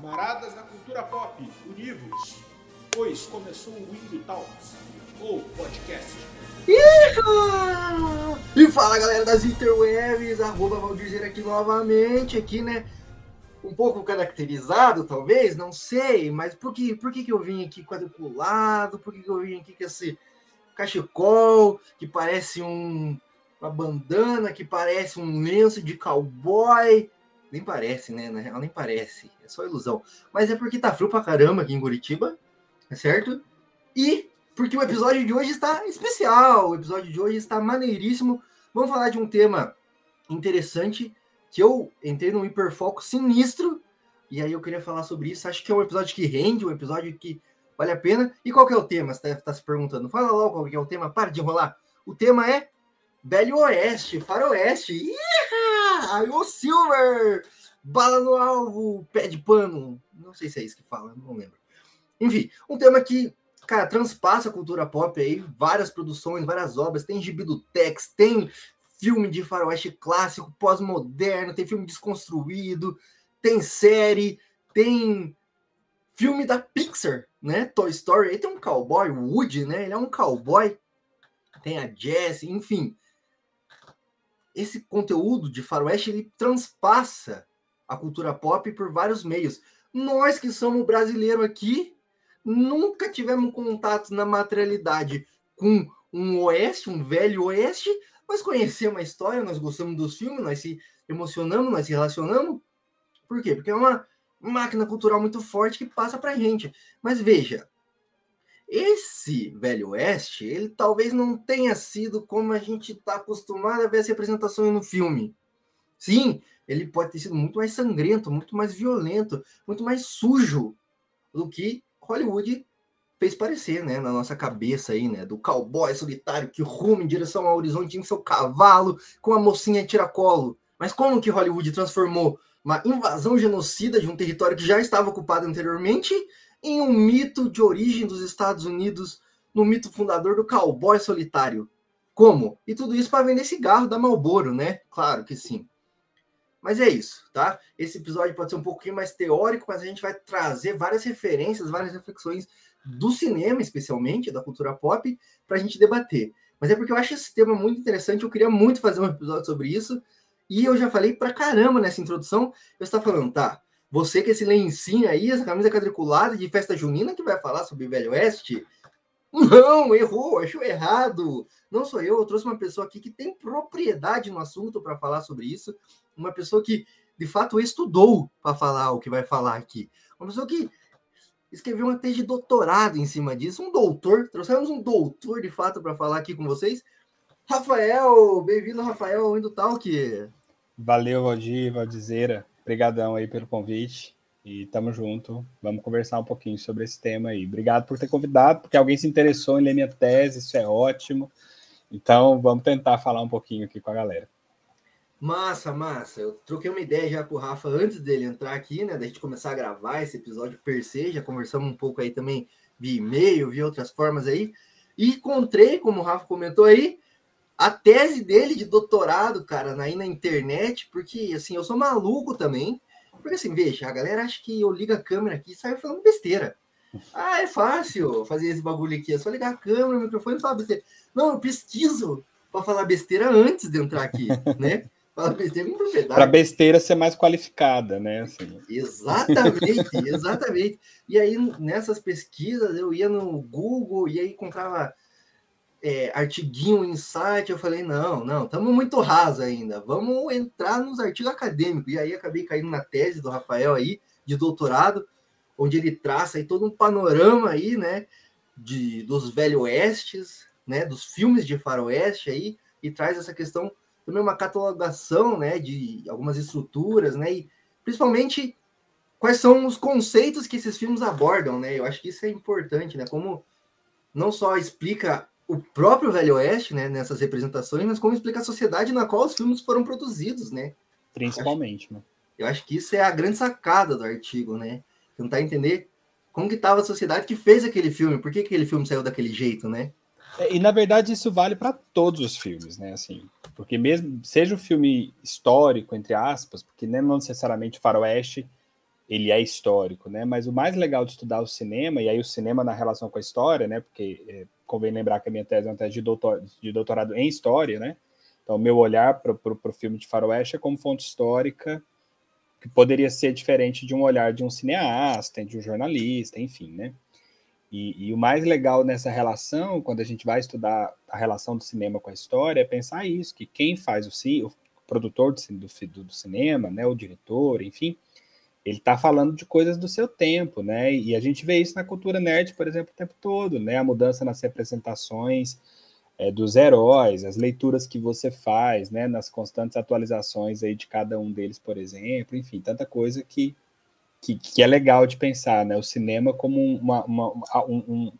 Camaradas da cultura pop, univos, pois começou o Window Talks, ou podcast. E fala galera das interwebs, arroba Valdir aqui novamente, aqui né, um pouco caracterizado talvez, não sei, mas por que, por que, que eu vim aqui quadriculado, por que, que eu vim aqui com esse cachecol que parece um, uma bandana, que parece um lenço de cowboy, nem parece, né? Na real, nem parece. É só ilusão. Mas é porque tá frio pra caramba aqui em Curitiba, é certo? E porque o episódio de hoje está especial. O episódio de hoje está maneiríssimo. Vamos falar de um tema interessante que eu entrei num hiperfoco sinistro. E aí eu queria falar sobre isso. Acho que é um episódio que rende, um episódio que vale a pena. E qual que é o tema? Você deve estar se perguntando. Fala logo qual que é o tema. Para de enrolar. O tema é Velho Oeste, Faroeste. Aí o Silver, bala no alvo, pé de pano. Não sei se é isso que fala, não lembro. Enfim, um tema que, cara, transpassa a cultura pop aí, várias produções, várias obras, tem gibi do Tex, tem filme de faroeste clássico, pós-moderno, tem filme desconstruído, tem série, tem filme da Pixar, né? Toy Story, aí tem um cowboy, Woody, né? Ele é um cowboy. Tem a Jessie, enfim esse conteúdo de faroeste ele transpassa a cultura pop por vários meios. Nós que somos brasileiros aqui nunca tivemos contato na materialidade com um oeste, um velho oeste, nós conhecemos a história, nós gostamos dos filmes, nós se emocionamos, nós se relacionamos. Por quê? Porque é uma máquina cultural muito forte que passa pra gente. Mas veja, esse Velho Oeste, ele talvez não tenha sido como a gente está acostumado a ver as representações no filme. Sim, ele pode ter sido muito mais sangrento, muito mais violento, muito mais sujo do que Hollywood fez parecer, né, na nossa cabeça aí, né, do cowboy solitário que ruma em direção ao horizonte em seu cavalo com a mocinha tiracolo. Mas como que Hollywood transformou uma invasão genocida de um território que já estava ocupado anteriormente em um mito de origem dos Estados Unidos, no mito fundador do cowboy solitário. Como? E tudo isso para vender cigarro da Marlboro, né? Claro que sim. Mas é isso, tá? Esse episódio pode ser um pouquinho mais teórico, mas a gente vai trazer várias referências, várias reflexões do cinema, especialmente, da cultura pop, para a gente debater. Mas é porque eu acho esse tema muito interessante, eu queria muito fazer um episódio sobre isso, e eu já falei pra caramba nessa introdução, eu estava falando, tá, você com esse lencinho aí, essa camisa quadriculada de festa junina que vai falar sobre Velho Oeste? Não, errou, achou errado. Não sou eu, eu trouxe uma pessoa aqui que tem propriedade no assunto para falar sobre isso. Uma pessoa que, de fato, estudou para falar o que vai falar aqui. Uma pessoa que escreveu uma tese de doutorado em cima disso. Um doutor, trouxemos um doutor, de fato, para falar aqui com vocês. Rafael, bem-vindo, Rafael, Indo Talk. Valeu, Valdir, Valdizeira. Obrigadão aí pelo convite e tamo junto. Vamos conversar um pouquinho sobre esse tema aí. Obrigado por ter convidado, porque alguém se interessou em ler minha tese, isso é ótimo. Então, vamos tentar falar um pouquinho aqui com a galera. Massa, massa. Eu troquei uma ideia já com o Rafa antes dele entrar aqui, né? Da gente começar a gravar esse episódio per se. Já conversamos um pouco aí também via e-mail, via outras formas aí. E encontrei, como o Rafa comentou aí, a tese dele de doutorado, cara, aí na internet, porque assim, eu sou maluco também. Porque assim, veja, a galera acha que eu ligo a câmera aqui e saio falando besteira. Ah, é fácil fazer esse bagulho aqui, é só ligar a câmera, o microfone e falar besteira. Não, eu pesquiso para falar besteira antes de entrar aqui, né? Falar besteira com propriedade. Para besteira ser mais qualificada, né? Assim. Exatamente, exatamente. E aí, nessas pesquisas, eu ia no Google e aí encontrava é, artiguinho, insight, eu falei, não, não, estamos muito raso ainda, vamos entrar nos artigos acadêmicos. E aí acabei caindo na tese do Rafael aí, de doutorado, onde ele traça aí todo um panorama aí, né, de, dos velho oestes, né, dos filmes de faroeste aí, e traz essa questão também uma catalogação, né, de algumas estruturas, né, e principalmente quais são os conceitos que esses filmes abordam, né, eu acho que isso é importante, né, como não só explica o próprio Velho Oeste, né, nessas representações, mas como explica a sociedade na qual os filmes foram produzidos, né? Principalmente, eu acho, né? Eu acho que isso é a grande sacada do artigo, né? Tentar entender como que estava a sociedade que fez aquele filme, por que aquele filme saiu daquele jeito, né? É, e na verdade isso vale para todos os filmes, né? Assim, porque mesmo seja um filme histórico entre aspas, porque não necessariamente faroeste ele é histórico, né? Mas o mais legal de estudar o cinema, e aí o cinema na relação com a história, né? Porque é, convém lembrar que a minha tese é uma tese de, doutor, de doutorado em história, né? Então, meu olhar para o filme de faroeste é como fonte histórica, que poderia ser diferente de um olhar de um cineasta, de um jornalista, enfim, né? E, e, o mais legal nessa relação, quando a gente vai estudar a relação do cinema com a história, é pensar isso, que quem faz o, o produtor do, do, do cinema, né, o diretor, enfim, ele está falando de coisas do seu tempo, né? E a gente vê isso na cultura nerd, por exemplo, o tempo todo, né? A mudança nas representações é, dos heróis, as leituras que você faz, né? Nas constantes atualizações aí de cada um deles, por exemplo, enfim, tanta coisa que, que, que é legal de pensar, né? O cinema como uma, uma, uma, um,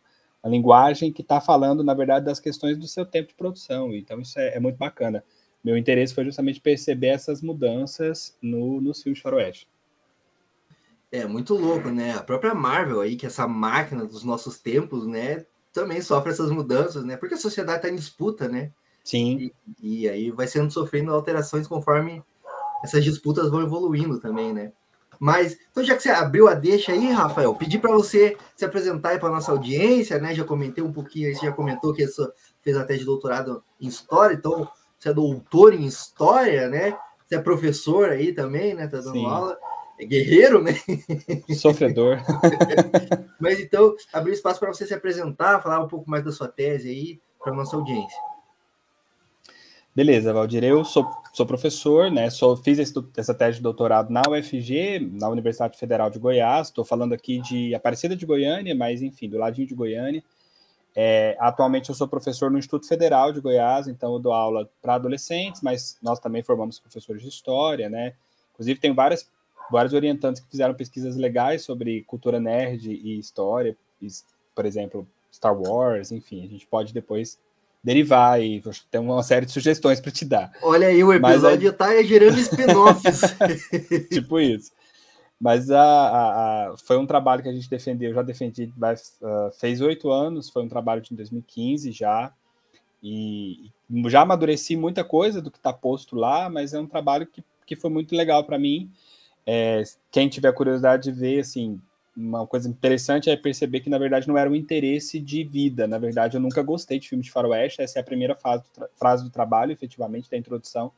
uma linguagem que está falando, na verdade, das questões do seu tempo de produção. Então, isso é, é muito bacana. Meu interesse foi justamente perceber essas mudanças no, no filme de faroeste. É muito louco, né? A própria Marvel aí, que é essa máquina dos nossos tempos, né? Também sofre essas mudanças, né? Porque a sociedade está em disputa, né? Sim. E, e, aí vai sendo sofrendo alterações conforme essas disputas vão evoluindo também, né? Mas, então já que você abriu a deixa aí, Rafael, pedi para você se apresentar aí para nossa audiência, né? Já comentei um pouquinho aí, você já comentou que você fez até de doutorado em História, então você é doutor em História, né? Você é professor aí também, né? Tá dando Sim. aula guerreiro, né? Sofredor. Mas então, abrir espaço para você se apresentar, falar um pouco mais da sua tese aí para nossa audiência. Beleza, Valdir, eu sou, sou professor, né? Sou, fiz esse, essa tese de doutorado na UFG, na Universidade Federal de Goiás. Estou falando aqui de Aparecida de Goiânia, mas enfim, do ladinho de Goiânia. É, atualmente eu sou professor no Instituto Federal de Goiás, então eu dou aula para adolescentes, mas nós também formamos professores de história, né? Inclusive, tenho várias vários orientantes que fizeram pesquisas legais sobre cultura nerd e história, por exemplo, Star Wars, enfim, a gente pode depois derivar e tem uma série de sugestões para te dar. Olha aí, o episódio está gerando spin-offs. tipo isso. Mas a, a, a, foi um trabalho que a gente defendeu, eu já defendi, mas, uh, fez oito anos, foi um trabalho de 2015 já, e já amadureci muita coisa do que está posto lá, mas é um trabalho que, que foi muito legal para mim, é, quem tiver curiosidade de ver, assim, uma coisa interessante é perceber que, na verdade, não era um interesse de vida. Na verdade, eu nunca gostei de filmes de faroeste. Essa é a primeira do frase do trabalho, efetivamente, da introdução.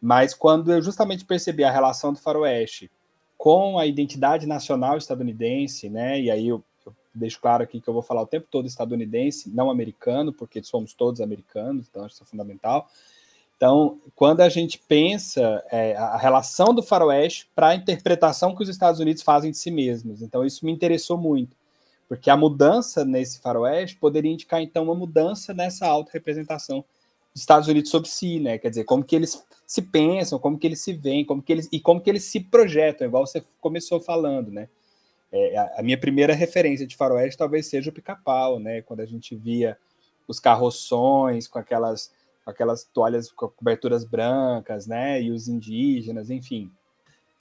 Mas quando eu justamente percebi a relação do faroeste com a identidade nacional estadunidense, né? E aí eu, eu deixo claro aqui que eu vou falar o tempo todo estadunidense, não americano, porque somos todos americanos, então isso é fundamental então, quando a gente pensa é, a relação do faroeste para a interpretação que os Estados Unidos fazem de si mesmos, então isso me interessou muito, porque a mudança nesse faroeste poderia indicar então uma mudança nessa auto-representação dos Estados Unidos sobre si, né? Quer dizer, como que eles se pensam, como que eles se veem, como que eles e como que eles se projetam, igual você começou falando, né? É, a, a minha primeira referência de faroeste talvez seja o Pica-Pau, né? Quando a gente via os carroções com aquelas aquelas toalhas com coberturas brancas, né? E os indígenas, enfim.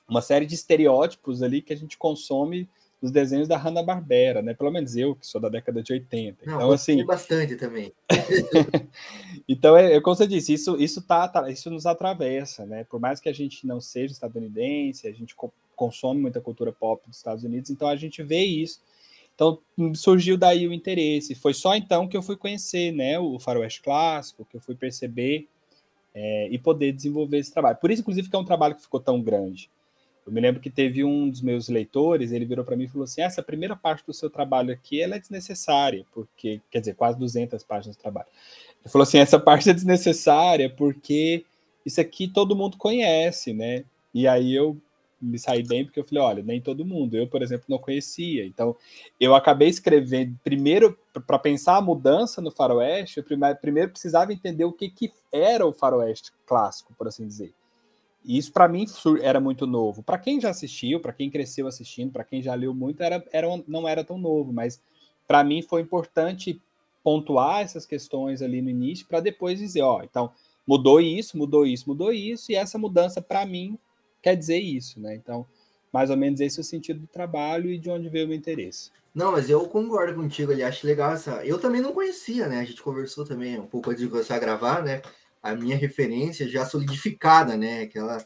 Uma série de estereótipos ali que a gente consome dos desenhos da Hanna-Barbera, né? Pelo menos eu, que sou da década de 80. Não, então, assim... bastante também. então, é, é, como você disse, isso, isso, tá, tá, isso nos atravessa, né? Por mais que a gente não seja estadunidense, a gente co consome muita cultura pop dos Estados Unidos, então a gente vê isso então surgiu daí o interesse. Foi só então que eu fui conhecer né, o faroeste clássico, que eu fui perceber é, e poder desenvolver esse trabalho. Por isso, inclusive, que é um trabalho que ficou tão grande. Eu me lembro que teve um dos meus leitores, ele virou para mim e falou assim: essa primeira parte do seu trabalho aqui ela é desnecessária, porque, quer dizer, quase 200 páginas de trabalho. Ele falou assim: essa parte é desnecessária porque isso aqui todo mundo conhece, né? E aí eu me sair bem, porque eu falei, olha, nem todo mundo. Eu, por exemplo, não conhecia. Então, eu acabei escrevendo, primeiro, para pensar a mudança no faroeste, eu primeiro, primeiro precisava entender o que, que era o faroeste clássico, por assim dizer. E isso, para mim, era muito novo. Para quem já assistiu, para quem cresceu assistindo, para quem já leu muito, era, era, não era tão novo, mas para mim foi importante pontuar essas questões ali no início, para depois dizer, ó, então, mudou isso, mudou isso, mudou isso, e essa mudança, para mim, quer dizer isso, né? Então, mais ou menos esse é o sentido do trabalho e de onde veio o meu interesse. Não, mas eu concordo contigo ali, acho legal essa. Eu também não conhecia, né? A gente conversou também um pouco antes de começar a gravar, né? A minha referência já solidificada, né? Aquela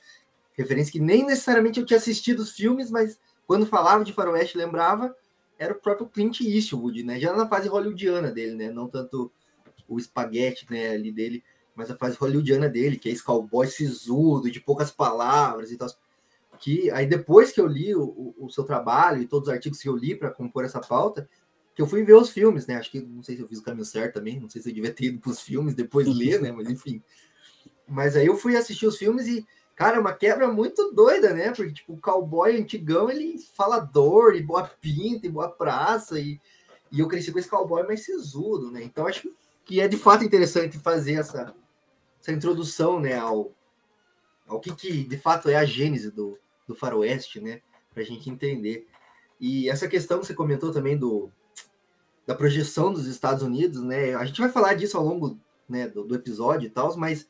referência que nem necessariamente eu tinha assistido os filmes, mas quando falava de faroeste, lembrava, era o próprio Clint Eastwood, né? Já na fase hollywoodiana dele, né? Não tanto o espaguete, né, ali dele, mas a fase hollywoodiana dele, que é esse cowboy sisudo, de poucas palavras e tal. Que aí depois que eu li o, o, seu trabalho e todos os artigos que eu li para compor essa pauta, que eu fui ver os filmes, né? Acho que não sei se eu fiz o caminho certo também, não sei se eu devia ter ido para os filmes depois ler, né? Mas enfim. Mas aí eu fui assistir os filmes e, cara, é uma quebra muito doida, né? Porque, tipo, o cowboy antigão, ele fala dor e boa pinta e boa praça, e, e eu cresci com esse cowboy mais sisudo, né? Então acho que é de fato interessante fazer essa, essa introdução, né, ao, ao que, que de fato é a gênese do, do faroeste, né? Pra gente entender. E essa questão que você comentou também do, da projeção dos Estados Unidos, né? A gente vai falar disso ao longo né, do, do episódio e tal, mas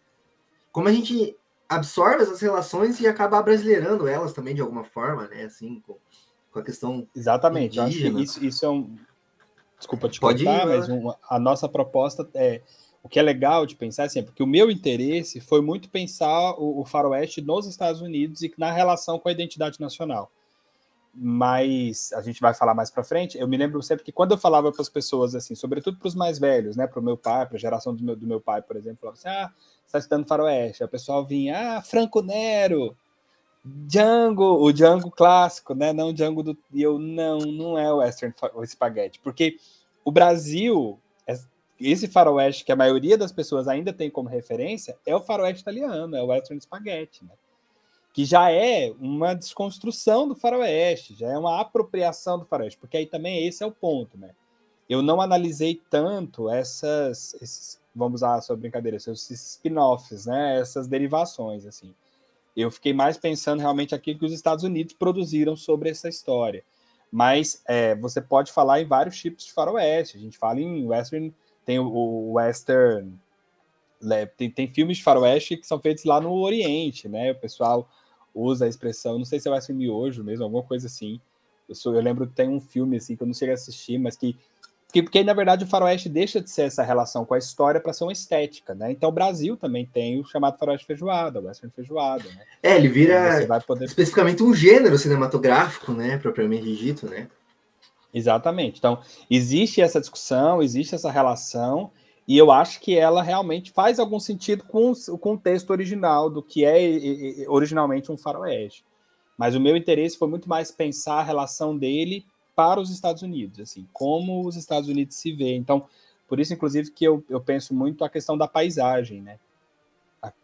como a gente absorve essas relações e acaba brasileirando elas também de alguma forma, né? Assim, com, com a questão. Exatamente, acho que isso, isso é um. Desculpa te Pode contar, ir, mas a nossa proposta é. O que é legal de pensar assim, é porque o meu interesse foi muito pensar o, o faroeste nos Estados Unidos e na relação com a identidade nacional mas a gente vai falar mais para frente. Eu me lembro sempre que quando eu falava para as pessoas assim, sobretudo para os mais velhos, né, para o meu pai, para a geração do meu, do meu pai, por exemplo, falava assim: "Ah, está estudando faroeste". O pessoal vinha: "Ah, Franco Nero, Django, o Django clássico, né? Não Django do e eu não, não é o western o spaghetti, porque o Brasil esse faroeste que a maioria das pessoas ainda tem como referência é o faroeste italiano, é o western spaghetti, né? que já é uma desconstrução do faroeste, já é uma apropriação do faroeste, porque aí também esse é o ponto, né? Eu não analisei tanto essas, esses, vamos usar a sua brincadeira, esses spin-offs, né? Essas derivações, assim. Eu fiquei mais pensando realmente aquilo que os Estados Unidos produziram sobre essa história. Mas é, você pode falar em vários tipos de faroeste. A gente fala em western, tem o, western, tem, tem filmes de faroeste que são feitos lá no Oriente, né? O pessoal usa a expressão, não sei se vai ser miojo mesmo, alguma coisa assim. Eu, sou, eu lembro que tem um filme assim que eu não cheguei a assistir, mas que porque, porque na verdade o faroeste deixa de ser essa relação com a história para ser uma estética, né? Então o Brasil também tem o chamado faroeste feijoada, o western feijoada, né? É, ele vira poder... especificamente um gênero cinematográfico, né, propriamente dito, né? Exatamente. Então, existe essa discussão, existe essa relação, e eu acho que ela realmente faz algum sentido com o contexto original do que é originalmente um faroeste. Mas o meu interesse foi muito mais pensar a relação dele para os Estados Unidos, assim, como os Estados Unidos se vê. Então, por isso, inclusive, que eu, eu penso muito a questão da paisagem, né?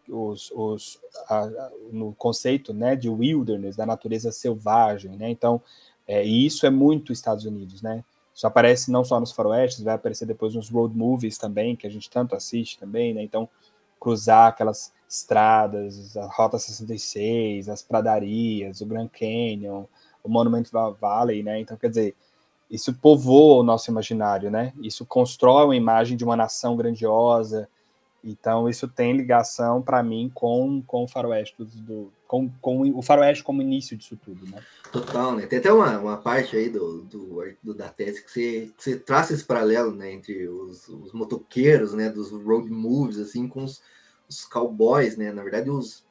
Os, os, a, a, no conceito né, de wilderness, da natureza selvagem, né? Então, é, e isso é muito Estados Unidos, né? Isso aparece não só nos faroestes, vai aparecer depois nos road movies também, que a gente tanto assiste também, né? Então, cruzar aquelas estradas, a Rota 66, as pradarias, o Grand Canyon, o Monument Valley, né? Então, quer dizer, isso povoa o nosso imaginário, né? Isso constrói uma imagem de uma nação grandiosa, então, isso tem ligação para mim com, com o faroeste do, com, com o faroeste como início disso tudo, né? Total, né? Tem até uma, uma parte aí do, do, do da tese que você, que você traça esse paralelo, né, entre os, os motoqueiros, né, dos road movies, assim, com os, os cowboys, né? Na verdade, os,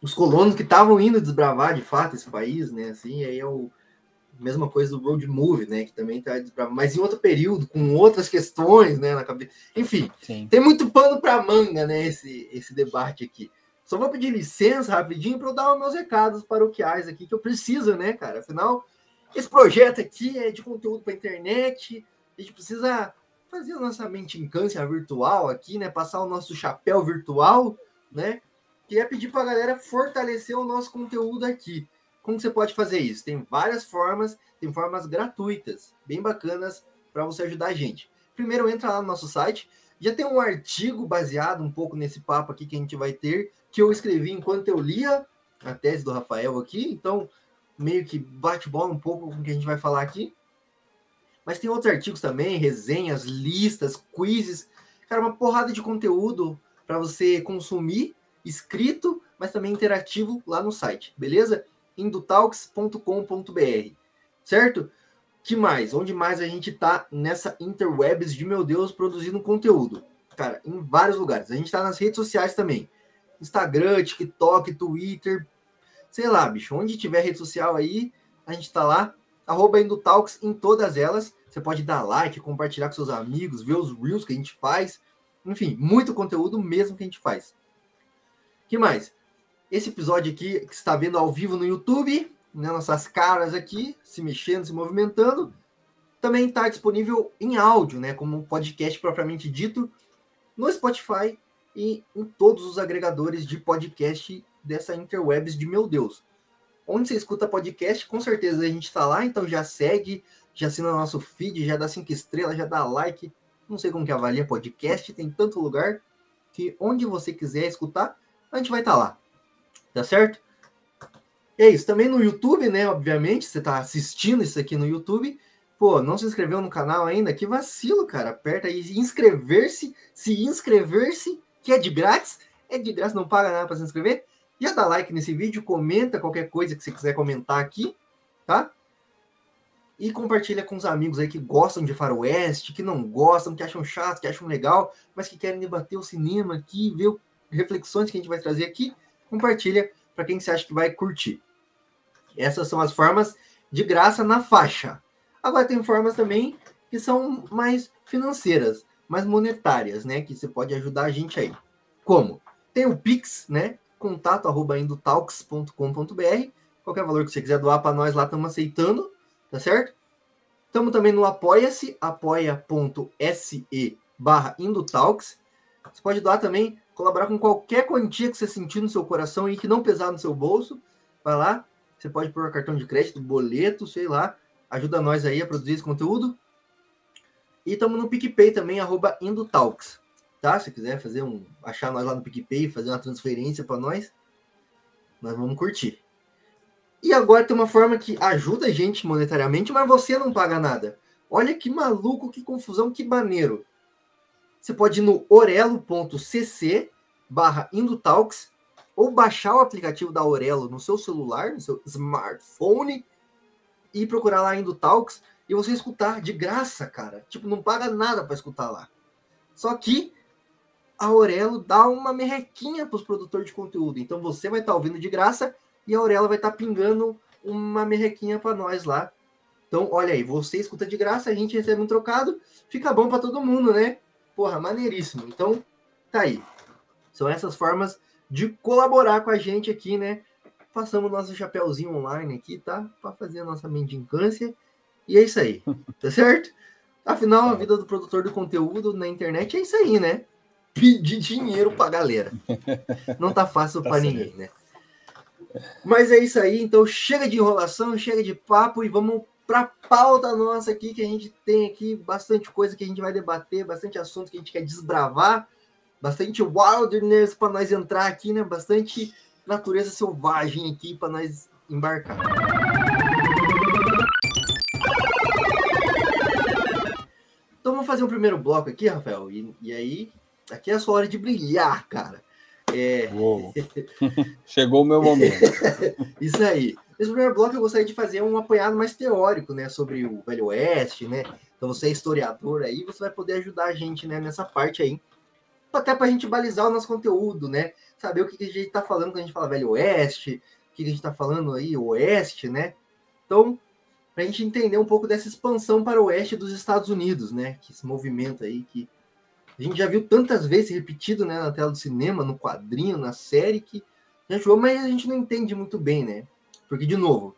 os colonos que estavam indo desbravar de fato esse país, né? Assim, aí é o mesma coisa do road movie, né? Que também tá mas em outro período, com outras questões, né? Na cabeça. Enfim, Sim. tem muito pano para manga, né? Esse, esse debate aqui. Só vou pedir licença rapidinho para eu dar os meus recados paroquiais aqui que eu preciso, né, cara? Afinal, esse projeto aqui é de conteúdo para internet. A gente precisa fazer o lançamento em câncer virtual aqui, né? Passar o nosso chapéu virtual, né? Que é pedir para a galera fortalecer o nosso conteúdo aqui. Como você pode fazer isso? Tem várias formas, tem formas gratuitas, bem bacanas para você ajudar a gente. Primeiro, entra lá no nosso site. Já tem um artigo baseado um pouco nesse papo aqui que a gente vai ter, que eu escrevi enquanto eu lia a tese do Rafael aqui. Então, meio que bate bola um pouco com o que a gente vai falar aqui. Mas tem outros artigos também, resenhas, listas, quizzes. Cara, uma porrada de conteúdo para você consumir, escrito, mas também interativo lá no site, beleza? indotalks.com.br, certo? Que mais? Onde mais a gente tá nessa interwebs de meu Deus produzindo conteúdo? Cara, em vários lugares. A gente tá nas redes sociais também. Instagram, TikTok, Twitter, sei lá, bicho, onde tiver rede social aí, a gente está lá, arroba Indutalks em todas elas. Você pode dar like, compartilhar com seus amigos, ver os reels que a gente faz. Enfim, muito conteúdo mesmo que a gente faz. que mais? Esse episódio aqui que está vendo ao vivo no YouTube, né, nossas caras aqui, se mexendo, se movimentando, também está disponível em áudio, né, como um podcast propriamente dito, no Spotify e em todos os agregadores de podcast dessa interwebs de meu Deus. Onde você escuta podcast, com certeza a gente está lá, então já segue, já assina nosso feed, já dá cinco estrelas, já dá like. Não sei como que avalia podcast, tem tanto lugar que onde você quiser escutar, a gente vai estar tá lá. Tá certo? É isso. Também no YouTube, né? Obviamente, você está assistindo isso aqui no YouTube. Pô, não se inscreveu no canal ainda? Que vacilo, cara. Aperta aí inscrever-se, se inscrever-se, que é de grátis. É de graça, não paga nada para se inscrever. Já dá like nesse vídeo, comenta qualquer coisa que você quiser comentar aqui, tá? E compartilha com os amigos aí que gostam de faroeste, que não gostam, que acham chato, que acham legal, mas que querem debater o cinema aqui, ver reflexões que a gente vai trazer aqui. Compartilha para quem você acha que vai curtir. Essas são as formas de graça na faixa. Agora tem formas também que são mais financeiras, mais monetárias, né? Que você pode ajudar a gente aí. Como? Tem o Pix, né? Contato arroba indotalks.com.br. Qualquer valor que você quiser doar para nós lá, estamos aceitando, tá certo? Estamos também no Apoia-se, apoia.se barra Indotalks. Você pode doar também, colaborar com qualquer quantia que você sentir no seu coração e que não pesar no seu bolso. Vai lá, você pode pôr cartão de crédito, boleto, sei lá. Ajuda nós aí a produzir esse conteúdo. E estamos no PicPay também, arroba Indotalks. Tá? Se quiser fazer um. achar nós lá no PicPay, fazer uma transferência para nós, nós vamos curtir. E agora tem uma forma que ajuda a gente monetariamente, mas você não paga nada. Olha que maluco, que confusão, que maneiro. Você pode ir no orelo.cc barra Indotalks ou baixar o aplicativo da Aurelo no seu celular, no seu smartphone, e procurar lá Indo Talks e você escutar de graça, cara. Tipo, não paga nada para escutar lá. Só que a Aurelo dá uma merrequinha para os produtores de conteúdo. Então você vai estar tá ouvindo de graça e a Aurelo vai estar tá pingando uma merrequinha para nós lá. Então, olha aí, você escuta de graça, a gente recebe um trocado, fica bom para todo mundo, né? Porra, maneiríssimo. Então, tá aí. São essas formas de colaborar com a gente aqui, né? Passamos nosso chapéuzinho online aqui, tá? Para fazer a nossa mendicância. E é isso aí, tá certo? Afinal, a vida do produtor do conteúdo na internet é isso aí, né? Pedir dinheiro pra galera. Não tá fácil tá para ninguém, né? Mas é isso aí, então chega de enrolação, chega de papo e vamos para pauta nossa aqui, que a gente tem aqui bastante coisa que a gente vai debater, bastante assunto que a gente quer desbravar bastante wilderness para nós entrar aqui, né? Bastante natureza selvagem aqui para nós embarcar. Então vamos fazer um primeiro bloco aqui, Rafael. E, e, aí, aqui é a sua hora de brilhar, cara. É... Chegou o meu momento. Isso aí. Nesse primeiro bloco eu gostaria de fazer um apanhado mais teórico, né, sobre o Velho Oeste, né? Então você é historiador aí, você vai poder ajudar a gente, né, nessa parte aí até para a gente balizar o nosso conteúdo, né? Saber o que, que a gente está falando quando a gente fala Velho Oeste, o que, que a gente está falando aí, Oeste, né? Então, para a gente entender um pouco dessa expansão para o Oeste dos Estados Unidos, né? Que esse movimento aí que a gente já viu tantas vezes repetido né, na tela do cinema, no quadrinho, na série, que já jogou, mas a gente não entende muito bem, né? Porque, de novo,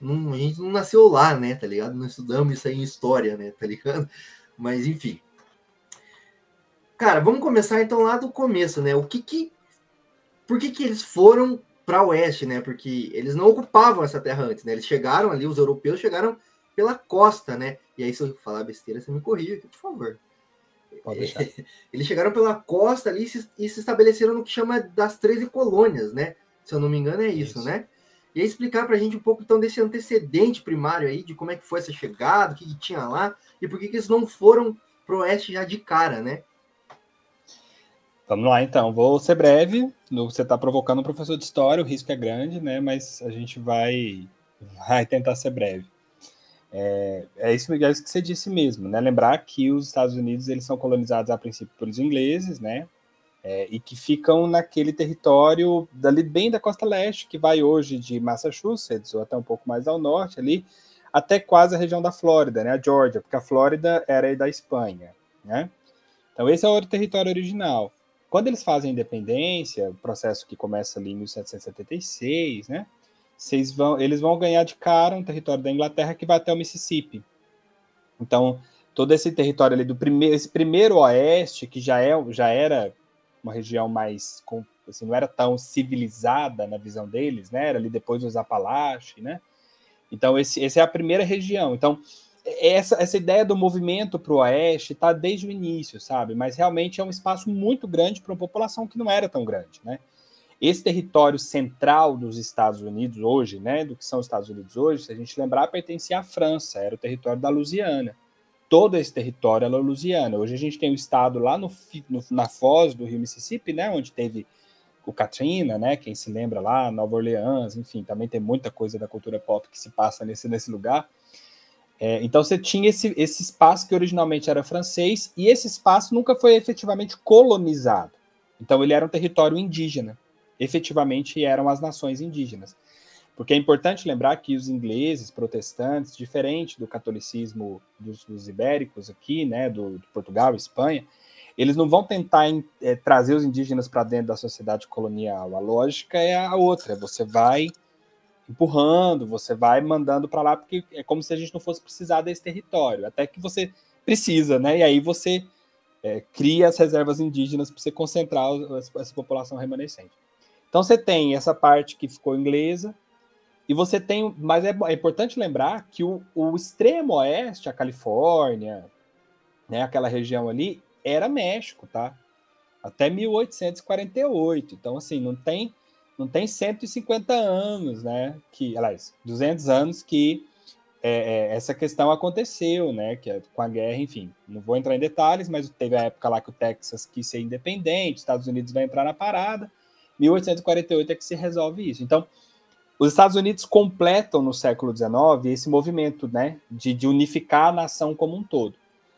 não, a gente não nasceu lá, né? Tá ligado? Não estudamos isso aí em história, né? Tá ligado? Mas, enfim. Cara, vamos começar então lá do começo, né? O que que. Por que, que eles foram para o oeste, né? Porque eles não ocupavam essa terra antes, né? Eles chegaram ali, os europeus chegaram pela costa, né? E aí, se eu falar besteira, você me corrija aqui, por favor. Pode deixar. Eles chegaram pela costa ali e se, e se estabeleceram no que chama das 13 colônias, né? Se eu não me engano, é isso, isso. né? E aí explicar para a gente um pouco então desse antecedente primário aí, de como é que foi essa chegada, o que, que tinha lá, e por que, que eles não foram pro oeste já de cara, né? Vamos lá, então. Vou ser breve. Você está provocando um professor de história, o risco é grande, né? Mas a gente vai, vai tentar ser breve. É, é, isso, é isso que você disse mesmo, né? Lembrar que os Estados Unidos eles são colonizados a princípio pelos ingleses, né? É, e que ficam naquele território dali bem da costa leste, que vai hoje de Massachusetts, ou até um pouco mais ao norte ali, até quase a região da Flórida, né, a Georgia, porque a Flórida era da Espanha, né? Então esse é o território original. Quando eles fazem a independência, o processo que começa ali em 1776, né? Vocês vão, eles vão ganhar de cara um território da Inglaterra que vai até o Mississippi. Então, todo esse território ali do primeiro, esse primeiro oeste, que já, é, já era uma região mais, assim, não era tão civilizada na visão deles, né? Era ali depois dos Apalaches, né? Então, esse, essa é a primeira região. Então, essa, essa ideia do movimento para o oeste está desde o início, sabe? Mas realmente é um espaço muito grande para uma população que não era tão grande, né? Esse território central dos Estados Unidos hoje, né, do que são os Estados Unidos hoje, se a gente lembrar, pertencia à França, era o território da Louisiana. Todo esse território era Louisiana. Hoje a gente tem o um estado lá no, no, na foz do rio Mississippi, né, onde teve o Katrina, né, quem se lembra lá, Nova Orleans, enfim, também tem muita coisa da cultura pop que se passa nesse, nesse lugar. É, então você tinha esse, esse espaço que originalmente era francês e esse espaço nunca foi efetivamente colonizado. Então ele era um território indígena efetivamente eram as nações indígenas. Porque é importante lembrar que os ingleses, protestantes, diferente do catolicismo dos, dos ibéricos aqui, né, do, do, Portugal, Espanha, eles não vão tentar é, trazer os indígenas para dentro da sociedade colonial. A lógica é a outra. Você vai empurrando, você vai mandando para lá, porque é como se a gente não fosse precisar desse território, até que você precisa, né? E aí você é, cria as reservas indígenas para você concentrar essa população remanescente. Então você tem essa parte que ficou inglesa, e você tem. Mas é, é importante lembrar que o, o, extremo oeste, a Califórnia, né, aquela região ali, era México, tá? Até 1848. Então, assim, não tem, não tem 150 anos, né? Que, aliás, 200 anos que é, é, essa questão aconteceu, né? Que é, com a guerra, enfim, não vou entrar em detalhes, mas teve a época lá que o Texas quis ser independente, Estados Unidos vai entrar na parada. 1848 é que se resolve isso. Então, os Estados Unidos completam no século XIX esse movimento né, de, de, unificar a nação como um todo.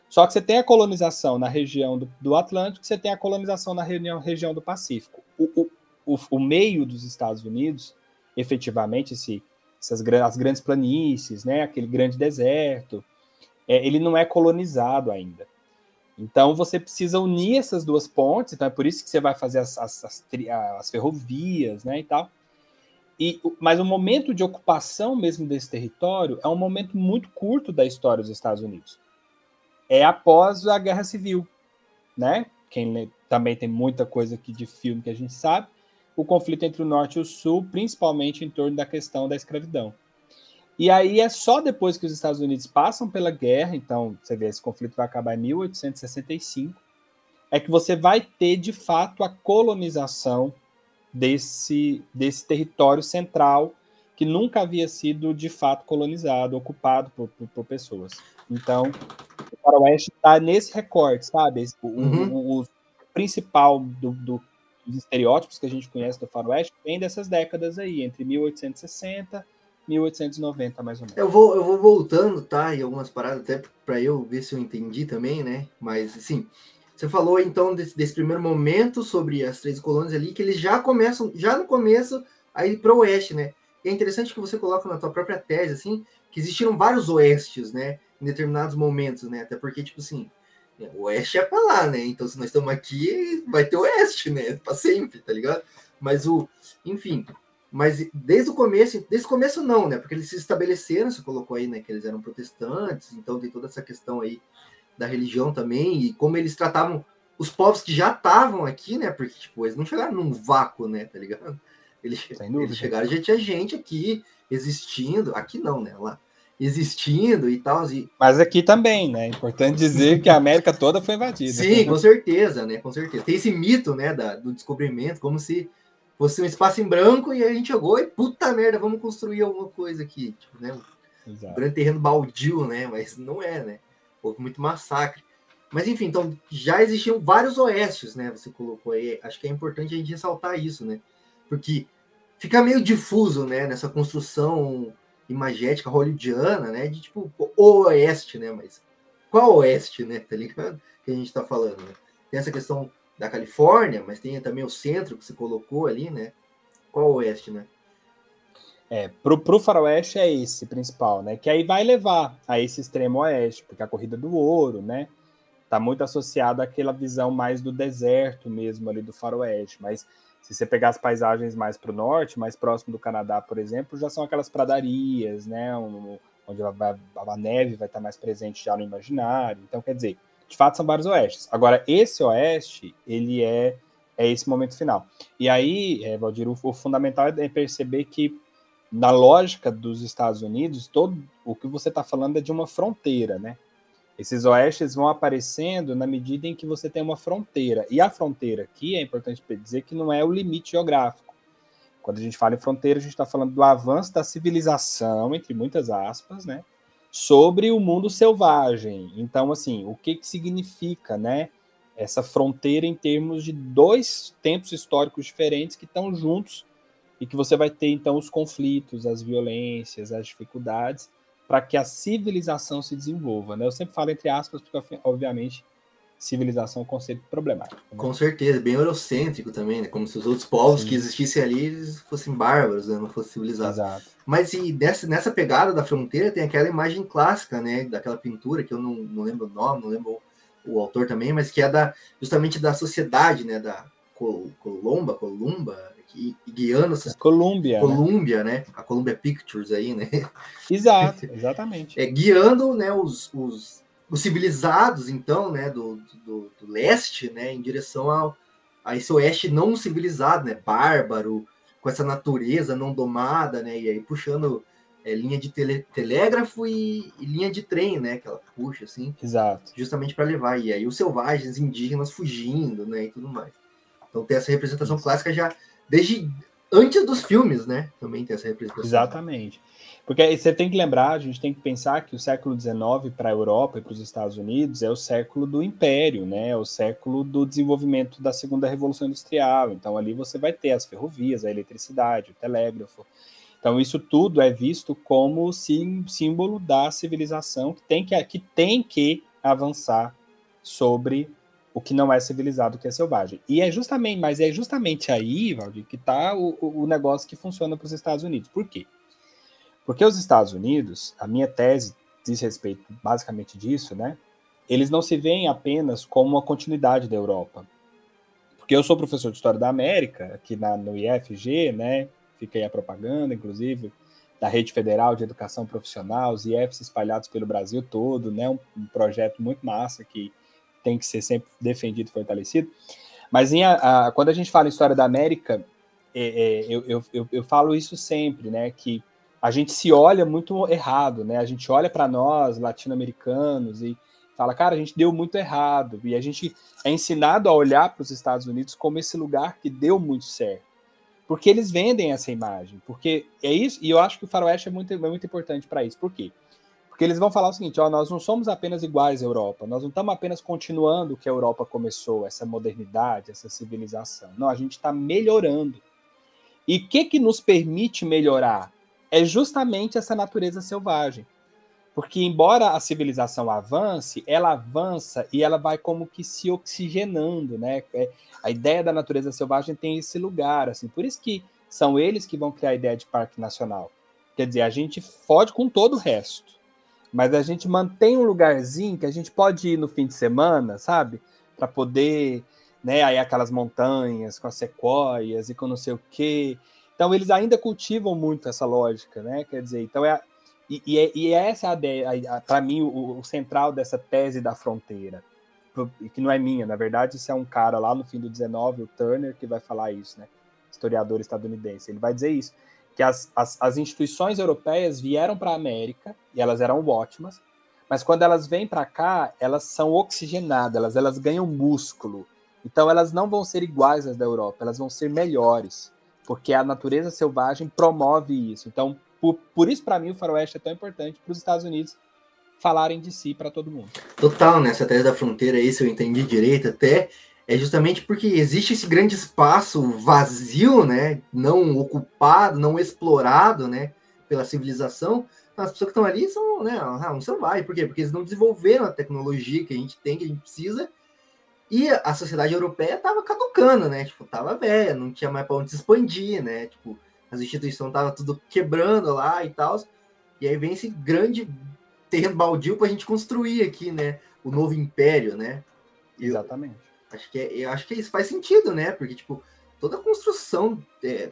Só que você tem a colonização na região do, do Atlântico, você tem a colonização na região, região do Pacífico. O, o, o, o, meio dos Estados Unidos, efetivamente, esse, essas as grandes planícies, né, aquele grande deserto, é, ele não é colonizado ainda. Então você precisa unir essas duas pontes, então é por isso que você vai fazer as, as, as, as ferrovias, né, e tal. E, mas o momento de ocupação mesmo desse território é um momento muito curto da história dos Estados Unidos. É após a Guerra Civil, né? Quem também tem muita coisa aqui de filme que a gente sabe, o conflito entre o Norte e o Sul, principalmente em torno da questão da escravidão. E aí é só depois que os Estados Unidos passam pela guerra, então você vê, esse conflito vai acabar em 1865, é que você vai ter de fato a colonização desse, desse território central que nunca havia sido de fato colonizado, ocupado por, por, por pessoas. Então, o faroeste está nesse recorte, sabe? O, uhum. o, o principal do, do, dos estereótipos que a gente conhece do faroeste vem dessas décadas aí, entre 1860 1890, mais ou menos. Eu vou, eu vou voltando, tá? E algumas paradas até para eu ver se eu entendi também, né? Mas, assim, você falou então desse, desse, primeiro momento sobre as três colônias ali, que eles já começam, já no começo, aí para o oeste, né? E é interessante que você coloca na tua própria tese, assim, que existiram vários oestes, né? Em determinados momentos, né? Até porque, tipo assim, o oeste é para lá, né? Então, se nós estamos aqui, vai ter oeste, né? Para sempre, tá ligado? Mas o, enfim, mas desde o começo, desde o começo não, né? Porque eles se estabeleceram, você colocou aí, né? Que eles eram protestantes, então tem toda essa questão aí da religião também, e como eles tratavam os povos que já estavam aqui, né? Porque, tipo, eles não chegaram num vácuo, né? Tá ligado? Eles, eles chegaram, já tinha gente aqui existindo, aqui não, né? Lá existindo e tal. E... Mas aqui também, né? É importante dizer que a América toda foi invadida. Sim, com certeza, né? Com certeza. Tem esse mito, né, da, do descobrimento, como se fosse um espaço em branco e a gente jogou e puta merda, vamos construir alguma coisa aqui, tipo, né? Um grande terreno baldio, né? Mas não é, né? Houve muito massacre. Mas enfim, então já existiam vários oestes, né? Você colocou aí. Acho que é importante a gente ressaltar isso, né? Porque fica meio difuso, né? Nessa construção imagética hollywoodiana, né? De tipo, o oeste, né? Mas qual oeste, né? Tá ligado? Que a gente tá falando, né? Tem essa questão da Califórnia, mas tem também o centro que você colocou ali, né? Qual oeste, né? É, pro, pro faroeste é esse principal, né? Que aí vai levar a esse extremo oeste, porque a corrida do ouro, né? Tá muito associada àquela visão mais do deserto mesmo ali do faroeste. Mas se você pegar as paisagens mais para o norte, mais próximo do Canadá, por exemplo, já são aquelas pradarias, né? Um, onde a, a, a, neve vai estar mais presente já no imaginário. Então, quer dizer, de fato são vários oestes. Agora, esse oeste, ele é, é esse momento final. E aí, é, Valdir, o, o fundamental é perceber que na lógica dos Estados Unidos, todo o que você está falando é de uma fronteira, né? Esses oestes vão aparecendo na medida em que você tem uma fronteira. E a fronteira aqui é importante dizer que não é o limite geográfico. Quando a gente fala em fronteira, a gente está falando do avanço da civilização, entre muitas aspas, né? Sobre o mundo selvagem. Então, assim, o que, que significa, né? Essa fronteira em termos de dois tempos históricos diferentes que estão juntos e que você vai ter então os conflitos, as violências, as dificuldades para que a civilização se desenvolva. Né? Eu sempre falo entre aspas, porque obviamente civilização é um conceito problemático. Né? Com certeza, bem eurocêntrico também, né? como se os outros povos Sim. que existissem ali eles fossem bárbaros, né? não fossem civilizados. Exato. Mas e dessa, nessa pegada da fronteira tem aquela imagem clássica, né, daquela pintura que eu não, não lembro o nome, não lembro o, autor também, mas que é da justamente da sociedade, né, da Colomba, Columba, guiando essas. Colômbia. Colômbia, né? né? A Columbia Pictures aí, né? Exato, exatamente. É, guiando né, os, os, os civilizados, então, né, do, do, do, leste, né, em direção ao, a esse oeste não civilizado, né? Bárbaro, com essa natureza não domada, né? E aí puxando é, linha de tele, telégrafo e, e, linha de trem, né? Que ela puxa, assim. Exato. Justamente para levar. E aí os selvagens indígenas fugindo, né? E tudo mais. Então tem essa representação Isso. clássica já desde antes dos filmes, né? Também tem essa representação. Exatamente. Porque você tem que lembrar, a gente tem que pensar que o século XIX para a Europa e para os Estados Unidos é o século do império, né? É o século do desenvolvimento da segunda revolução industrial. Então ali você vai ter as ferrovias, a eletricidade, o telégrafo. Então isso tudo é visto como sim, símbolo da civilização que tem que, que tem que avançar sobre o que não é civilizado, o que é selvagem. E é justamente, mas é justamente aí, Valdir, que está o, o negócio que funciona para os Estados Unidos. Por quê? Porque os Estados Unidos, a minha tese diz respeito basicamente disso, né? Eles não se veem apenas como uma continuidade da Europa. Porque eu sou professor de História da América, aqui na, no IFG, né? Fica aí a propaganda, inclusive, da Rede Federal de Educação Profissional, os IFs espalhados pelo Brasil todo, né? Um, um projeto muito massa que tem que ser sempre defendido e fortalecido. Mas em a, a, quando a gente fala em história da América, é, é, eu, eu, eu, eu, falo isso sempre, né? Que a gente se olha muito errado, né? A gente olha para nós, latino-americanos, e fala, cara, a gente deu muito errado. E a gente é ensinado a olhar para os Estados Unidos como esse lugar que deu muito certo. Porque eles vendem essa imagem. Porque é isso, e eu acho que o Faroeste é muito, é muito importante para isso. Por quê? Porque eles vão falar o seguinte: ó, nós não somos apenas iguais à Europa, nós não estamos apenas continuando o que a Europa começou, essa modernidade, essa civilização. Não, a gente está melhorando. E o que, que nos permite melhorar? É justamente essa natureza selvagem. Porque, embora a civilização avance, ela avança e ela vai como que se oxigenando, né? É, a ideia da natureza selvagem tem esse lugar, assim. Por isso que são eles que vão criar a ideia de parque nacional. Quer dizer, a gente fode com todo o resto mas a gente mantém um lugarzinho que a gente pode ir no fim de semana, sabe? Para poder, né? Aí aquelas montanhas com as sequoias e com não sei o quê. Então eles ainda cultivam muito essa lógica, né? Quer dizer, então é e, e, é, e essa é a ideia, para mim, o, o, central dessa tese da fronteira, que não é minha, na verdade, isso é um cara lá no fim do 19, o Turner, que vai falar isso, né? Historiador estadunidense. Ele vai dizer isso que as, as, as instituições europeias vieram para a América e elas eram ótimas, mas quando elas vêm para cá, elas são oxigenadas, elas, elas ganham músculo. Então elas não vão ser iguais às da Europa, elas vão ser melhores, porque a natureza selvagem promove isso. Então, por, por isso, para mim, o faroeste é tão importante para os Estados Unidos falarem de si para todo mundo. Total, nessa né? tese da fronteira aí, se eu entendi direito, até é justamente porque existe esse grande espaço vazio, né, não ocupado, não explorado, né, pela civilização. Então, as pessoas que estão ali são, né, ah, um selvagem. Por quê? Porque eles não desenvolveram a tecnologia que a gente tem, que a gente precisa, E a sociedade europeia estava caducando, né? Tipo, tava velha, não tinha mais para onde se expandir, né? Tipo, as instituições estavam tudo quebrando lá e tal. E aí vem esse grande terreno baldio para a gente construir aqui, né? O novo império, né? Exatamente. Acho que, é, eu acho que isso faz sentido, né? Porque, tipo, toda a construção é,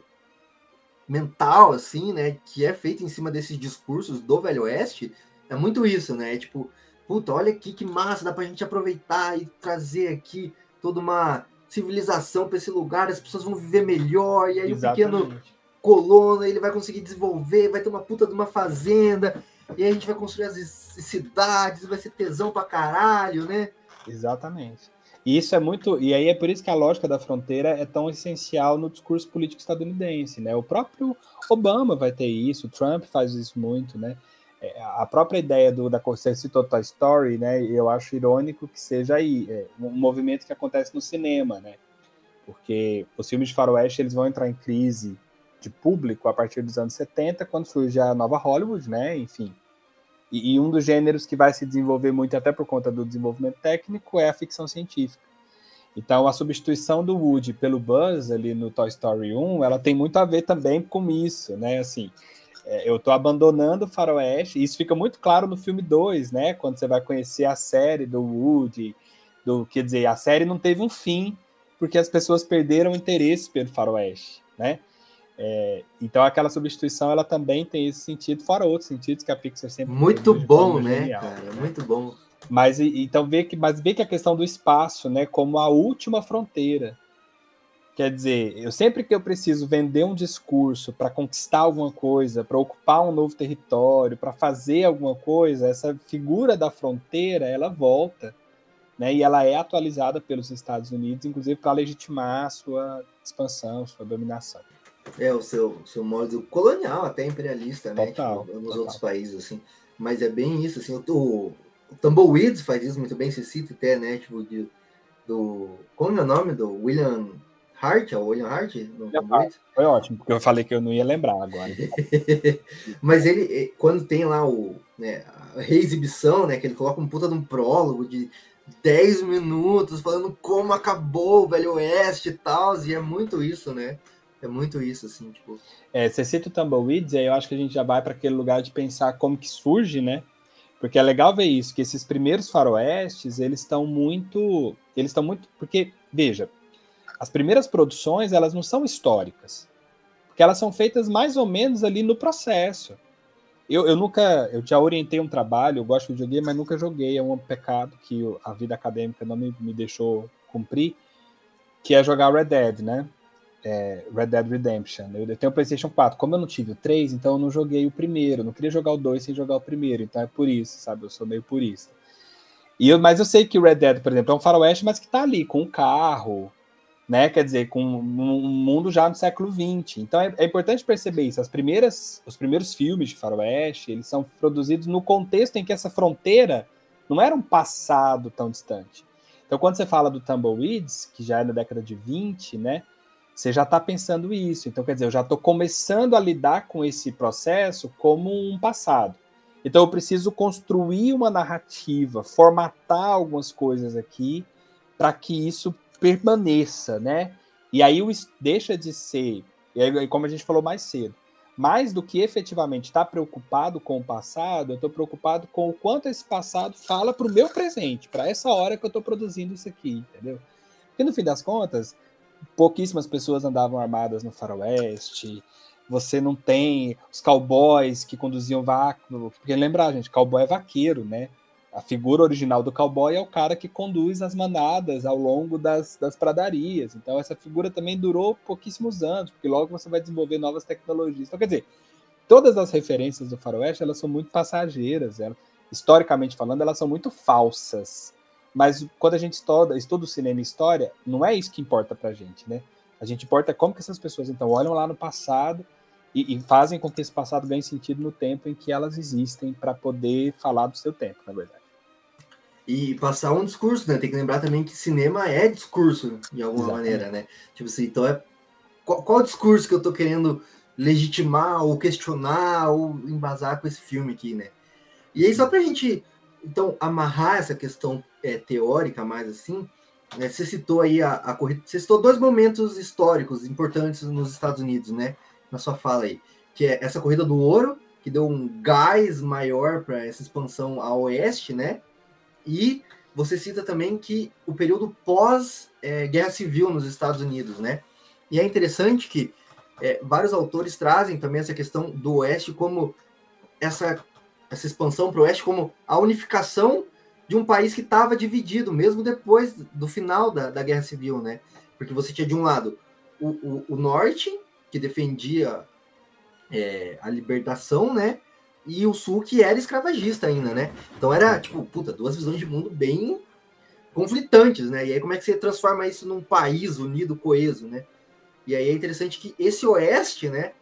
mental, assim, né? Que é feita em cima desses discursos do Velho Oeste, é muito isso, né? É, tipo, puta, olha aqui que massa, dá pra gente aproveitar e trazer aqui toda uma civilização para esse lugar, as pessoas vão viver melhor, e aí Exatamente. o pequeno colono ele vai conseguir desenvolver, vai ter uma puta de uma fazenda, e aí a gente vai construir as cidades, vai ser tesão pra caralho, né? Exatamente. E isso é muito. E aí é por isso que a lógica da fronteira é tão essencial no discurso político estadunidense, né? O próprio Obama vai ter isso, Trump faz isso muito, né? É, a própria ideia do, da você citou Toy Story, né? Eu acho irônico que seja aí é, um movimento que acontece no cinema, né? Porque os filmes de faroeste eles vão entrar em crise de público a partir dos anos 70, quando surge a nova Hollywood, né? Enfim. E, e, um dos gêneros que vai se desenvolver muito, até por conta do desenvolvimento técnico, é a ficção científica. Então, a substituição do Woody pelo Buzz ali no Toy Story 1, ela tem muito a ver também com isso, né? Assim, é, eu estou abandonando o faroeste, e isso fica muito claro no filme 2, né? Quando você vai conhecer a série do Woody, do, quer dizer, a série não teve um fim, porque as pessoas perderam o interesse pelo faroeste, né? É, então aquela substituição ela também tem esse sentido, fora outros sentidos que a Pixar sempre muito bom, né, genial, cara, né? muito bom. Mas então vê que, mas vê que a questão do espaço, né, como a última fronteira. Quer dizer, eu sempre que eu preciso vender um discurso para conquistar alguma coisa, para ocupar um novo território, para fazer alguma coisa, essa figura da fronteira ela volta, né? E ela é atualizada pelos Estados Unidos, inclusive para legitimar a sua expansão, sua dominação. É, o seu, seu modo colonial, até imperialista, né? Total, tipo, nos total. outros países, assim. Mas é bem isso, assim. O, o Tumbleweeds faz isso muito bem, você cita até, né? Tipo, de, do. Como é o nome? Do William Hart, é o William Hart? No Foi ótimo, porque eu falei que eu não ia lembrar agora. Mas ele, quando tem lá o, né, a reexibição, né? Que ele coloca um puta de um prólogo de 10 minutos falando como acabou o Velho Oeste e tal, e é muito isso, né? É muito isso, assim, tipo. É, você cita o Tumbleweeds, aí eu acho que a gente já vai para aquele lugar de pensar como que surge, né? Porque é legal ver isso, que esses primeiros faroestes, eles estão muito. Eles estão muito. Porque, veja, as primeiras produções, elas não são históricas. Porque elas são feitas mais ou menos ali no processo. Eu, eu nunca. Eu já orientei um trabalho, eu gosto de videogame, mas nunca joguei. É um pecado que a vida acadêmica não me, me deixou cumprir, que é jogar Red Dead, né? É, Red Dead Redemption. Eu, eu, tenho o PlayStation 4. Como eu não tive o 3, então eu não joguei o primeiro. Não queria jogar o 2 sem jogar o primeiro. Então é por isso, sabe? Eu sou meio purista. E eu, mas eu sei que o Red Dead, por exemplo, é um faroeste, mas que tá ali com um carro, né? Quer dizer, com um mundo já no século XX. Então é, é, importante perceber isso. As primeiras, os primeiros filmes de faroeste, eles são produzidos no contexto em que essa fronteira não era um passado tão distante. Então, quando você fala do Tumbleweeds, que já é na década de 20, né? Você já está pensando isso. Então, quer dizer, eu já estou começando a lidar com esse processo como um passado. Então, eu preciso construir uma narrativa, formatar algumas coisas aqui para que isso permaneça, né? E aí deixa de ser, e como a gente falou mais cedo, mais do que efetivamente estar tá preocupado com o passado, eu estou preocupado com o quanto esse passado fala para o meu presente, para essa hora que eu estou produzindo isso aqui, entendeu? Porque no fim das contas, pouquíssimas pessoas andavam armadas no faroeste, você não tem os cowboys que conduziam vácuo, porque lembrar, gente, cowboy é vaqueiro, né? A figura original do cowboy é o cara que conduz as manadas ao longo das, das pradarias. Então, essa figura também durou pouquíssimos anos, porque logo você vai desenvolver novas tecnologias. Então, quer dizer, todas as referências do faroeste, elas são muito passageiras. Elas, historicamente falando, elas são muito falsas. Mas quando a gente estuda, estuda o cinema e história, não é isso que importa pra gente, né? A gente importa como que essas pessoas, então, olham lá no passado e, e fazem com que esse passado ganhe sentido no tempo em que elas existem para poder falar do seu tempo, na verdade. E passar um discurso, né? Tem que lembrar também que cinema é discurso, de alguma Exatamente. maneira, né? Tipo assim, então é. Qual, qual discurso que eu tô querendo legitimar ou questionar ou embasar com esse filme aqui, né? E aí, só pra gente, então, amarrar essa questão é, teórica mais assim, né, você citou aí a, a corrida, você citou dois momentos históricos importantes nos Estados Unidos, né? Na sua fala aí, que é essa corrida do ouro, que deu um gás maior para essa expansão a oeste, né? E você cita também que o período pós é, guerra civil nos Estados Unidos, né? E é interessante que é, vários autores trazem também essa questão do oeste como essa essa expansão para o oeste como a unificação de um país que estava dividido, mesmo depois do final da, da Guerra Civil, né? Porque você tinha de um lado o, o, o norte, que defendia é, a libertação, né? E o sul, que era escravagista ainda, né? Então era, tipo, puta, duas visões de mundo bem conflitantes, né? E aí como é que você transforma isso num país unido, coeso, né? E aí é interessante que esse oeste, né,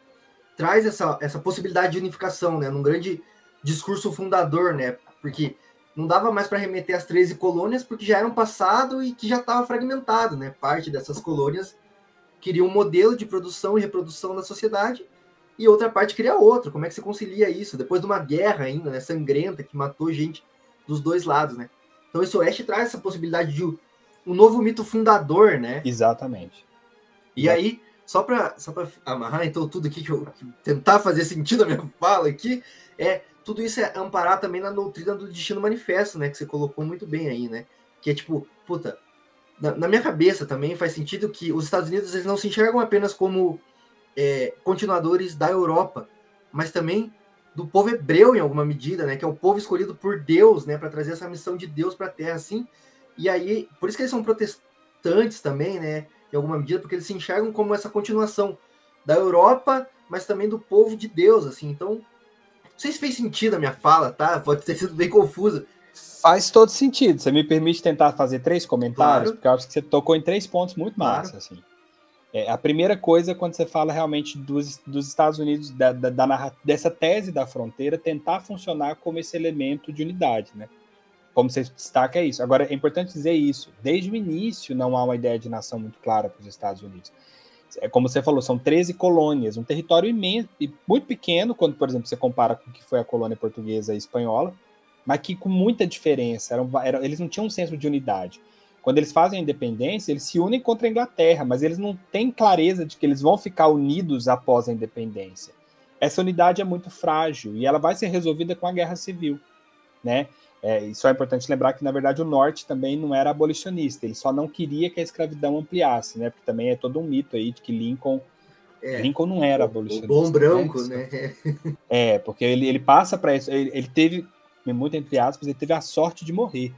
traz essa, essa possibilidade de unificação, né? Num grande discurso fundador, né? Porque não dava mais para remeter às 13 colônias, porque já era um passado e que já estava fragmentado, né? Parte dessas colônias queria um modelo de produção e reprodução da sociedade, e outra parte queria outro. Como é que você concilia isso? Depois de uma guerra ainda, né? Sangrenta, que matou gente dos dois lados, né? Então esse Oeste traz essa possibilidade de um novo mito fundador, né? Exatamente. E aí, só para só amarrar então tudo aqui que eu tentar fazer sentido a minha fala aqui, é tudo isso é amparar também na doutrina do destino manifesto, né? Que você colocou muito bem aí, né? Que é tipo, puta, na, na minha cabeça também faz sentido que os Estados Unidos eles não se enxergam apenas como é, continuadores da Europa, mas também do povo hebreu em alguma medida, né? Que é o povo escolhido por Deus, né? Para trazer essa missão de Deus para a Terra, assim. E aí, por isso que eles são protestantes também, né? Em alguma medida, porque eles se enxergam como essa continuação da Europa, mas também do povo de Deus, assim. Então, não sei se fez sentido a minha fala, tá? Pode ter sido bem confusa. Faz todo sentido. Você me permite tentar fazer três comentários? Claro. Porque eu acho que você tocou em três pontos muito claro. massa. Assim. É, a primeira coisa é quando você fala realmente dos, dos Estados Unidos, da, da, da, dessa tese da fronteira, tentar funcionar como esse elemento de unidade, né? Como você destaca, é isso. Agora, é importante dizer isso. Desde o início não há uma ideia de nação muito clara para os Estados Unidos é como você falou, são 13 colônias, um território imenso e muito pequeno, quando, por exemplo, você compara com o que foi a colônia portuguesa e espanhola, mas que com muita diferença, eram, eram, eles não tinham um senso de unidade. Quando eles fazem a independência, eles se unem contra a Inglaterra, mas eles não têm clareza de que eles vão ficar unidos após a independência. Essa unidade é muito frágil e ela vai ser resolvida com a guerra civil, né? É, isso é importante lembrar que, na verdade, o Norte também não era abolicionista, ele só não queria que a escravidão ampliasse, né? Porque também é todo um mito aí de que Lincoln. É, Lincoln não era abolicionista. O bom branco, né? né? É, porque ele, ele passa para isso. Ele, ele, teve, muito entre aspas, ele teve a sorte de morrer.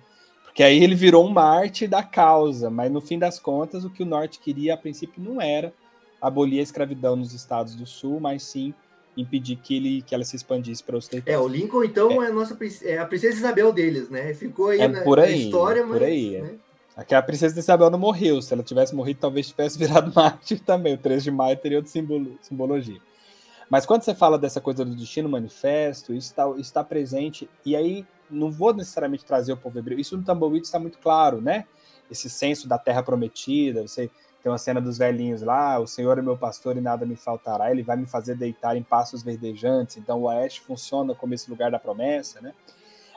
Porque aí ele virou um mártir da causa, mas no fim das contas, o que o Norte queria a princípio não era abolir a escravidão nos estados do Sul, mas sim impedir que, ele, que ela se expandisse para os territórios. É, o Lincoln, então, é, é a, nossa, é a princesa Isabel deles, né? Ficou aí é na, por aí, na história, mas... Por aí, né? Aqui a princesa Isabel não morreu. Se ela tivesse morrido, talvez tivesse virado mártir também. O 3 de maio teria outra simbolo, simbologia. Mas quando você fala dessa coisa do destino manifesto, isso está está presente. E aí, não vou necessariamente trazer o povo hebreu. Isso no Tumbleweed está muito claro, né? Esse senso da terra prometida. Você tem uma cena dos velhinhos lá, o Senhor é meu pastor e nada me faltará, ele vai me fazer deitar em passos verdejantes. Então o Oeste funciona como esse lugar da promessa, né?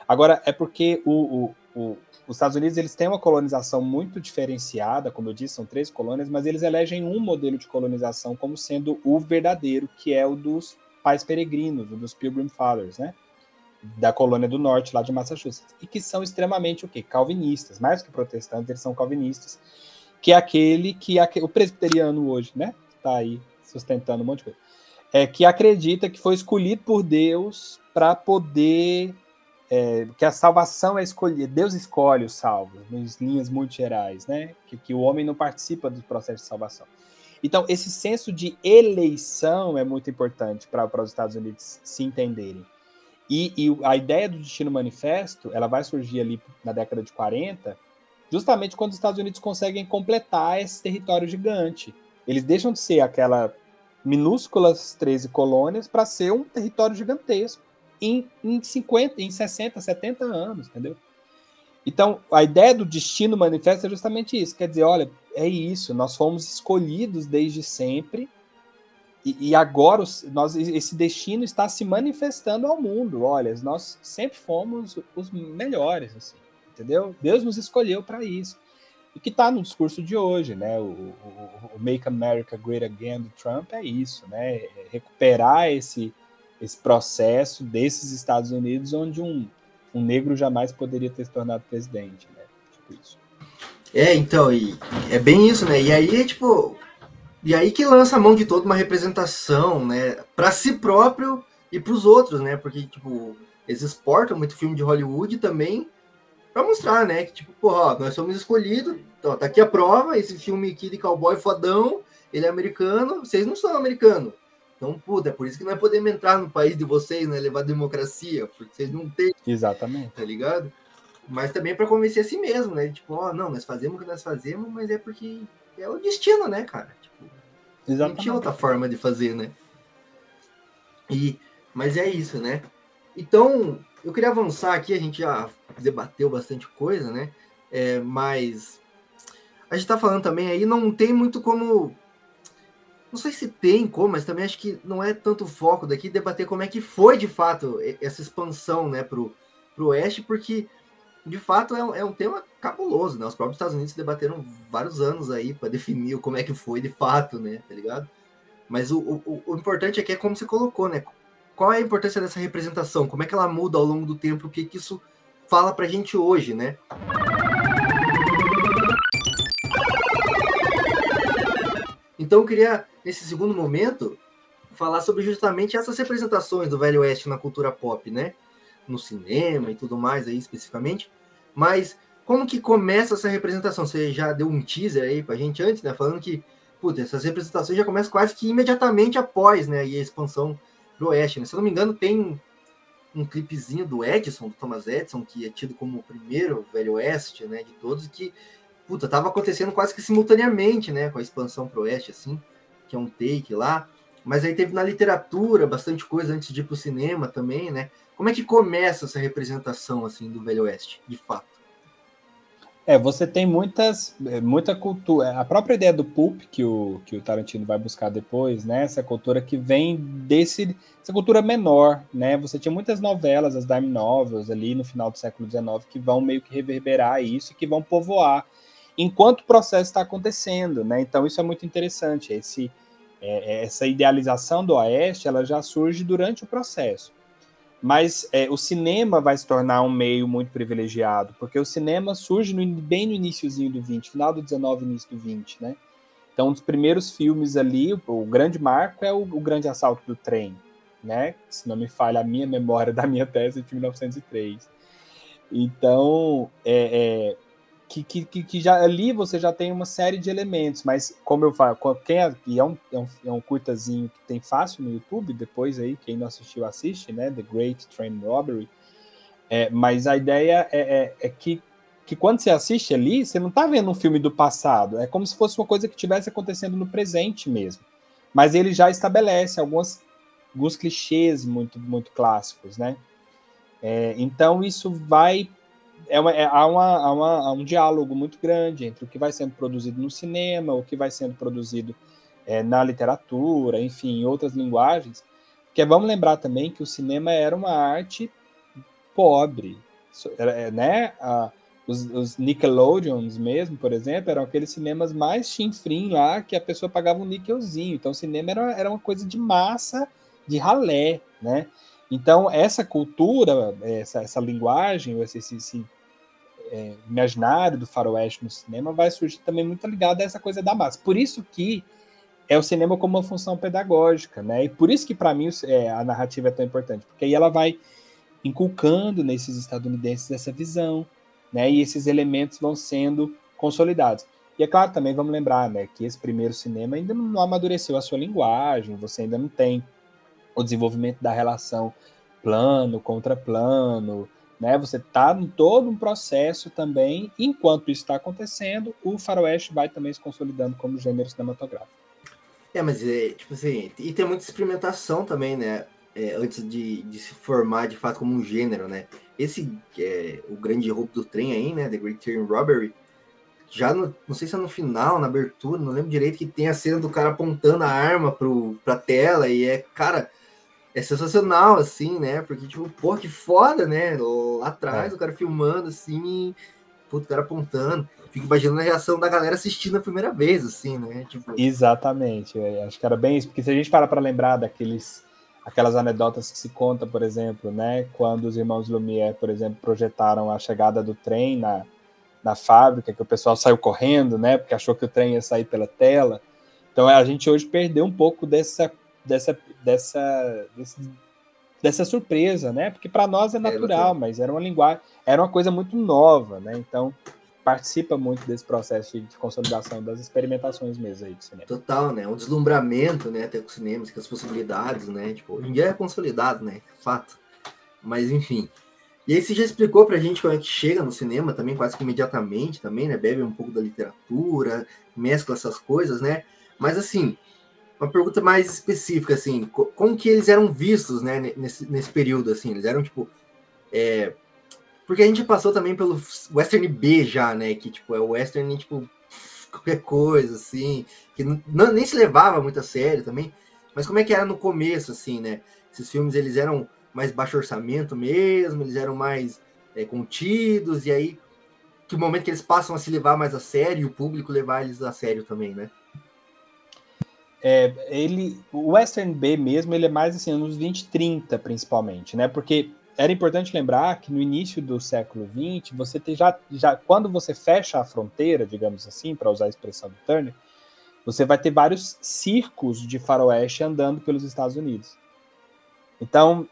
Agora, é porque o, o, o, os Estados Unidos eles têm uma colonização muito diferenciada, como eu disse, são três colônias, mas eles elegem um modelo de colonização como sendo o verdadeiro, que é o dos pais peregrinos, o dos Pilgrim Fathers, né? Da colônia do norte, lá de Massachusetts, e que são extremamente o quê? Calvinistas, mais que protestantes, eles são calvinistas que é aquele que o presbiteriano hoje, né, está aí sustentando um monte de coisa, é que acredita que foi escolhido por Deus para poder é, que a salvação é escolher, Deus escolhe os salvos, em linhas muito gerais, né? Que, que o homem não participa do processo de salvação. Então, esse senso de eleição é muito importante para os Estados Unidos se entenderem. E, e, a ideia do Destino Manifesto, ela vai surgir ali na década de 40, justamente quando os Estados Unidos conseguem completar esse território gigante. Eles deixam de ser aquela minúsculas 13 colônias para ser um território gigantesco em, em 50, em 60, 70 anos, entendeu? Então, a ideia do destino manifesto é justamente isso. Quer dizer, olha, é isso, nós fomos escolhidos desde sempre e, e agora os, nós, esse destino está se manifestando ao mundo. Olha, nós sempre fomos os melhores, assim entendeu? Deus nos escolheu para isso. e que está no discurso de hoje, né? O, o, o, Make America Great Again do Trump é isso, né? É recuperar esse, esse processo desses Estados Unidos onde um, um negro jamais poderia ter se tornado presidente, né? Tipo isso. É, então, e é bem isso, né? E aí, tipo, e aí que lança a mão de toda uma representação, né, para si próprio e para os outros, né? Porque tipo, eles exportam muito filme de Hollywood também para mostrar, né, que tipo, porra, ó, nós somos escolhidos, ó, tá aqui a prova, esse filme aqui de cowboy fodão, ele é americano, vocês não são americanos. Então, puta, é por isso que nós podemos entrar no país de vocês, né, levar democracia, porque vocês não têm. Exatamente. Tá ligado? Mas também para convencer a si mesmo, né? Tipo, ó, não, nós fazemos o que nós fazemos, mas é porque é o destino, né, cara? Tipo, Exatamente. não tinha outra forma de fazer, né? E, mas é isso, né? Então, eu queria avançar aqui, a gente já debateu bastante coisa, né? É, mas a gente tá falando também aí, não tem muito como. Não sei se tem como, mas também acho que não é tanto foco daqui debater como é que foi de fato essa expansão, né, pro, pro Oeste, porque de fato é um, é um tema cabuloso, né? Os próprios Estados Unidos debateram vários anos aí para definir como é que foi de fato, né? Tá ligado? Mas o, o, o importante aqui é como você colocou, né? Qual é a importância dessa representação? Como é que ela muda ao longo do tempo? O que, que isso fala pra gente hoje, né? Então eu queria, nesse segundo momento, falar sobre justamente essas representações do Velho Oeste na cultura pop, né? No cinema e tudo mais aí especificamente. Mas como que começa essa representação? Você já deu um teaser aí pra gente antes, né? Falando que, putz, essas representações já começam quase que imediatamente após, né? E a expansão pro Oeste, né? Se eu não me engano, tem um clipezinho do Edison, do Thomas Edison, que é tido como o primeiro Velho Oeste, né, de todos, que, puta, tava acontecendo quase que simultaneamente, né, com a expansão pro Oeste, assim, que é um take lá, mas aí teve na literatura bastante coisa antes de ir pro cinema também, né, como é que começa essa representação, assim, do Velho Oeste, de fato? É, você tem muitas, é, muita cultura. A própria ideia do pulp que o, que o Tarantino vai buscar depois, né? Essa cultura que vem desse, essa cultura menor, né? Você tinha muitas novelas, as dime novels ali no final do século XIX que vão meio que reverberar isso, que vão povoar enquanto o processo está acontecendo, né? Então isso é muito interessante. Esse, é, é, essa idealização do Oeste, ela já surge durante o processo. Mas é, o cinema vai se tornar um meio muito privilegiado, porque o cinema surge no, bem no iníciozinho do 20, final do 19, início do 20, né? Então, um dos primeiros filmes ali, o, o grande marco é o, o, Grande Assalto do Trem, né? Se não me falha a minha memória da minha tese de 1903. Então, é, é que, que, que, já ali você já tem uma série de elementos, mas como eu falo, quem é, é, um, é, um, é um curtazinho que tem fácil no YouTube, depois aí, quem não assistiu, assiste, né? The Great Train Robbery. É, mas a ideia é, é, é, que, que quando você assiste ali, você não está vendo um filme do passado, é como se fosse uma coisa que estivesse acontecendo no presente mesmo. Mas ele já estabelece algumas, alguns clichês muito, muito clássicos, né? É, então isso vai é uma, é, há, uma, há, uma, há, um diálogo muito grande entre o que vai sendo produzido no cinema, o que vai sendo produzido é, na literatura, enfim, em outras linguagens. Porque vamos lembrar também que o cinema era uma arte pobre, é, né? A, os, os, Nickelodeons mesmo, por exemplo, eram aqueles cinemas mais chinfrim lá que a pessoa pagava um níquelzinho. Então, o cinema era, era uma coisa de massa, de ralé, né? Então, essa cultura, essa, essa linguagem, esse, esse é, imaginário do faroeste no cinema vai surgir também muito ligado a essa coisa da massa. Por isso que é o cinema como uma função pedagógica, né? E por isso que, para mim, é, a narrativa é tão importante, porque aí ela vai inculcando nesses estadunidenses essa visão, né? E esses elementos vão sendo consolidados. E é claro, também vamos lembrar, né, que esse primeiro cinema ainda não amadureceu a sua linguagem, você ainda não tem o desenvolvimento da relação plano contra plano, né? Você está em todo um processo também. Enquanto isso está acontecendo, o faroeste vai também se consolidando como gênero cinematográfico. É, mas é, tipo assim, e tem muita experimentação também, né? É, antes de, de, se formar de fato como um gênero, né? Esse, é, o grande roubo do trem aí, né? The Great Train Robbery, já no, não sei se é no final, na abertura, não lembro direito, que tem a cena do cara apontando a arma pro, pra tela e é, cara, é sensacional, assim, né? Porque, tipo, pô, que foda, né? Lá atrás, é. o cara filmando, assim, puto, o cara apontando. Fico imaginando a reação da galera assistindo a primeira vez, assim, né? Tipo... Exatamente, acho que era bem isso, porque se a gente parar para lembrar daqueles aquelas anedotas que se conta, por exemplo, né, quando os irmãos Lumière, por exemplo, projetaram a chegada do trem na, na fábrica, que o pessoal saiu correndo, né, porque achou que o trem ia sair pela tela. Então a gente hoje perdeu um pouco dessa dessa dessa desse, dessa surpresa, né? Porque para nós é, é natural, é, mas era uma linguagem, era uma coisa muito nova, né? Então participa muito desse processo de consolidação das experimentações mesmo aí do cinema. Total, né? Um deslumbramento, né? Até com o cinema, com as possibilidades, né? Tipo, hoje em dia é consolidado, né? Fato. Mas enfim. E aí você já explicou pra gente como é que chega no cinema também, quase que imediatamente também, né? Bebe um pouco da literatura, mescla essas coisas, né? Mas assim, uma pergunta mais específica, assim, como que eles eram vistos, né, nesse, nesse período, assim? Eles eram, tipo, é, porque a gente passou também pelo Western B já, né? Que tipo, é o Western, tipo, qualquer coisa, assim, que não, nem se levava muito a sério também. Mas como é que era no começo, assim, né? Esses filmes eles eram mais baixo orçamento mesmo, eles eram mais é, contidos, e aí que momento que eles passam a se levar mais a sério e o público levar eles a sério também, né? É, ele, o Western B mesmo, ele é mais assim, anos 20, 30 principalmente, né? Porque era importante lembrar que no início do século XX, você tem já, já quando você fecha a fronteira, digamos assim, para usar a expressão do Turner, você vai ter vários circos de faroeste andando pelos Estados Unidos. Então,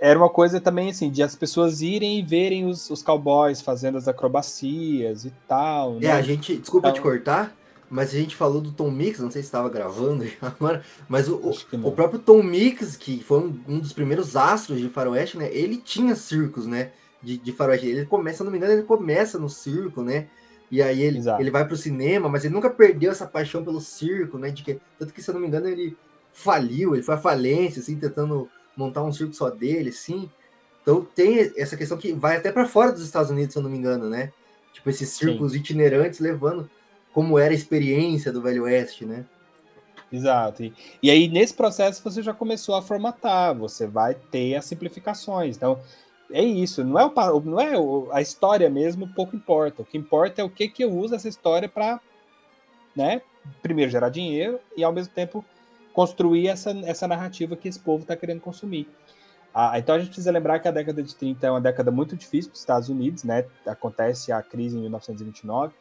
era uma coisa também assim, de as pessoas irem e verem os, os cowboys fazendo as acrobacias e tal. É, né? a gente, desculpa então, te cortar, mas a gente falou do Tom Mix, não sei se estava gravando agora, mas o, o, o, próprio Tom Mix, que foi um, um, dos primeiros astros de faroeste, né? Ele tinha circos, né? De, de faroeste. Ele começa, se não me engano, ele começa no circo, né? E aí ele, ele vai pro cinema, mas ele nunca perdeu essa paixão pelo circo, né? De que, tanto que, se eu não me engano, ele faliu, ele foi à falência, assim, tentando montar um circo só dele, assim. Então tem essa questão que vai até para fora dos Estados Unidos, se eu não me engano, né? Tipo, esses círculos Sim. itinerantes levando como era a experiência do Velho Oeste, né? Exato. E, e aí, nesse processo, você já começou a formatar, você vai ter as simplificações. Então, é isso, não é, o, não é o, a história mesmo, pouco importa. O que importa é o que, que eu uso essa história para, né, primeiro gerar dinheiro e ao mesmo tempo construir essa, essa narrativa que esse povo está querendo consumir. Ah, então a gente precisa lembrar que a década de 30 é uma década muito difícil para os Estados Unidos, né? Acontece a crise em 1929.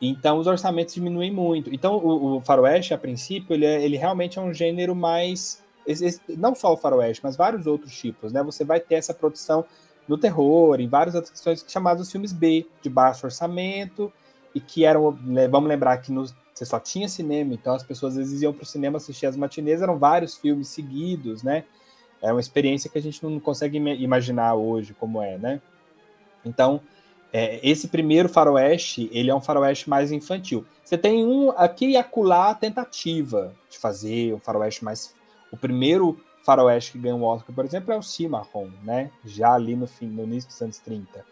Então os orçamentos diminuem muito. Então o, o faroeste, a princípio, ele, é, ele realmente é um gênero mais não só o faroeste, mas vários outros tipos, né? Você vai ter essa produção no terror, em várias outras questões chamados filmes B, de baixo orçamento, e que eram, né, vamos lembrar que no, você só tinha cinema, então as pessoas às vezes iam para o cinema assistir as matinês, eram vários filmes seguidos, né? É uma experiência que a gente não consegue imaginar hoje como é, né? Então, é, esse primeiro faroeste, ele é um faroeste mais infantil. Você tem um aqui e acolá tentativa de fazer um faroeste mais... O primeiro faroeste que ganhou o Oscar, por exemplo, é o Cimarron, né? Já ali no, fim, no início dos anos 30.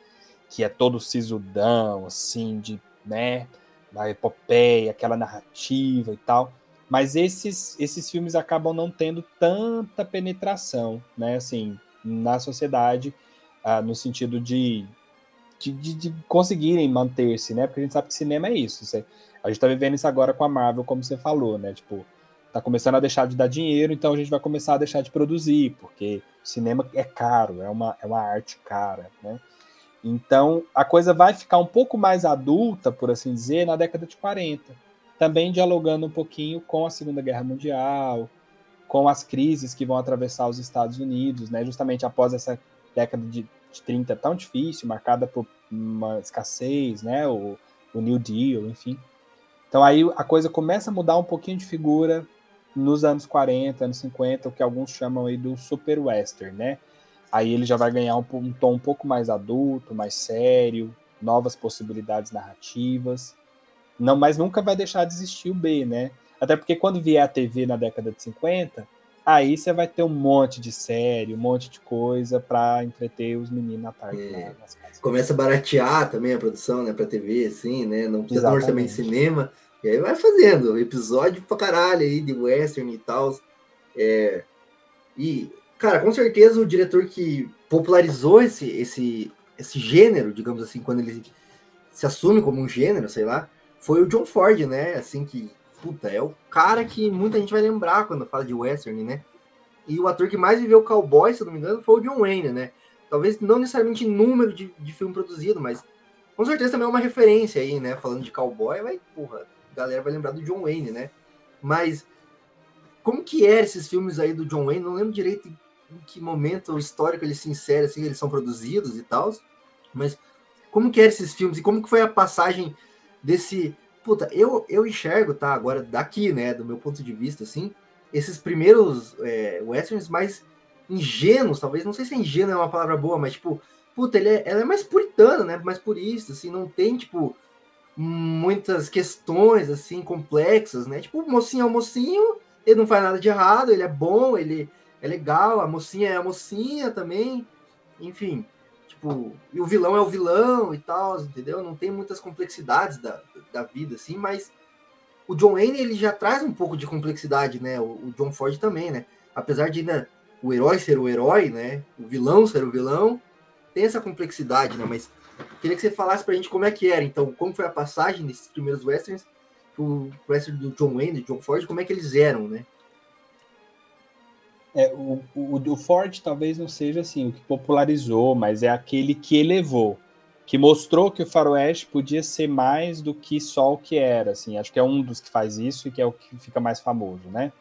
Que é todo sisudão, assim, de, né? Da epopeia, aquela narrativa e tal. Mas esses, esses filmes acabam não tendo tanta penetração, né? Assim, na sociedade, ah, no sentido de de, de, de conseguirem manter-se, né? Porque a gente sabe que cinema é isso. Você, a gente tá vivendo isso agora com a Marvel, como você falou, né? Tipo, tá começando a deixar de dar dinheiro, então a gente vai começar a deixar de produzir, porque cinema é caro, é uma, é uma arte cara, né? Então a coisa vai ficar um pouco mais adulta, por assim dizer, na década de 40. Também dialogando um pouquinho com a Segunda Guerra Mundial, com as crises que vão atravessar os Estados Unidos, né? Justamente após essa década de de 30 tão difícil, marcada por uma escassez, né? O, o New Deal, enfim. Então aí a coisa começa a mudar um pouquinho de figura nos anos 40, anos 50, o que alguns chamam aí do super western, né? Aí ele já vai ganhar um, um tom um pouco mais adulto, mais sério, novas possibilidades narrativas. Não, mas nunca vai deixar de existir o B, né? Até porque quando vier a TV na década de 50, Aí você vai ter um monte de série, um monte de coisa para entreter os meninos à tarde é. nas casas. Começa a baratear também a produção, né, para TV, assim, né? Não precisa Exatamente. também cinema. E aí vai fazendo episódio pra caralho aí de western e tal. É... E, cara, com certeza o diretor que popularizou esse, esse, esse gênero, digamos assim, quando ele se assume como um gênero, sei lá, foi o John Ford, né? Assim que, puta, é o cara que muita gente vai lembrar quando fala de western, né? E o ator que mais viveu cowboy, se eu não me engano, foi o John Wayne, né? Talvez não necessariamente em número de, de filme produzido, mas com certeza também é uma referência aí, né? Falando de cowboy, vai, porra, a galera vai lembrar do John Wayne, né? Mas como que eram esses filmes aí do John Wayne? Não lembro direito em que momento histórico eles se inserem, assim, eles são produzidos e tal, mas como que eram esses filmes e como que foi a passagem desse... Puta, eu, eu enxergo, tá, agora daqui, né, do meu ponto de vista, assim, esses primeiros é, westerns mais ingênuos, talvez, não sei se ingênuo é uma palavra boa, mas tipo, puta, ele é, ela é mais puritana, né? Mais purista, assim, não tem, tipo, muitas questões, assim, complexas, né? Tipo, o mocinho é o mocinho, ele não faz nada de errado, ele é bom, ele é legal, a mocinha é a mocinha também, enfim, tipo, e o vilão é o vilão e tal, entendeu? Não tem muitas complexidades da, da vida, assim, mas o John Wayne ele já traz um pouco de complexidade, né? O, o John Ford também, né? Apesar de ainda o herói ser o herói, né? O vilão ser o vilão, tem essa complexidade, né? Mas queria que você falasse pra gente como é que era, então, como foi a passagem desses primeiros westerns pro western do John Wayne, do John Ford, como é que eles eram, né? É, o, o, o Ford talvez não seja assim o que popularizou, mas é aquele que elevou que mostrou que o faroeste podia ser mais do que só o que era, assim, acho que é um dos que faz isso e que é o que fica mais famoso, né?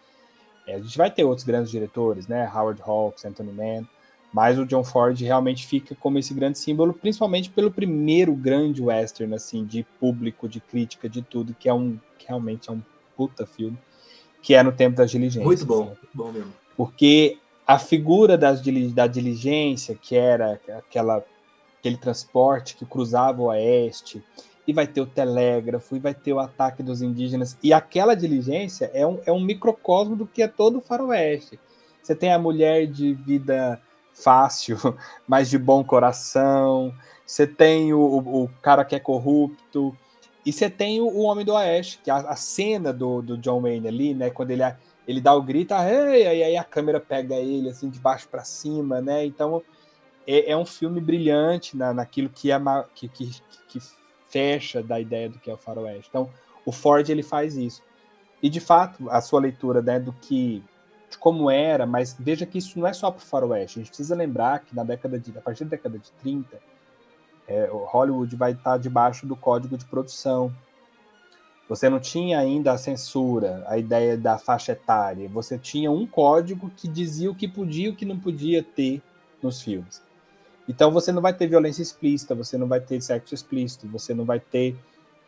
É, a gente vai ter outros grandes diretores, né? Howard Hawks, Anthony Mann, mas o John Ford realmente fica como esse grande símbolo, principalmente pelo primeiro grande western, assim, de público, de crítica, de tudo, que é um, que realmente é um puta filme, que é no Tempo das Diligências. Muito bom, assim. bom mesmo. Porque a figura das, da diligência, que era aquela aquele transporte que cruzava o oeste, e vai ter o telégrafo, e vai ter o ataque dos indígenas, e aquela diligência é um, é um microcosmo do que é todo o faroeste. Você tem a mulher de vida fácil, mas de bom coração, você tem o, o cara que é corrupto, e você tem o, o Homem do Oeste, que é a, a, cena do, do John Wayne ali, né, quando ele, ele dá o grito, e aí a câmera pega ele, assim, de baixo para cima, né, então é, é um filme brilhante na, naquilo que, é, que, que, que fecha da ideia do que é o faroeste. Então, o Ford ele faz isso. E de fato, a sua leitura né, do que de como era, mas veja que isso não é só para o faroeste. A gente precisa lembrar que na década de, a partir da década de 30, é, Hollywood vai estar debaixo do código de produção. Você não tinha ainda a censura, a ideia da faixa etária. Você tinha um código que dizia o que podia e o que não podia ter nos filmes. Então você não vai ter violência explícita, você não vai ter sexo explícito, você não vai ter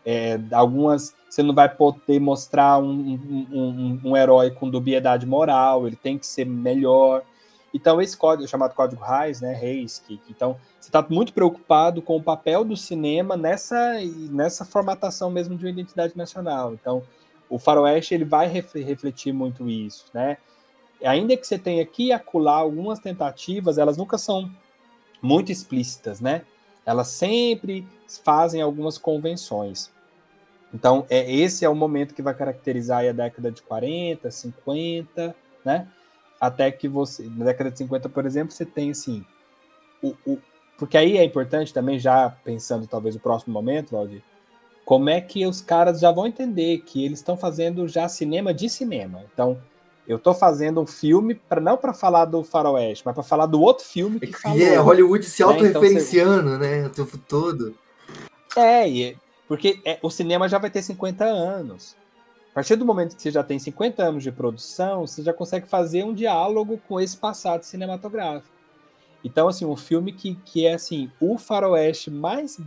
é, algumas. Você não vai poder mostrar um, um, um, um, herói com dubiedade moral, ele tem que ser melhor. Então, esse código, chamado Código Reis, né, Reis, que, então, você está muito preocupado com o papel do cinema nessa, nessa formatação mesmo de uma identidade nacional. Então, o faroeste ele vai refletir muito isso, né? Ainda que você tenha aqui acolá algumas tentativas, elas nunca são muito explícitas, né? Elas sempre fazem algumas convenções. Então, é, esse é o momento que vai caracterizar a década de 40, 50, né? Até que você, na década de 50, por exemplo, você tem assim, o, o, porque aí é importante também, já pensando talvez o próximo momento, Valdir, como é que os caras já vão entender que eles estão fazendo já cinema de cinema. Então, eu tô fazendo um filme para não para falar do faroeste, mas para falar do outro filme que falou. É, Hollywood se autorreferenciando, né, então, você... né, o tempo todo. É, e, porque é, o cinema já vai ter 50 anos. A partir do momento que você já tem 50 anos de produção, você já consegue fazer um diálogo com esse passado cinematográfico. Então, assim, um filme que, que é assim, o faroeste mais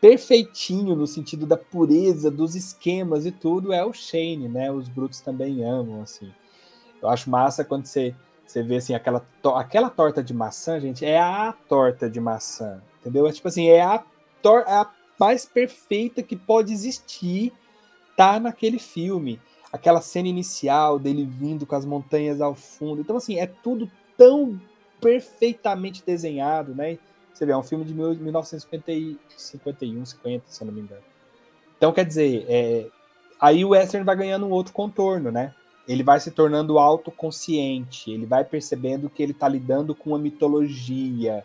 perfeitinho no sentido da pureza dos esquemas e tudo é o Shane, né? Os brutos também amam, assim. Eu acho massa quando você, você vê assim aquela, to aquela torta de maçã, gente, é a torta de maçã, entendeu? É tipo assim, é a, tor é a mais perfeita que pode existir, tá naquele filme. Aquela cena inicial dele vindo com as montanhas ao fundo. Então assim, é tudo tão perfeitamente desenhado, né? Você vê, é um filme de 1951, 50, se eu não me engano. Então, quer dizer, é, aí o western vai ganhando um outro contorno, né? Ele vai se tornando autoconsciente, ele vai percebendo que ele está lidando com uma mitologia.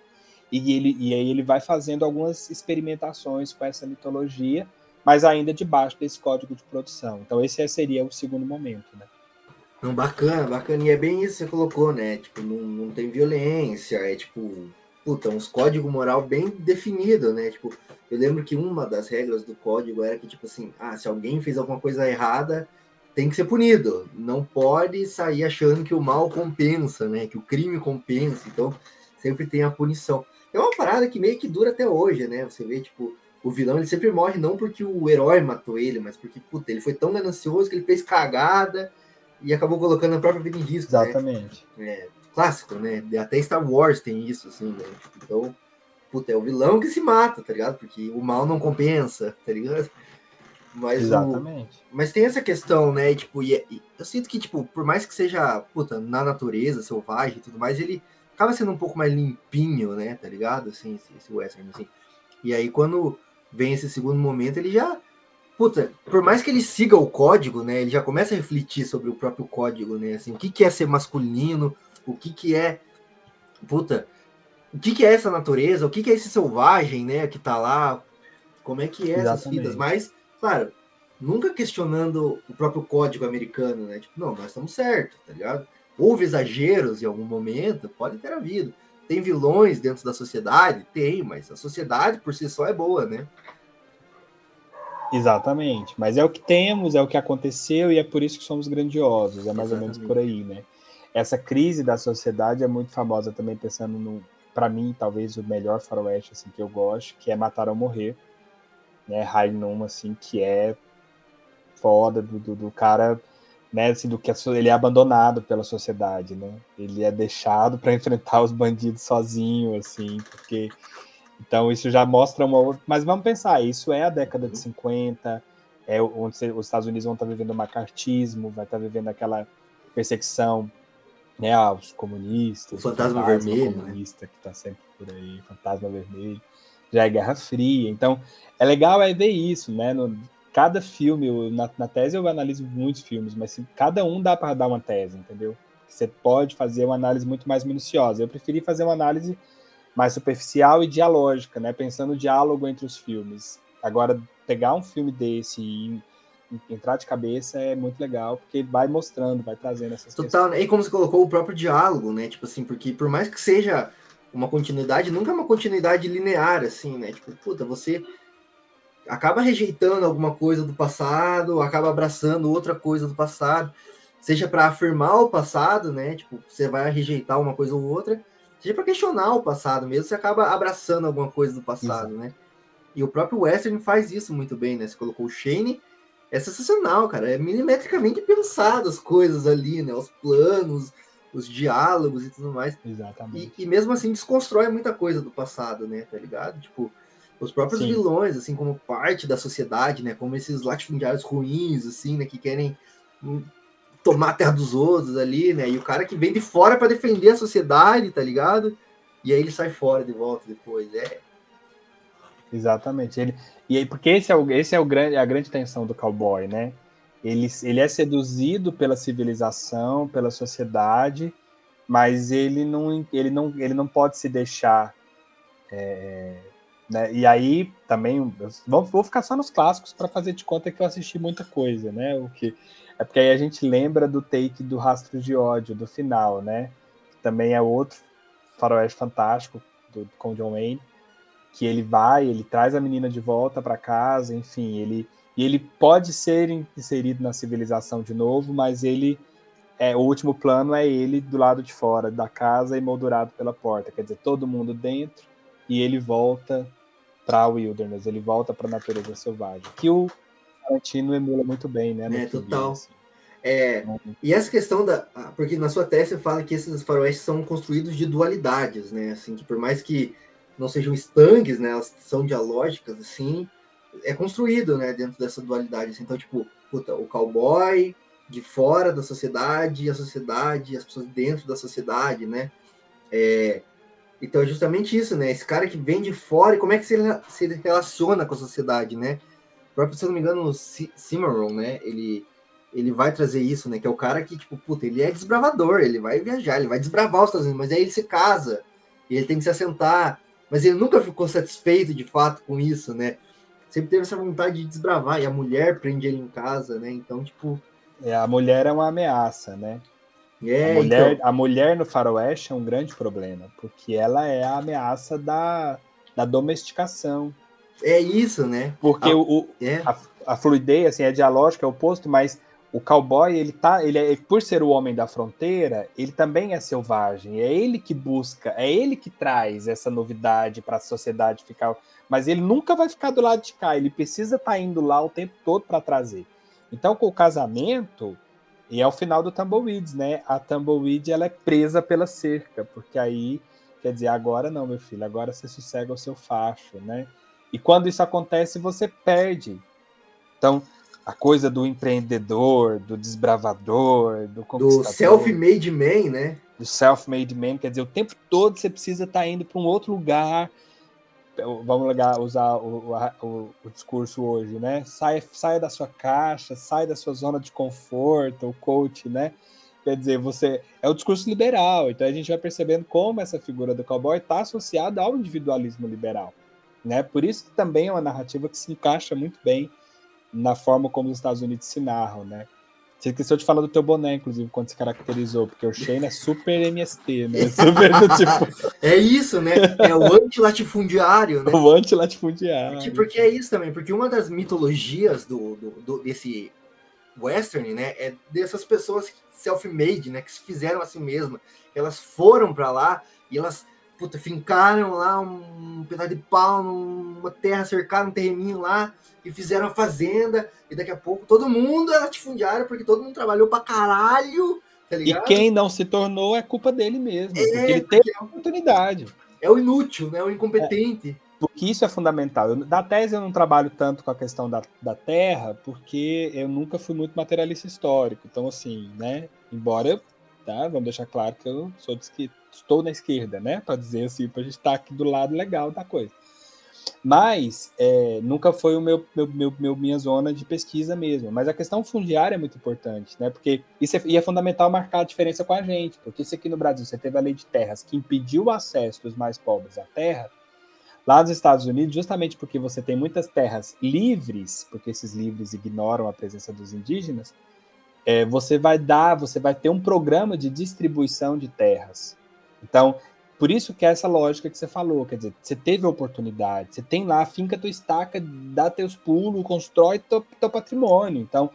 E, ele, e aí ele vai fazendo algumas experimentações com essa mitologia, mas ainda debaixo desse código de produção. Então esse seria o segundo momento, né? Não, bacana, bacana. E é bem isso que você colocou, né? Tipo, não, não tem violência, é tipo, puta, uns código moral bem definido, né? Tipo, eu lembro que uma das regras do código era que, tipo assim, ah, se alguém fez alguma coisa errada, tem que ser punido. Não pode sair achando que o mal compensa, né? Que o crime compensa. Então, sempre tem a punição. É uma parada que meio que dura até hoje, né? Você vê, tipo, o vilão ele sempre morre não porque o herói matou ele, mas porque, puta, ele foi tão ganancioso que ele fez cagada e acabou colocando a própria vida em risco. Né? Exatamente. Né? É, clássico, né? Até Star Wars tem isso, assim, né? Então, puta, é o vilão que se mata, tá ligado? Porque o mal não compensa, tá ligado? Mas Exatamente. O... Mas tem essa questão, né? E, tipo, e, e, eu sinto que, tipo, por mais que seja, puta, na natureza, selvagem e tudo mais, ele acaba sendo um pouco mais limpinho, né? Tá ligado? Assim, esse, esse western, assim. E aí, quando vem esse segundo momento, ele já. Puta, por mais que ele siga o código, né? Ele já começa a refletir sobre o próprio código, né? Assim, o que, que é ser masculino, o que, que é. Puta, o que, que é essa natureza, o que, que é esse selvagem, né? Que tá lá, como é que é Exatamente. essas vidas, mas Claro, nunca questionando o próprio código americano, né? Tipo, não, nós estamos certos, tá ligado? Houve exageros em algum momento, pode ter havido. Tem vilões dentro da sociedade? Tem, mas a sociedade por si só é boa, né? Exatamente, mas é o que temos, é o que aconteceu e é por isso que somos grandiosos, é mais Exatamente. ou menos por aí, né? Essa crise da sociedade é muito famosa também, pensando no, para mim, talvez o melhor faroeste assim, que eu gosto, que é Matar ou Morrer, né, Rainum, assim, que é foda do, do, do, cara, né, assim, do que ele é abandonado pela sociedade, né? Ele é deixado para enfrentar os bandidos sozinho, assim, porque então isso já mostra uma mas vamos pensar, isso é a década de 50, é onde os Estados Unidos vão estar vivendo o macartismo, vai estar vivendo aquela perseguição né, aos comunistas, o fantasma, o fantasma vermelho, né? comunista né? que está sempre por aí, fantasma vermelho já é Guerra Fria. Então, é legal é ver isso, né? No, cada filme, eu, na, na, tese eu analiso muitos filmes, mas se, cada um dá para dar uma tese, entendeu? Você pode fazer uma análise muito mais minuciosa. Eu preferi fazer uma análise mais superficial e dialógica, né? Pensando no diálogo entre os filmes. Agora, pegar um filme desse e entrar de cabeça é muito legal, porque vai mostrando, vai trazendo essas Total, questões. e como você colocou o próprio diálogo, né? Tipo assim, porque por mais que seja uma continuidade nunca é uma continuidade linear, assim, né? Tipo, puta, você acaba rejeitando alguma coisa do passado, acaba abraçando outra coisa do passado, seja para afirmar o passado, né? Tipo, você vai rejeitar uma coisa ou outra, seja para questionar o passado mesmo, você acaba abraçando alguma coisa do passado, Isso. né? E o próprio Western faz isso muito bem, né? Você colocou o Shane, é sensacional, cara. É milimetricamente pensado as coisas ali, né? Os planos, os diálogos e tudo mais. Exatamente. E, e, mesmo assim desconstrói muita coisa do passado, né? Tá ligado? Tipo, os próprios Sim. vilões, assim, como parte da sociedade, né? Como esses latifundiários ruins, assim, né? Que querem hum, tomar a terra dos outros ali, né? E o cara que vem de fora para defender a sociedade, tá ligado? E aí ele sai fora de volta depois. É. Exatamente. Ele, e aí, porque esse é, o, esse é o grande, a grande tensão do cowboy, né? Ele, ele é seduzido pela civilização, pela sociedade, mas ele não, ele não, ele não pode se deixar. É, né? E aí também vou, vou ficar só nos clássicos para fazer de conta que eu assisti muita coisa, né? O que é porque aí a gente lembra do take do Rastro de Ódio do final, né? Também é outro faroeste fantástico do, com John Wayne, que ele vai, ele traz a menina de volta para casa, enfim, ele e ele pode ser inserido na civilização de novo, mas ele é o último plano é ele do lado de fora da casa emoldurado pela porta, quer dizer, todo mundo dentro e ele volta para o wilderness, ele volta para a natureza selvagem, que o Tarantino emula muito bem, né? É, total. assim. É, e essa questão da. Ah, porque na sua tese você fala que esses faroestes são construídos de dualidades, né? Assim, que por mais que não sejam estanques, né? Elas são dialógicas, assim, é construído, né, dentro dessa dualidade. Assim. Então, tipo, puta, o cowboy de fora da sociedade, a sociedade, as pessoas dentro da sociedade, né? É, então é justamente isso, né? Esse cara que vem de fora e como é que ele se relaciona com a sociedade, né? O próprio, se não me engano, o Cimarron, né? Ele, ele vai trazer isso, né? Que é o cara que, tipo, puta, ele é desbravador, ele vai viajar, ele vai desbravar os Estados Unidos, mas aí ele se casa, e ele tem que se assentar mas ele nunca ficou satisfeito de fato com isso, né? Sempre teve essa vontade de desbravar, e a mulher prende ele em casa, né? Então, tipo. É, a mulher é uma ameaça, né? É, a, mulher, então... a mulher no faroeste é um grande problema, porque ela é a ameaça da, da domesticação. É isso, né? Porque a, o, é. a, a fluidez, assim, é dialógica, é oposto, mas o cowboy, ele tá, ele é, por ser o homem da fronteira, ele também é selvagem. É ele que busca, é ele que traz essa novidade para a sociedade ficar. Mas ele nunca vai ficar do lado de cá, ele precisa estar tá indo lá o tempo todo para trazer. Então, com o casamento, e é o final do Tumbleweeds, né? A Tumbleweed ela é presa pela cerca, porque aí, quer dizer, agora não, meu filho, agora você sossega o seu facho, né? E quando isso acontece, você perde. Então, a coisa do empreendedor, do desbravador, do Do self-made man, né? Do self-made man, quer dizer, o tempo todo você precisa estar tá indo para um outro lugar. Vamos usar o, o, o, discurso hoje, né? Saia, saia da sua caixa, saia da sua zona de conforto, o coach, né? Quer dizer, você é o discurso liberal, então a gente vai percebendo como essa figura do cowboy está associada ao individualismo liberal, né? Por isso que também é uma narrativa que se encaixa muito bem na forma como os Estados Unidos se narram, né? Você esqueceu de falar do teu boné, inclusive, quando se caracterizou, porque o Shane é super MST, né? Super tipo... É isso, né? É o antilatifundiário, né? O antilatifundiário. Porque, porque é isso também, porque uma das mitologias do, do, do desse western, né, é dessas pessoas self-made, né, que se fizeram assim mesmo. Elas foram para lá e elas puta, fincaram lá um pedaço de pau numa terra, cercaram um terreninho lá e fizeram a fazenda. E daqui a pouco todo mundo é latifundiário, porque todo mundo trabalhou pra caralho. Tá e quem não se tornou é culpa dele mesmo. É, porque ele teve a oportunidade. É o inútil, né? O incompetente. É, porque isso é fundamental. Eu, da tese eu não trabalho tanto com a questão da, da terra, porque eu nunca fui muito materialista histórico. Então, assim, né? Embora tá? Vamos deixar claro que eu sou de, estou na esquerda, né? Para dizer assim, para a gente estar tá aqui do lado legal da coisa. Mas é, nunca foi o meu, meu, meu, meu, minha zona de pesquisa mesmo. Mas a questão fundiária é muito importante, né? Porque isso é, e é fundamental marcar a diferença com a gente. Porque se aqui no Brasil você teve a lei de terras que impediu o acesso dos mais pobres à terra, lá nos Estados Unidos, justamente porque você tem muitas terras livres, porque esses livres ignoram a presença dos indígenas, é, você vai dar, você vai ter um programa de distribuição de terras. Então, por isso que é essa lógica que você falou, quer dizer, você teve a oportunidade, você tem lá, finca tua estaca, dá teus pulos, constrói teu, teu patrimônio. Então,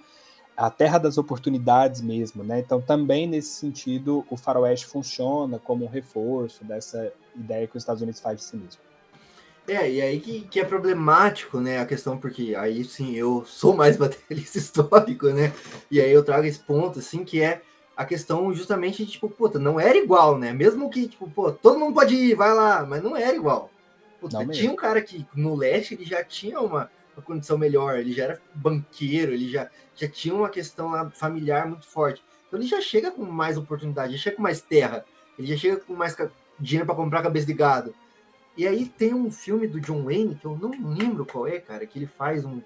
a terra das oportunidades mesmo, né? Então, também nesse sentido, o faroeste funciona como um reforço dessa ideia que os Estados Unidos faz de si mesmo. É, e aí que, que é problemático, né, a questão, porque aí sim eu sou mais materialista histórico, né, e aí eu trago esse ponto, assim, que é a questão justamente de, tipo, puta, não era igual, né, mesmo que, tipo, pô, todo mundo pode ir, vai lá, mas não era igual. Puta, não tinha um cara que no leste ele já tinha uma, uma, condição melhor, ele já era banqueiro, ele já, já tinha uma questão lá familiar muito forte. Então ele já chega com mais oportunidade, já chega com mais terra, ele já chega com mais dinheiro para comprar cabeça de gado. E aí tem um filme do John Wayne, que eu não lembro qual é, cara, que ele faz um,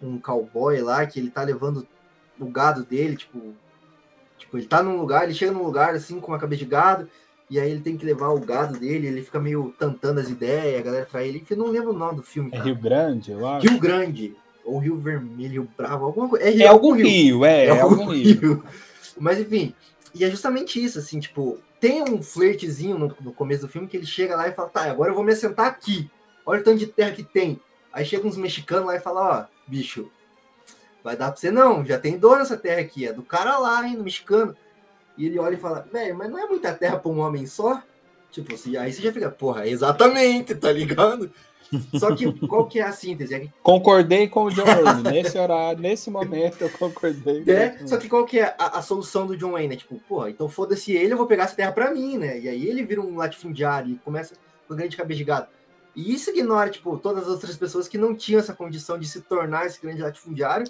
um cowboy lá, que ele tá levando o gado dele, tipo, tipo, ele tá num lugar, ele chega num lugar assim com uma cabeça de gado, e aí ele tem que levar o gado dele, ele fica meio tantando as ideias, a galera trai ele, eu não lembro o nome do filme. É cara. É Rio Grande, eu acho. Rio Grande, ou Rio Vermelho, Rio Bravo, alguma coisa. É, é algum rio, rio é, é, é, algum rio. rio. Mas enfim, e é justamente isso, assim, tipo, tem um flertezinho no, no, começo do filme que ele chega lá e fala: tá, agora eu vou me assentar aqui. Olha o tanto de terra que tem. Aí chega uns mexicanos lá e fala: ó, bicho, vai dar pra você não, já tem dono essa terra aqui, é do cara lá, hein, do mexicano. E ele olha e fala: velho, mas não é muita terra pra um homem só? Tipo assim, aí você já fica: porra, exatamente, tá ligado? Só que qual que é a síntese? É concordei com o John Wayne. Nesse horário, nesse momento, eu concordei. É, só que qual que é a, a solução do John Wayne? É tipo, pô, então foda-se ele, eu vou pegar essa terra pra mim, né? E aí ele vira um latifundiário e começa com grande cabeça de gado. E isso ignora, tipo, todas as outras pessoas que não tinham essa condição de se tornar esse grande latifundiário.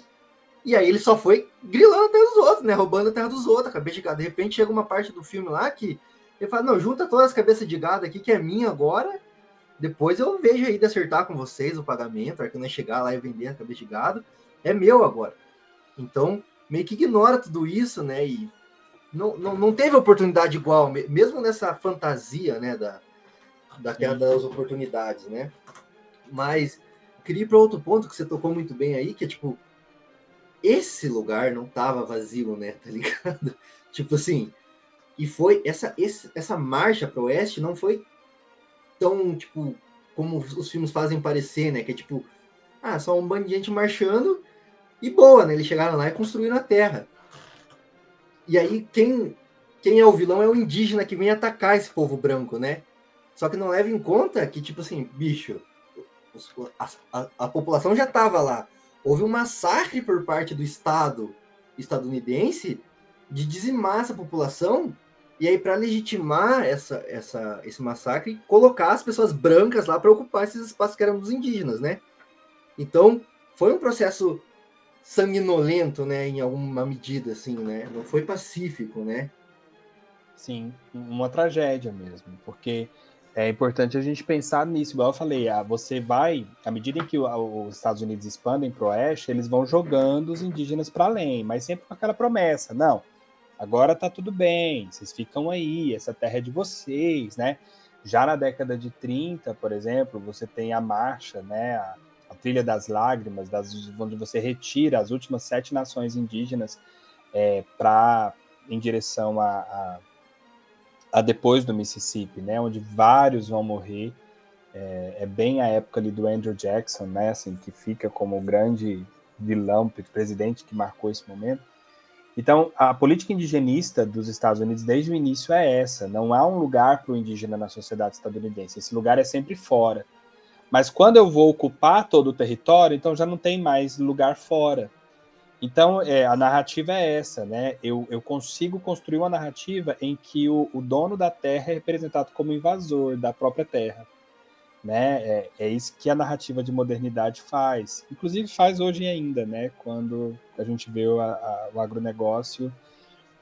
E aí ele só foi grilando a terra dos outros, né? Roubando a terra dos outros, a cabeça de gado. De repente chega uma parte do filme lá que ele fala, não, junta todas as cabeças de gado aqui, que é minha agora, depois eu vejo aí de acertar com vocês o pagamento, a hora que não chegar lá e vender a cabeça de gado, é meu agora. Então, meio que ignora tudo isso, né? E não, não, não teve oportunidade igual, mesmo nessa fantasia, né, da, da terra das oportunidades, né? Mas queria ir para outro ponto que você tocou muito bem aí, que é tipo, esse lugar não tava vazio, né? Tá ligado? tipo assim, e foi essa, esse, essa marcha para o oeste não foi tão, tipo, como os filmes fazem parecer, né? Que é tipo, ah, só um bando de gente marchando e boa, né? Eles chegaram lá e construíram a terra. E aí, quem, quem é o vilão é o indígena que vem atacar esse povo branco, né? Só que não leva em conta que, tipo assim, bicho, a, a, a população já estava lá. Houve um massacre por parte do Estado estadunidense de dizimar essa população e aí, para legitimar essa, essa, esse massacre, colocar as pessoas brancas lá para ocupar esses espaços que eram dos indígenas, né? Então, foi um processo sanguinolento, né, em alguma medida, assim, né? Não foi pacífico, né? Sim, uma tragédia mesmo, porque é importante a gente pensar nisso, igual eu falei, ah, você vai, à medida em que os Estados Unidos expandem para o oeste, eles vão jogando os indígenas para além, mas sempre com aquela promessa, não, agora tá tudo bem, vocês ficam aí, essa terra é de vocês, né? Já na década de 30, por exemplo, você tem a marcha, né, a, a Trilha das Lágrimas, das, onde você retira as últimas sete nações indígenas é, para em direção a, a, a, depois do Mississippi, né, onde vários vão morrer. É, é, bem a época ali do Andrew Jackson, né, assim, que fica como o grande vilão, presidente que marcou esse momento. Então, a política indigenista dos Estados Unidos desde o início é essa: não há um lugar para o indígena na sociedade estadunidense, esse lugar é sempre fora. Mas quando eu vou ocupar todo o território, então já não tem mais lugar fora. Então, é, a narrativa é essa, né? Eu, eu consigo construir uma narrativa em que o, o dono da terra é representado como invasor da própria terra. Né? É, é, isso que a narrativa de modernidade faz. Inclusive faz hoje ainda, né? Quando a gente vê a, a, o agronegócio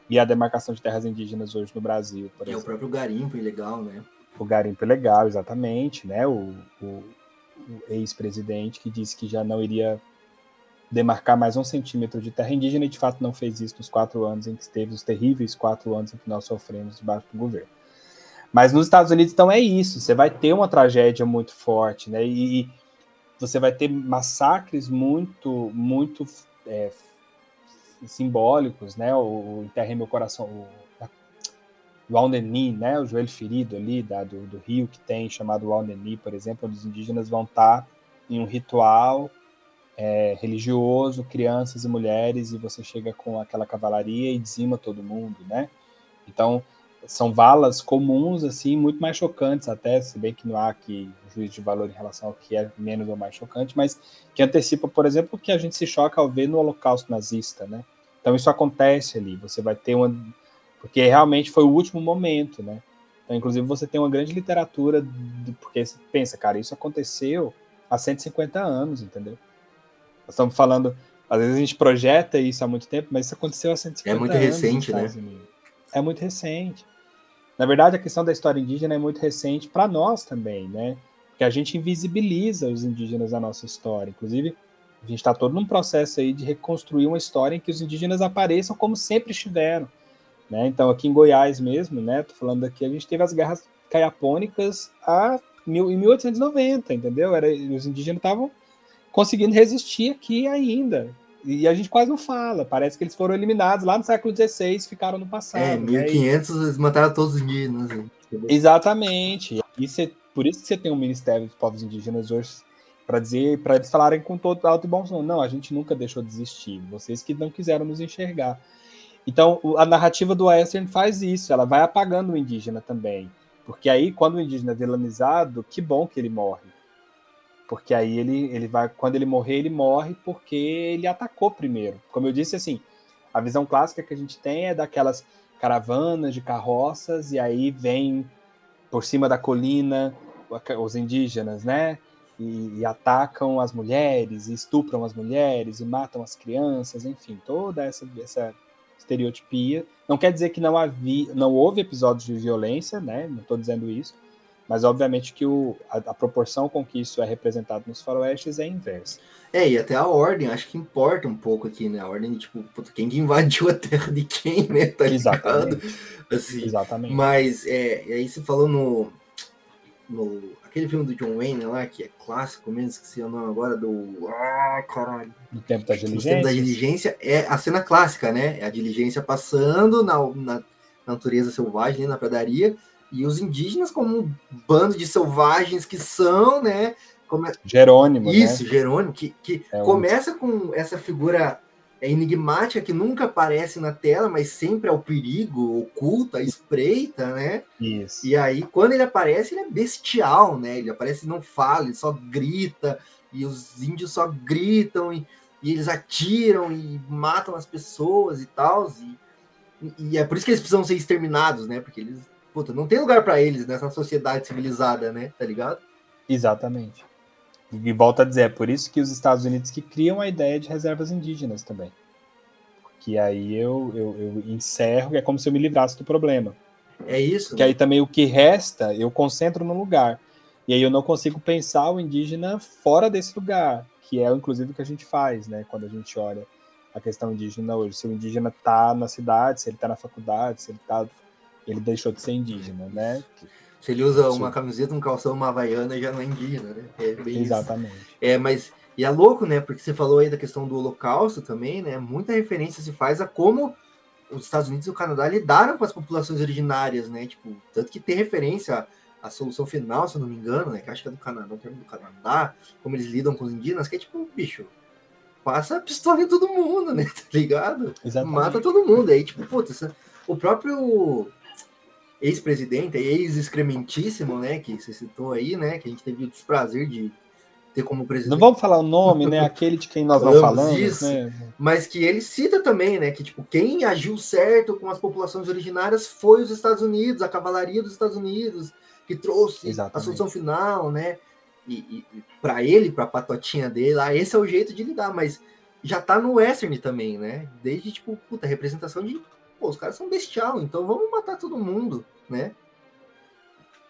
e a demarcação de terras indígenas hoje no Brasil. Por é exemplo. o próprio garimpo ilegal, né? O garimpo ilegal, exatamente, né? O, o, o ex-presidente que disse que já não iria demarcar mais um centímetro de terra indígena e de fato não fez isso nos quatro anos em que esteve os terríveis quatro anos em que nós sofremos debaixo do governo. Mas nos Estados Unidos, então, é isso. Você vai ter uma tragédia muito forte, né? E você vai ter massacres muito, muito é, simbólicos, né? O, o Meu Coração, o, Aldeni, né? O joelho ferido ali da, do, do rio que tem, chamado Aldeni, por exemplo, onde os indígenas vão estar em um ritual é, religioso, crianças e mulheres, e você chega com aquela cavalaria e dizima todo mundo, né? Então, são valas comuns, assim, muito mais chocantes até, se bem que não há aqui juízo de valor em relação ao que é menos ou mais chocante, mas que antecipa, por exemplo, o que a gente se choca ao ver no Holocausto nazista, né? Então isso acontece ali, você vai ter uma... Porque realmente foi o último momento, né? Então, inclusive, você tem uma grande literatura, porque você pensa, cara, isso aconteceu há 150 anos, entendeu? Nós estamos falando... Às vezes a gente projeta isso há muito tempo, mas isso aconteceu há 150 anos. É muito anos recente, né? É muito recente. Na verdade, a questão da história indígena é muito recente para nós também, né? Porque a gente invisibiliza os indígenas da nossa história. Inclusive, a gente está todo num processo aí de reconstruir uma história em que os indígenas apareçam como sempre estiveram. Né? Então, aqui em Goiás mesmo, né? Tô falando aqui, a gente teve as guerras caiapônicas a mil, em 1890, entendeu? Era, os indígenas estavam conseguindo resistir aqui ainda. E a gente quase não fala. Parece que eles foram eliminados lá no século XVI ficaram no passado. É, 1500 né? eles mataram todos os indígenas. Né? Exatamente. E cê, por isso que você tem um Ministério dos Povos Indígenas hoje para dizer, para eles falarem com todo alto e bom som. Não, a gente nunca deixou de existir. Vocês que não quiseram nos enxergar. Então, a narrativa do Western faz isso. Ela vai apagando o indígena também. Porque aí, quando o indígena é vilanizado, que bom que ele morre porque aí ele, ele vai, quando ele morrer, ele morre porque ele atacou primeiro. Como eu disse, assim, a visão clássica que a gente tem é daquelas caravanas de carroças, e aí vem por cima da colina os indígenas, né? E, e, atacam as mulheres, e estupram as mulheres, e matam as crianças, enfim, toda essa, essa estereotipia. Não quer dizer que não, havia, não houve episódios de violência, né? Não estou dizendo isso, mas, obviamente, que o, a, a, proporção com que isso é representado nos faroestes é inversa. É, e até a ordem, acho que importa um pouco aqui, né? A ordem, tipo, quem invadiu a terra de quem, né? Tá Exatamente. Assim, Exatamente. Mas, é, aí você falou no, no aquele filme do John Wayne lá, que é clássico mesmo, esqueci o nome agora, do. Ah, caralho. No tempo da No diligência. tempo da diligência é a cena clássica, né? É a diligência passando na, na, na natureza selvagem, na pradaria, e os indígenas como um bando de selvagens que são, né? Come- Jerônimo, Isso, né? Jerônimo, que, que É um- começa com essa figura é, enigmática que nunca aparece na tela, mas sempre é o perigo, oculta, espreita, né? Isso. E aí, quando ele aparece, ele é bestial, né? Ele aparece e não fala, ele só grita, e os índios só gritam, e, e eles atiram e matam as pessoas e tal. E, e é por isso que eles precisam ser exterminados, né? Porque eles, puta, não tem lugar para eles nessa sociedade civilizada, né? Tá ligado? Exatamente. E volta a dizer, é por isso que os Estados Unidos que criam a ideia de reservas indígenas também. Que aí eu, eu, eu encerro, é como se eu me livrasse do problema. É isso. Que aí também o que resta, eu concentro no lugar. E aí eu não consigo pensar o indígena fora desse lugar, que é inclusive o que a gente faz, né? Quando a gente olha a questão indígena hoje. Se o indígena está na cidade, se ele está na faculdade, se ele tá. Ele deixou de ser indígena, né? Se ele usa uma camiseta, um calção, uma havaiana, já não é indígena, né? É bem isso. Exatamente. É, mas e é louco, né? Porque você falou aí da questão do Holocausto também, né? Muita referência se faz a como os Estados Unidos e o Canadá lidaram com as populações originárias, né? Tipo, tanto que tem referência à, à solução final, se eu não me engano, né? Que acho que é do Canadá, no termo do Canadá, como eles lidam com os indígenas, que é tipo, bicho, passa a pistola em todo mundo, né? Tá ligado? Exatamente. Mata todo mundo. Aí, tipo, puta, essa- o próprio ex-presidente, ex-excrementíssimo, né? Que você citou aí, né? Que a gente teve o desprazer de ter como presidente. Não vamos falar o nome, né? Aquele de quem nós não Falamos isso. né? mas que ele cita também, né, que tipo, quem agiu certo com as populações originárias foi os Estados Unidos, a cavalaria dos Estados Unidos, que trouxe Exatamente. a solução final, né? E, e para ele, para a patotinha dele, lá, esse é o jeito de lidar, mas já tá no western também, né? Desde tipo, puta, representação de, pô, os caras são bestial, então vamos matar todo mundo, né?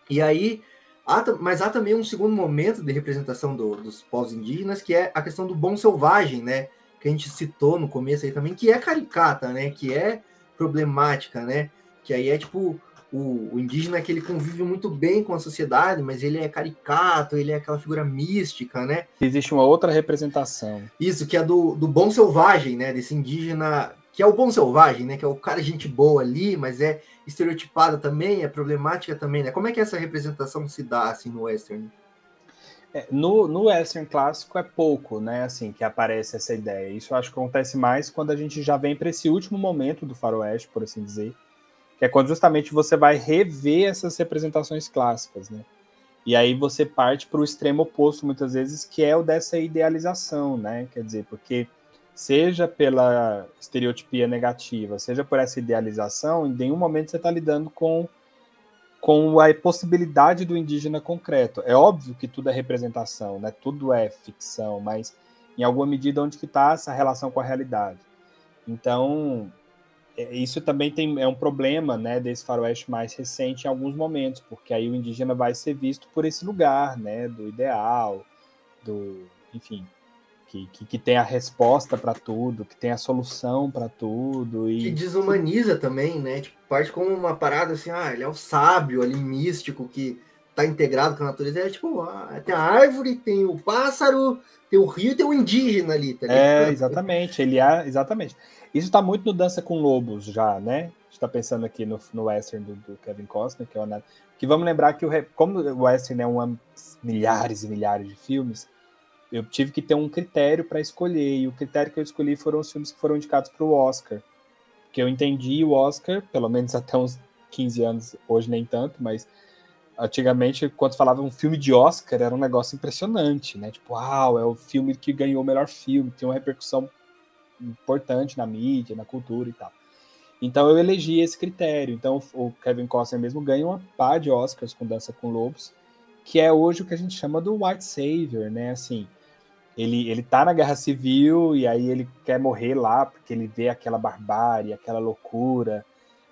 E aí, há mas há também um segundo momento de representação do- dos povos indígenas, que é a questão do bom selvagem, né? Que a gente citou no começo aí também, que é caricata, né? Que é problemática, né? Que aí é tipo o, o indígena que ele convive muito bem com a sociedade, mas ele é caricato, ele é aquela figura mística, né? Existe uma outra representação. Isso, que é do, do bom selvagem, né? Desse indígena, que é o bom selvagem, né? Que é o cara gente boa ali, mas é estereotipada também, é problemática também, né? Como é que essa representação se dá, assim, no western? É, no, no western clássico é pouco, né? Assim, que aparece essa ideia. Isso acho que acontece mais quando a gente já vem para esse último momento do faroeste, por assim dizer, que é quando justamente você vai rever essas representações clássicas, né? E aí você parte para o extremo oposto, muitas vezes, que é o dessa idealização, né? Quer dizer, porque seja pela estereotipia negativa, seja por essa idealização, em nenhum momento você está lidando com com a possibilidade do indígena concreto. É óbvio que tudo é representação, né? Tudo é ficção, mas em alguma medida onde que está essa relação com a realidade. Então, é- isso também tem, é um problema, né, desse faroeste mais recente em alguns momentos, porque aí o indígena vai ser visto por esse lugar, né, do ideal, do, enfim, que, que, que tem a resposta para tudo, que tem a solução para tudo Que e desumaniza também, né? Tipo, parte como uma parada assim, ah, ele é o sábio ali, místico, que tá integrado com a natureza. É tipo, ah, tem a árvore, tem o pássaro, tem o rio e tem o indígena ali, tá É, exatamente. Ele é, exatamente. Isso está muito no Dança com Lobos já, né? A gente está pensando aqui no, no western do, do Kevin Costner, que é o que vamos lembrar que o como o western é um milhares e milhares de filmes, eu tive que ter um critério para escolher e o critério que eu escolhi foram os filmes que foram indicados para o Oscar, porque eu entendi o Oscar, pelo menos até uns 15 anos, hoje nem tanto, mas antigamente, quando falava um filme de Oscar, era um negócio impressionante, né? Tipo, uau, é o filme que ganhou o melhor filme, tem uma repercussão importante na mídia, na cultura e tal. Então eu elegi esse critério. Então o Kevin Costner mesmo ganha uma pá de Oscars com Dança com Lobos, que é hoje o que a gente chama do white savior, né? Assim, ele ele tá na guerra civil e aí ele quer morrer lá porque ele vê aquela barbárie, aquela loucura,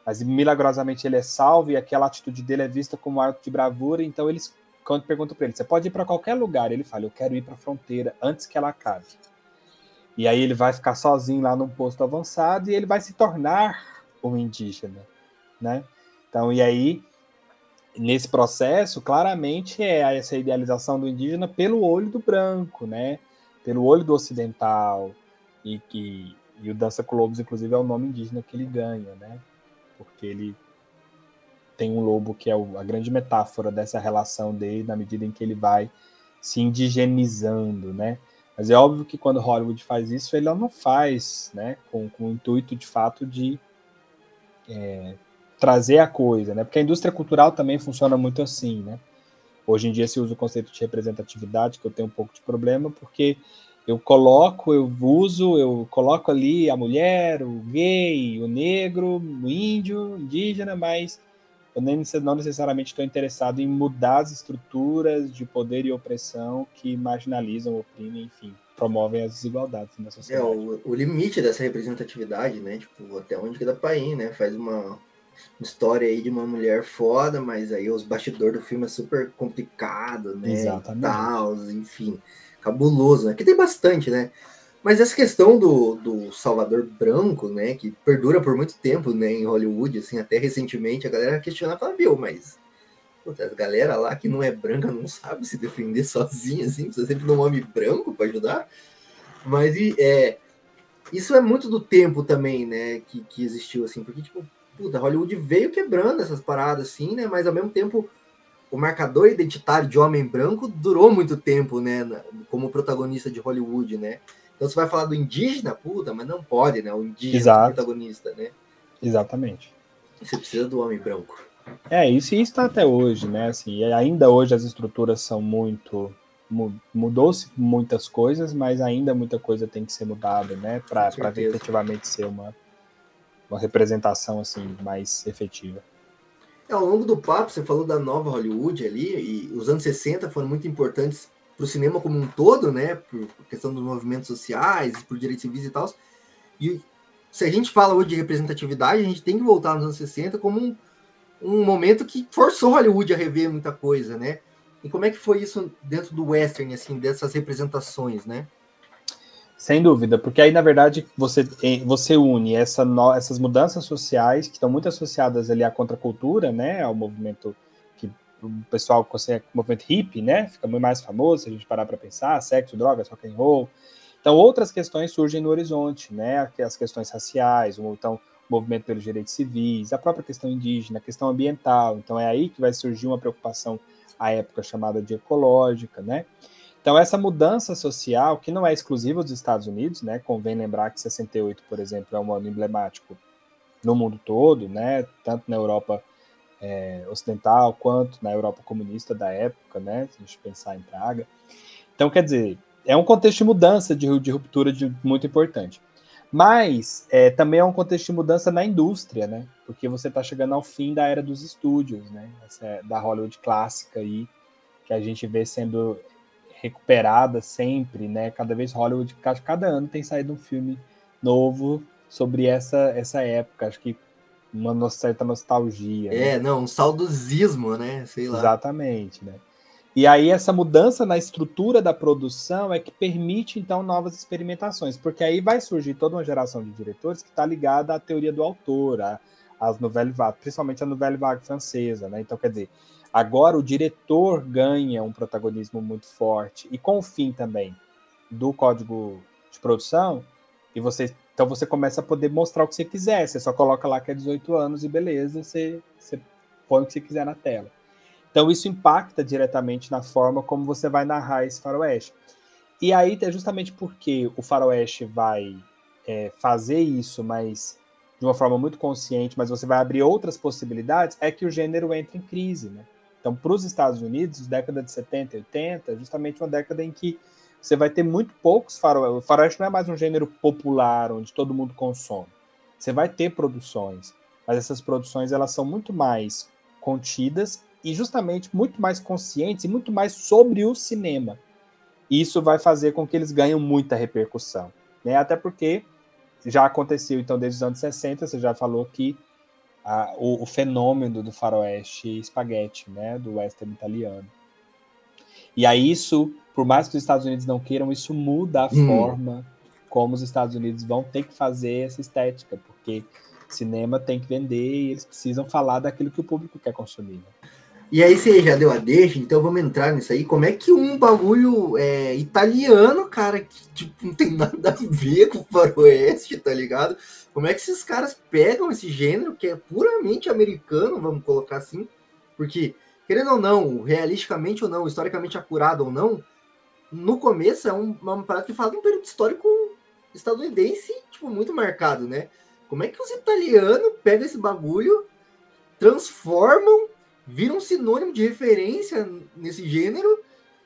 mas milagrosamente ele é salvo e aquela atitude dele é vista como um ato de bravura, então eles quando perguntam para ele, você pode ir para qualquer lugar, ele fala, eu quero ir para a fronteira antes que ela acabe. E aí ele vai ficar sozinho lá num posto avançado e ele vai se tornar um indígena, né? Então, e aí nesse processo, claramente é essa idealização do indígena pelo olho do branco, né? Pelo olho do ocidental, e que e o Dança com Lobos, inclusive, é o nome indígena que ele ganha, né? Porque ele tem um lobo que é a grande metáfora dessa relação dele na medida em que ele vai se indigenizando, né? Mas é óbvio que quando Hollywood faz isso, ele não faz, né? Com, com o intuito de fato de é, trazer a coisa, né? Porque a indústria cultural também funciona muito assim, né? Hoje em dia se usa o conceito de representatividade, que eu tenho um pouco de problema, porque eu coloco, eu uso, eu coloco ali a mulher, o gay, o negro, o índio, o indígena, mas eu nem, não necessariamente estou interessado em mudar as estruturas de poder e opressão que marginalizam, oprimem, enfim, promovem as desigualdades na sociedade. É, o, o limite dessa representatividade, né? Tipo, até onde que dá pra ir, né? Faz uma, história aí de uma mulher foda, mas aí os bastidores do filme é super complicado, né? Exatamente. Tal, enfim cabuloso, né? Que tem bastante, né? Mas essa questão do, do Salvador Branco, né, que perdura por muito tempo, né, em Hollywood, assim, até recentemente, a galera questionava, viu, mas puta, a galera lá que não é branca não sabe se defender sozinha, assim, precisa sempre de um homem branco para ajudar. Mas é, isso é muito do tempo também, né, que, que existiu, assim, porque, tipo, puta, Hollywood veio quebrando essas paradas, assim, né, mas ao mesmo tempo o marcador identitário de homem branco durou muito tempo, né, como protagonista de Hollywood, né? Então você vai falar do indígena, puta, mas não pode, né? O indígena Exato. protagonista, né? Exatamente. Você precisa do homem branco. É, isso e está até hoje, né? Assim, ainda hoje as estruturas são muito mudou-se muitas coisas, mas ainda muita coisa tem que ser mudada, né, para efetivamente ser uma uma representação assim mais efetiva. É, ao longo do papo, você falou da nova Hollywood ali, e os anos 60 foram muito importantes para o cinema como um todo, né? Por questão dos movimentos sociais, por direitos civis e tal. E se a gente fala hoje de representatividade, a gente tem que voltar nos anos 60 como um, um momento que forçou Hollywood a rever muita coisa, né? E como é que foi isso dentro do western, assim, dessas representações, né? Sem dúvida, porque aí, na verdade, você, você une essa no, essas mudanças sociais que estão muito associadas ali à contracultura, né, ao movimento que o pessoal consegue, movimento hippie, né, fica muito mais famoso se a gente parar para pensar, sexo, drogas, rock and roll. Então, outras questões surgem no horizonte, né, as questões raciais, então, o movimento pelos direitos civis, a própria questão indígena, a questão ambiental. Então, é aí que vai surgir uma preocupação à época chamada de ecológica, né, então, essa mudança social, que não é exclusiva dos Estados Unidos, né? Convém lembrar que 68, por exemplo, é um ano emblemático no mundo todo, né? Tanto na Europa é, ocidental quanto na Europa comunista da época, né? Se a gente pensar em Praga. Então, quer dizer, é um contexto de mudança, de, de ruptura de, muito importante. Mas é, também é um contexto de mudança na indústria, né? Porque você está chegando ao fim da era dos estúdios, né? Essa é da Hollywood clássica aí, que a gente vê sendo recuperada sempre, né? Cada vez Hollywood, cada ano tem saído um filme novo sobre essa, essa época. Acho que uma certa nostalgia. É, né? não, um saudosismo, né? Sei lá. Exatamente, né? E aí essa mudança na estrutura da produção é que permite então novas experimentações, porque aí vai surgir toda uma geração de diretores que está ligada à teoria do autor, às vagues, principalmente a nouvelle vague francesa, né? Então quer dizer, Agora o diretor ganha um protagonismo muito forte e com o fim também do código de produção e você então você começa a poder mostrar o que você quiser. Você só coloca lá que é 18 anos e beleza, você, você põe o que você quiser na tela. Então isso impacta diretamente na forma como você vai narrar esse faroeste. E aí é justamente porque o faroeste vai é, fazer isso, mas de uma forma muito consciente, mas você vai abrir outras possibilidades, é que o gênero entra em crise, né? Então, para os Estados Unidos, década de 70 e 80, é justamente uma década em que você vai ter muito poucos faroeste. O faroeste não é mais um gênero popular, onde todo mundo consome. Você vai ter produções, mas essas produções elas são muito mais contidas e justamente muito mais conscientes e muito mais sobre o cinema. Isso vai fazer com que eles ganhem muita repercussão. Né? Até porque já aconteceu, então, desde os anos 60, você já falou que a, o, o, fenômeno do faroeste espaguete, né, do western italiano. E aí isso, por mais que os Estados Unidos não queiram, isso muda a hum. forma como os Estados Unidos vão ter que fazer essa estética, porque cinema tem que vender e eles precisam falar daquilo que o público quer consumir. Né? E aí você já deu a deixa, então vamos entrar nisso aí. Como é que um bagulho é, italiano, cara, que tipo, não tem nada a ver com o faroeste, tá ligado? Como é que esses caras pegam esse gênero que é puramente americano, vamos colocar assim? Porque, querendo ou não, realisticamente ou não, historicamente acurado ou não, no começo é um, uma parada que fala de um período histórico estadunidense, tipo, muito marcado, né? Como é que os italianos pegam esse bagulho, transformam viram um sinônimo de referência nesse gênero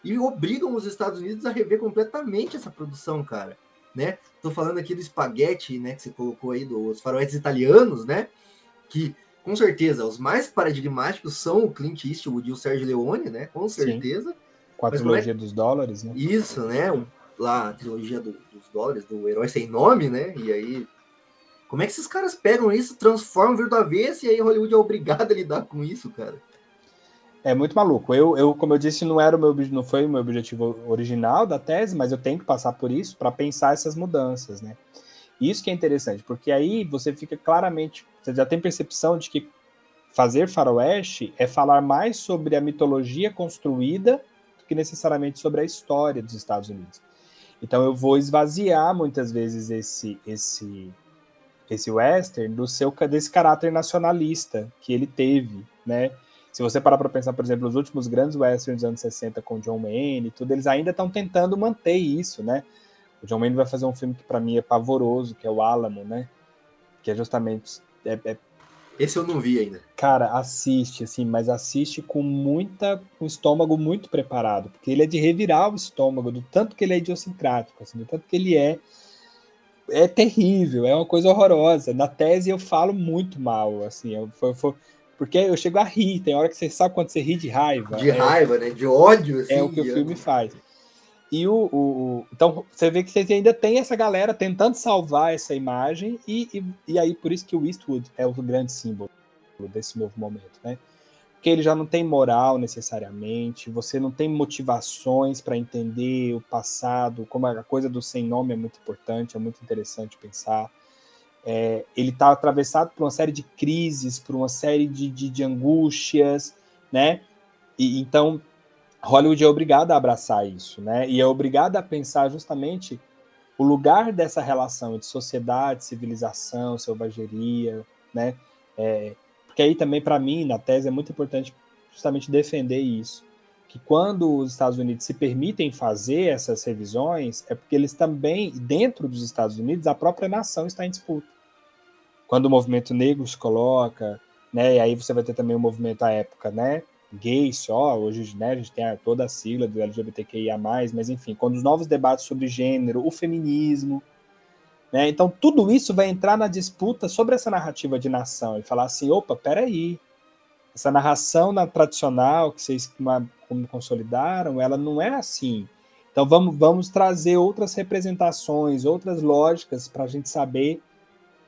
e obrigam os Estados Unidos a rever completamente essa produção, cara. Né? Tô falando aqui do espaguete, né, que você colocou aí dos faroestes italianos, né? Que com certeza os mais paradigmáticos são o Clint Eastwood e o Sérgio Leone, né? Com certeza. Sim. Com a Mas é trilogia é... dos dólares, né? Isso, né? lá a trilogia do, dos dólares, do herói sem nome, né? E aí como é que esses caras pegam isso, transformam, viram do avesso e aí Hollywood é obrigado a lidar com isso, cara? É muito maluco. Eu, eu, como eu disse, não era o meu não foi o meu objetivo original da tese, mas eu tenho que passar por isso para pensar essas mudanças, né? Isso que é interessante, porque aí você fica claramente, você já tem percepção de que fazer faroeste é falar mais sobre a mitologia construída do que necessariamente sobre a história dos Estados Unidos. Então eu vou esvaziar muitas vezes esse esse esse western do seu desse caráter nacionalista que ele teve, né? Se você parar para pensar, por exemplo, os últimos grandes westerns dos anos 60 com John Wayne e tudo, eles ainda estão tentando manter isso, né? O John Wayne vai fazer um filme que para mim é pavoroso, que é o Alamo, né? Que é justamente é, é... esse eu não vi ainda. Cara, assiste assim, mas assiste com muita com o estômago muito preparado, porque ele é de revirar o estômago do tanto que ele é idiosincrático, assim, do tanto que ele é é terrível, é uma coisa horrorosa. Na tese eu falo muito mal, assim, eu, foi, foi, porque eu chego a rir, tem hora que você sabe quando você ri de raiva. De é, raiva, né? De ódio, assim. É o que o filme faz. E o, o, Então, você vê que vocês ainda tem essa galera tentando salvar essa imagem, e, e, e, aí por isso que o Eastwood é o grande símbolo desse novo momento, né? Porque ele já não tem moral necessariamente, você não tem motivações para entender o passado, como a coisa do sem nome é muito importante, é muito interessante pensar. É, ele está atravessado por uma série de crises, por uma série de, de, de angústias, né? E, então, Hollywood é obrigada a abraçar isso, né? E é obrigada a pensar justamente o lugar dessa relação de sociedade, civilização, selvageria, né? É, porque aí também, para mim, na tese, é muito importante justamente defender isso. Que quando os Estados Unidos se permitem fazer essas revisões, é porque eles também, dentro dos Estados Unidos, a própria nação está em disputa quando o movimento negro se coloca, né, e aí você vai ter também o movimento à época, né, gay só, hoje né, a gente tem toda a sigla do LGBTQIA+, mas enfim, quando os novos debates sobre gênero, o feminismo, né, então tudo isso vai entrar na disputa sobre essa narrativa de nação e falar assim, opa, peraí, essa narração na tradicional que vocês uma, como consolidaram, ela não é assim. Então vamos, vamos trazer outras representações, outras lógicas para a gente saber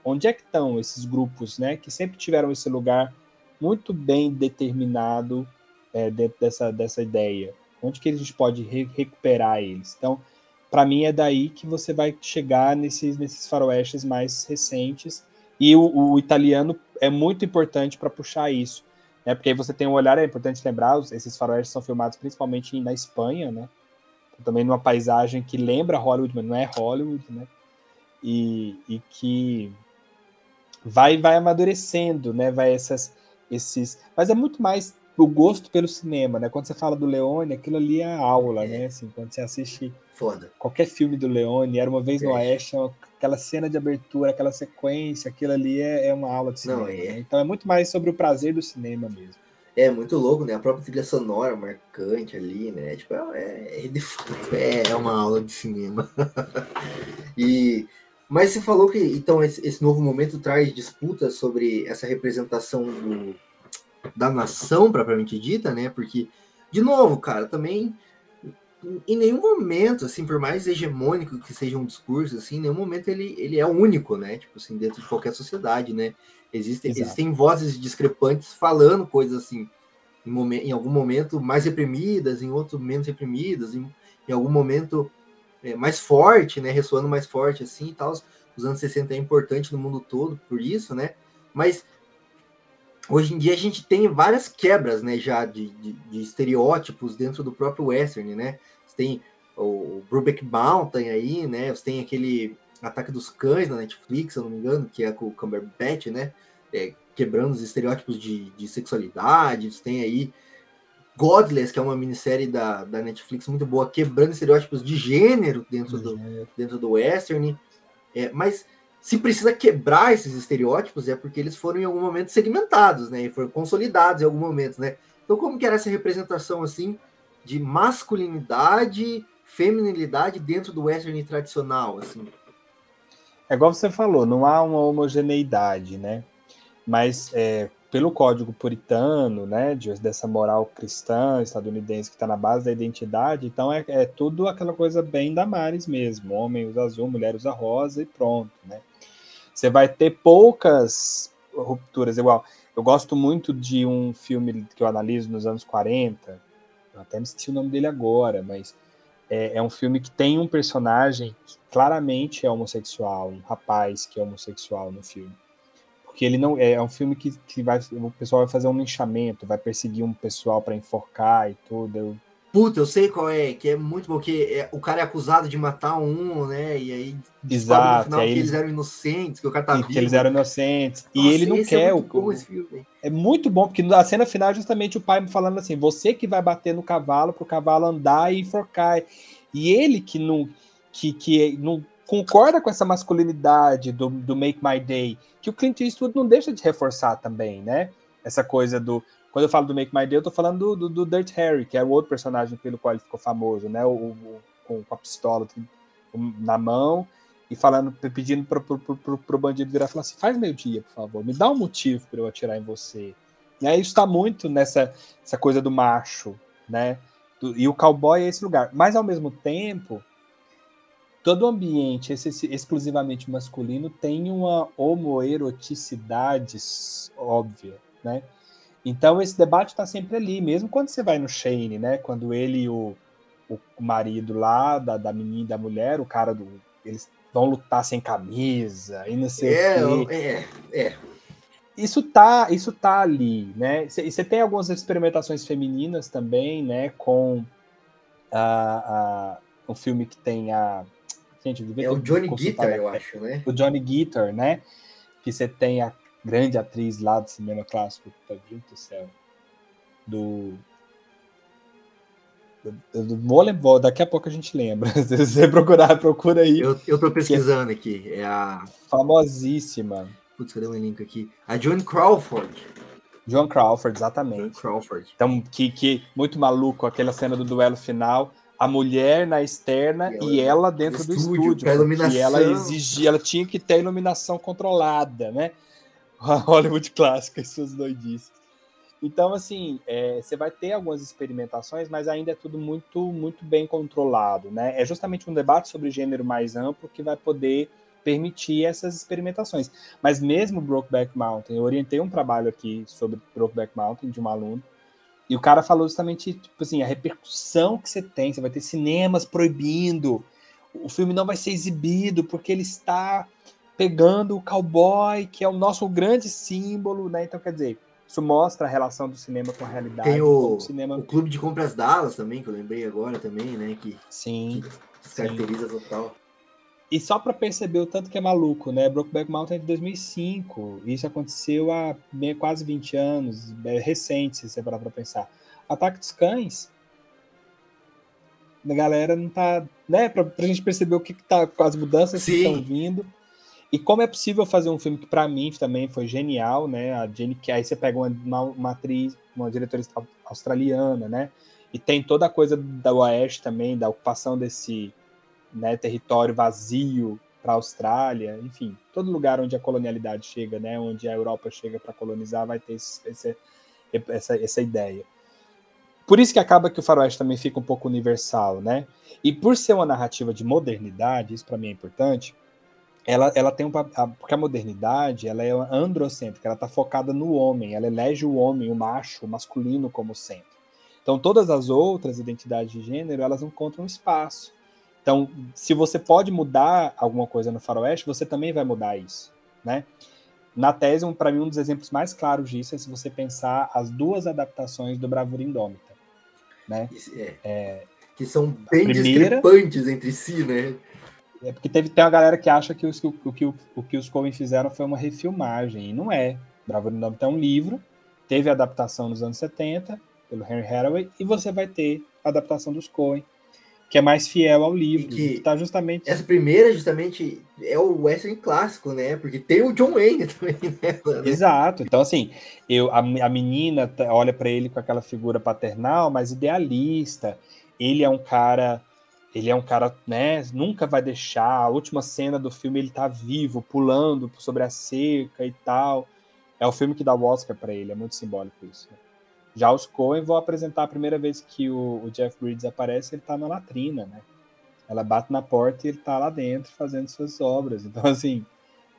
onde é que estão esses grupos, né, que sempre tiveram esse lugar muito bem determinado é, dentro dessa, dessa ideia? Onde que a gente pode re recuperar eles? Então, para mim é daí que você vai chegar nesses, nesses faroestes mais recentes e o, o italiano é muito importante para puxar isso, né? Porque aí você tem um olhar, é importante lembrar, esses faroestes são filmados principalmente na Espanha, né? Também numa paisagem que lembra Hollywood, mas não é Hollywood, né? E, e que vai vai amadurecendo, né? Vai essas esses, mas é muito mais o gosto pelo cinema, né? Quando você fala do Leone, aquilo ali é aula, é. né? Assim, quando você assiste Foda. qualquer filme do Leone, era uma vez no é. Oeste, aquela cena de abertura, aquela sequência, aquilo ali é, é uma aula de cinema. Não, é. Né? Então é muito mais sobre o prazer do cinema mesmo. É muito louco, né? A própria trilha sonora marcante ali, né? Tipo, é, é, é uma aula de cinema. e mas você falou que então esse, esse novo momento traz disputas sobre essa representação do, da nação propriamente dita, né? Porque, de novo, cara, também em nenhum momento, assim, por mais hegemônico que seja um discurso, assim, em nenhum momento ele, ele é único, né? Tipo assim, dentro de qualquer sociedade, né? Existem, existem vozes discrepantes falando coisas assim, em, momen em algum momento mais reprimidas, em outro menos reprimidas, em, em algum momento é, mais forte, né? Ressoando mais forte assim e tal. Os anos 60 é importante no mundo todo por isso, né? Mas hoje em dia a gente tem várias quebras, né, já de, de, de estereótipos dentro do próprio western, né? Você tem o Brubeck Mountain aí, né? Você tem aquele Ataque dos Cães na Netflix, se eu não me engano, que é com o Cumberbatch, né? É, quebrando os estereótipos de, de sexualidade. Você tem aí Godless, que é uma minissérie da, da Netflix muito boa, quebrando estereótipos de gênero dentro, do, dentro do western. É, mas se precisa quebrar esses estereótipos é porque eles foram em algum momento segmentados, né? E foram consolidados em algum momento, né? Então como que era essa representação assim de masculinidade, feminilidade dentro do western tradicional, assim? É igual você falou, não há uma homogeneidade, né? Mas é, pelo código puritano, né, de, dessa moral cristã estadunidense que está na base da identidade, então é, é, tudo aquela coisa bem da Maris mesmo, homem usa azul, mulher usa rosa e pronto, né? Você vai ter poucas rupturas, igual, eu gosto muito de um filme que eu analiso nos anos 40, eu até me esqueci o nome dele agora, mas é, é um filme que tem um personagem que claramente é homossexual, um rapaz que é homossexual no filme porque ele não é, é um filme que, que vai o pessoal vai fazer um linchamento, vai perseguir um pessoal para enforcar e tudo. Eu... Puta, eu sei qual é, que é muito bom, que é, o cara é acusado de matar um, né? E aí Exato, no final que eles eram inocentes, que o cara tá vivo. Que eles eram inocentes. Nossa, e ele não é quer é muito o. Bom esse filme. É muito bom, porque na cena final, justamente o pai falando assim: você que vai bater no cavalo para o cavalo andar e enforcar. E ele que não. Que, que não concorda com essa masculinidade do, do Make My Day, que o Clint Eastwood não deixa de reforçar também, né? Essa coisa do. Quando eu falo do Make My Day, eu tô falando do, do, do Dirt Harry, que é o outro personagem pelo qual ele ficou famoso, né? O, o com, a pistola na mão e falando, pedindo pro, pro, pro, pro bandido virar e falar assim: faz meio dia, por favor, me dá um motivo para eu atirar em você. E aí isso está muito nessa essa coisa do macho, né? E o cowboy é esse lugar. Mas ao mesmo tempo, todo ambiente esse, exclusivamente masculino tem uma homoeroticidade óbvia, né? Então esse debate está sempre ali, mesmo quando você vai no Shane, né? Quando ele e o, o marido lá da, da menina, da mulher, o cara do, eles vão lutar sem camisa e não sei é, o quê. É, é. Isso tá, isso tá ali, né? Você tem algumas experimentações femininas também, né? Com a, a, um filme que tem a Gente, é o Johnny Guitar, eu acho, né? O Johnny Guitar, né? Que você tem a grande atriz lá do cinema clássico, tá do céu. Do. Do, do daqui a pouco a gente lembra. Se você procurar, procura aí. Eu, eu tô pesquisando é aqui. É a. Famosíssima. Putz, cadê o link aqui? A Joan Crawford. John Crawford, exatamente. John Crawford. Então, que, que muito maluco aquela cena do duelo final a mulher na externa e ela, e ela dentro do estúdio, porque ela exigia, ela tinha que ter iluminação controlada, né? A Hollywood clássica e suas doidices. Então, assim, é, você vai ter algumas experimentações, mas ainda é tudo muito, muito bem controlado, né? É justamente um debate sobre gênero mais amplo que vai poder permitir essas experimentações. Mas mesmo Brokeback Mountain, eu orientei um trabalho aqui sobre Brokeback Mountain de um aluno, e o cara falou justamente, tipo assim, a repercussão que você tem. Você vai ter cinemas proibindo. O filme não vai ser exibido porque ele está pegando o cowboy, que é o nosso grande símbolo, né? Então, quer dizer, isso mostra a relação do cinema com a realidade. Tem o, cinema... o Clube de Compras Dallas também, que eu lembrei agora também, né? Que, sim, que caracteriza total. E só para perceber o tanto que é maluco, né? Brokeback Mountain é de 2005. Isso aconteceu há quase 20 anos. É recente, se você parar para pensar. Ataque dos Cães. A galera não tá. Né? Pra, pra gente perceber o que, que tá com as mudanças Sim. que estão vindo. E como é possível fazer um filme que para mim também foi genial, né? A Jenny, que aí você pega uma, uma, uma atriz, uma diretora australiana, né? E tem toda a coisa da Oeste também, da ocupação desse né, território vazio para a Austrália, enfim, todo lugar onde a colonialidade chega, né, onde a Europa chega para colonizar, vai ter esse, esse, essa, essa ideia. Por isso que acaba que o faroeste também fica um pouco universal, né? E por ser uma narrativa de modernidade, isso para mim é importante, ela, ela tem um porque a modernidade ela é androcêntrica, ela está focada no homem, ela elege o homem, o macho, o masculino como centro. Então todas as outras identidades de gênero elas encontram espaço. Então, se você pode mudar alguma coisa no faroeste, você também vai mudar isso, né? na tese, para mim, um dos exemplos mais claros disso é se você pensar as duas adaptações do Bravura Indômita. Né? É, é, que são bem primeira, discrepantes entre si, né? É porque teve, tem uma galera que acha que, os, que, o, que, o que os Coen fizeram foi uma refilmagem, e não é. Bravura Indômita é um livro, teve adaptação nos anos 70, pelo Henry Hathaway, e você vai ter a adaptação dos Coen, que é mais fiel ao livro. E que tá justamente. Essa primeira, justamente, é o western clássico, né? Porque tem o John Wayne também, né? Exato. Então, assim, eu, a, a menina olha para ele com aquela figura paternal, mas idealista. Ele é um cara. Ele é um cara, né? Nunca vai deixar. A última cena do filme ele tá vivo, pulando sobre a cerca e tal. É o filme que dá o Oscar para ele, é muito simbólico isso. Né? Já os Coen vão apresentar a primeira vez que o, o Jeff Bridges aparece, ele tá na latrina, né? Ela bate na porta e ele tá lá dentro fazendo suas obras. Então, assim,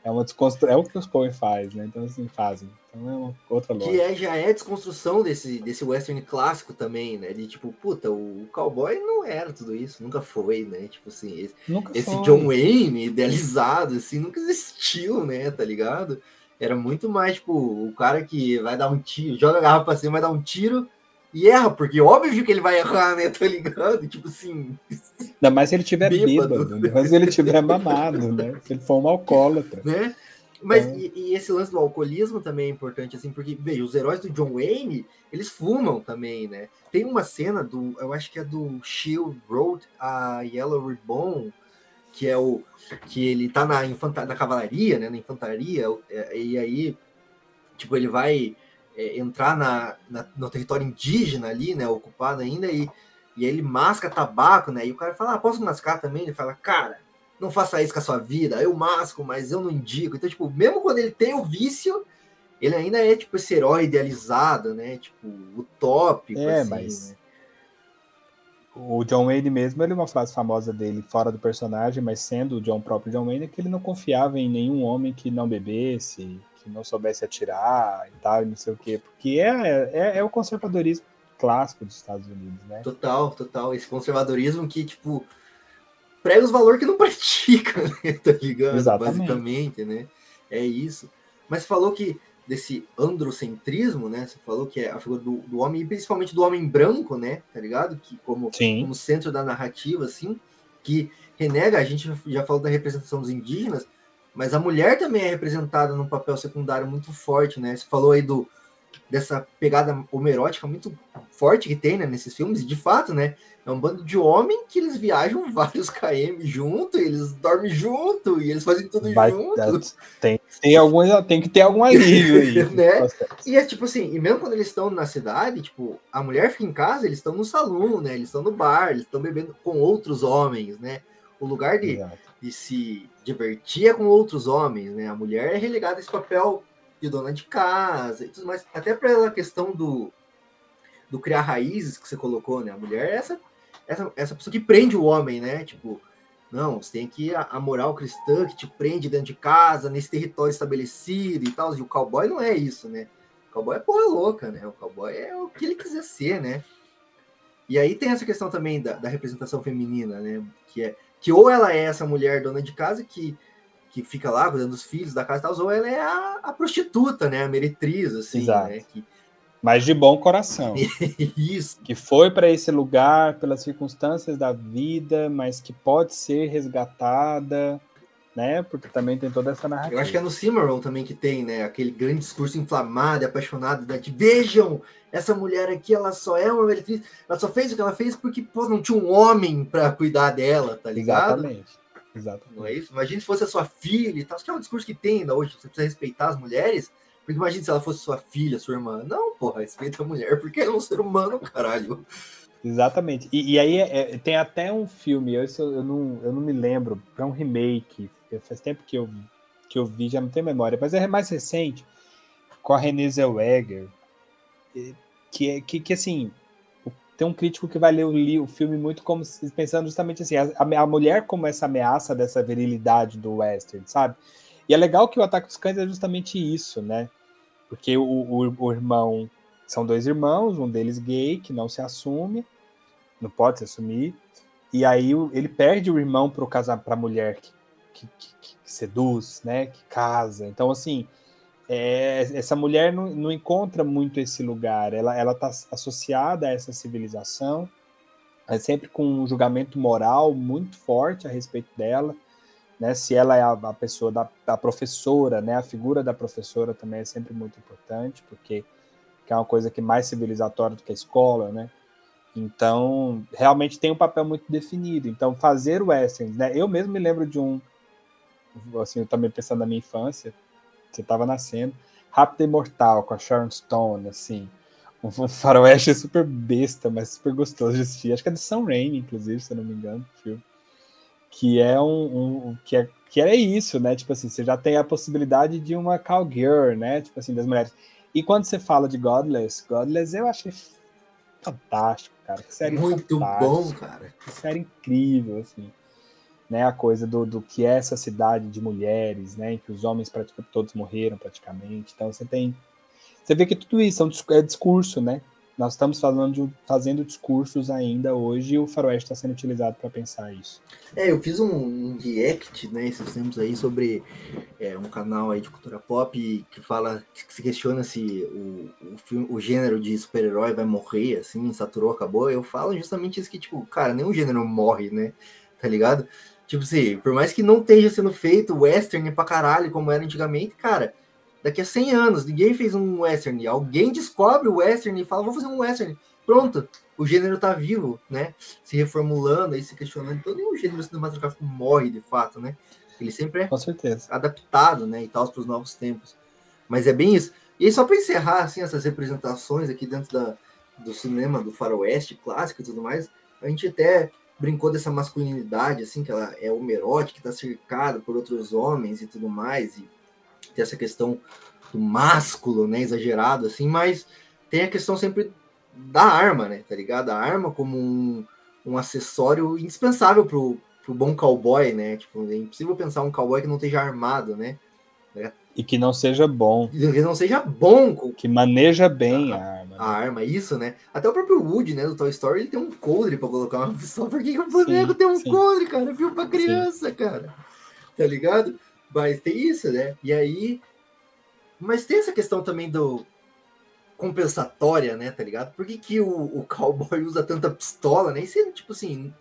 é uma desconstrução. É o que os Coen faz, né? Então, assim, fazem. Então é uma outra lógica. Que é, já é desconstrução desse, desse western clássico também, né? De tipo, puta, o cowboy não era tudo isso, nunca foi, né? Tipo assim, esse, esse John Wayne idealizado, assim, nunca existiu, né? Tá ligado? Era muito mais, tipo, o cara que vai dar um tiro, joga a garrafa pra cima, vai dar um tiro e erra, porque óbvio que ele vai errar, né? Tá ligado? Tipo assim. Ainda mais se ele tiver bêbado, bêbado mas se ele tiver mamado, né? Se ele for um alcoólatra. Né? Mas é. e, e, esse lance do alcoolismo também é importante, assim, porque, bem, os heróis do John Wayne, eles fumam também, né? Tem uma cena do, eu acho que é do Shield Road, a Yellow Ribbon, que é o que ele tá na, infanta, na cavalaria, né, na infantaria, é, e aí, tipo, ele vai é, entrar na, na, no território indígena ali, né, ocupado ainda, e, e ele masca tabaco, né, e o cara fala, ah, posso mascar também? Ele fala, cara, não faça isso com a sua vida, eu masco, mas eu não indico. Então, tipo, mesmo quando ele tem o vício, ele ainda é, tipo, esse herói idealizado, né, tipo, utópico, é, assim, mas... Né? O John Wayne mesmo, ele uma frase famosa dele fora do personagem, mas sendo o John próprio John Wayne, é que ele não confiava em nenhum homem que não bebesse, que não soubesse atirar e tal, e não sei o quê, porque é, é, é o conservadorismo clássico dos Estados Unidos, né? Total, total. Esse conservadorismo que, tipo, prega os valores que não pratica, né? Tá ligado? Exatamente. Basicamente, né? É isso. Mas falou que desse androcentrismo, né? Você falou que é a figura do, do homem, e principalmente do homem branco, né? Tá ligado? Que como, como centro da narrativa, assim, que renega, a gente já falou da representação dos indígenas, mas a mulher também é representada num papel secundário muito forte, né? Você falou aí do, dessa pegada homerótica muito forte que tem né, nesses filmes, e de fato, né? É um bando de homem que eles viajam vários km junto, eles dormem junto, e eles fazem tudo Vai, junto. Tem, tem, algum, tem que ter algum alívio aí. né? E é tipo assim, e mesmo quando eles estão na cidade, tipo, a mulher fica em casa, eles estão no salão, né? Eles estão no bar, eles estão bebendo com outros homens, né? O lugar de, de se divertir é com outros homens, né? A mulher é relegada a esse papel de dona de casa e tudo mais. Até para a questão do, do criar raízes que você colocou, né? A mulher é essa, essa, essa pessoa que prende o homem, né? Tipo, não, você tem que a, a moral cristã que te prende dentro de casa, nesse território estabelecido e tal. E o cowboy não é isso, né? O cowboy é porra louca, né? O cowboy é o que ele quiser ser, né? E aí tem essa questão também da, da representação feminina, né? Que é que ou ela é essa mulher dona de casa que que fica lá cuidando dos filhos da casa e tal, ou ela é a, a prostituta, né? A meretriz, assim, Exato. né? Que... Mas de bom coração. Isso. Que foi para esse lugar pelas circunstâncias da vida, mas que pode ser resgatada, né? Porque também tem toda essa narrativa. Eu acho que é no Cimarron também que tem, né? Aquele grande discurso inflamado e apaixonado né? de vejam, essa mulher aqui, ela só é uma meretriz, ela só fez o que ela fez porque pô, não tinha um homem para cuidar dela, tá ligado? Exatamente. Exatamente. Não é isso? Imagina se fosse a sua filha e tal. Isso que é um discurso que tem ainda hoje. Você precisa respeitar as mulheres. Porque imagina se ela fosse sua filha, sua irmã. Não, porra, respeita a mulher, porque é um ser humano, caralho. Exatamente. E, e aí é, é, tem até um filme, eu, eu, não, eu não me lembro, é um remake. Faz tempo que eu, que eu vi, já não tenho memória, mas é mais recente, com a Renée Zellweger. Que, é, que, que assim, tem um crítico que vai ler o, o filme muito como pensando justamente assim, a, a, mulher como essa ameaça dessa virilidade do western, sabe? E é legal que o Ataque dos Cães é justamente isso, né? Porque o, o, o irmão são dois irmãos, um deles gay que não se assume, não pode se assumir, e aí ele perde o irmão para a mulher que, que, que, que, seduz, né? Que casa. Então assim, é, essa mulher não, não, encontra muito esse lugar. Ela ela está associada a essa civilização, é sempre com um julgamento moral muito forte a respeito dela. Né, se ela é a, a pessoa da, da, professora, né, a figura da professora também é sempre muito importante, porque é uma coisa que é mais civilizatória do que a escola, né? Então, realmente tem um papel muito definido. Então, fazer o né? Eu mesmo me lembro de um, assim, eu também pensando na minha infância, você estava nascendo, Rápido e Mortal, com a Sharon Stone, assim, um faroeste super besta, mas super gostoso de assistir. Acho que é de Sam Raimi, inclusive, se eu não me engano, filme. Que é um, um, que é que é isso, né? Tipo assim, você já tem a possibilidade de uma cowgirl, né? Tipo assim, das mulheres. E quando você fala de Godless, Godless eu achei fantástico, cara. Que série Muito bom, cara. Que série incrível, assim. Né, a coisa do, do que é essa cidade de mulheres, né, em que os homens praticamente todos morreram praticamente. Então você tem, você vê que tudo isso é, é discurso, né? Nós estamos falando de, fazendo discursos ainda hoje e o faroeste está sendo utilizado para pensar isso. É, eu fiz um, um react, né, esses tempos aí sobre é, um canal aí de cultura pop que fala, que se questiona se o, o, filme, o gênero de super-herói vai morrer, assim, saturou, acabou. Eu falo justamente isso que, tipo, cara, nenhum gênero morre, né? Tá ligado? Tipo assim, por mais que não esteja sendo feito western pra caralho como era antigamente, cara Daqui a 100 anos, ninguém fez um western. Alguém descobre o western e fala, vou fazer um western. Pronto, o gênero tá vivo, né? Se reformulando e se questionando. Então nenhum gênero cinematográfico morre de fato, né? Ele sempre é Com certeza. adaptado, né? E tal, para os novos tempos. Mas é bem isso. E aí, só para encerrar, assim, essas representações aqui dentro da, do cinema, do faroeste clássico e tudo mais, a gente até brincou dessa masculinidade, assim, que ela é homerótica, que está cercada por outros homens e tudo mais, e tem essa questão do másculo, né, exagerado, assim, mas tem a questão sempre da arma, né, tá ligado? A arma como um, um acessório indispensável pro, pro bom cowboy, né? Tipo, é impossível pensar um cowboy que não esteja armado, né? E que não seja bom. E que não seja bom. Que maneja bem a arma. Né? A arma, isso, né? Até o próprio Woody, né, do Toy Story, ele tem um coldre pra colocar uma pistola. Por que o Flamengo tem um sim. coldre, cara? Viu pra criança, sim. cara. Tá ligado? Mas tem isso, né? E aí. Mas tem essa questão também do compensatória, né? Tá ligado? Por que, que o, o cowboy usa tanta pistola, né? Isso é tipo assim.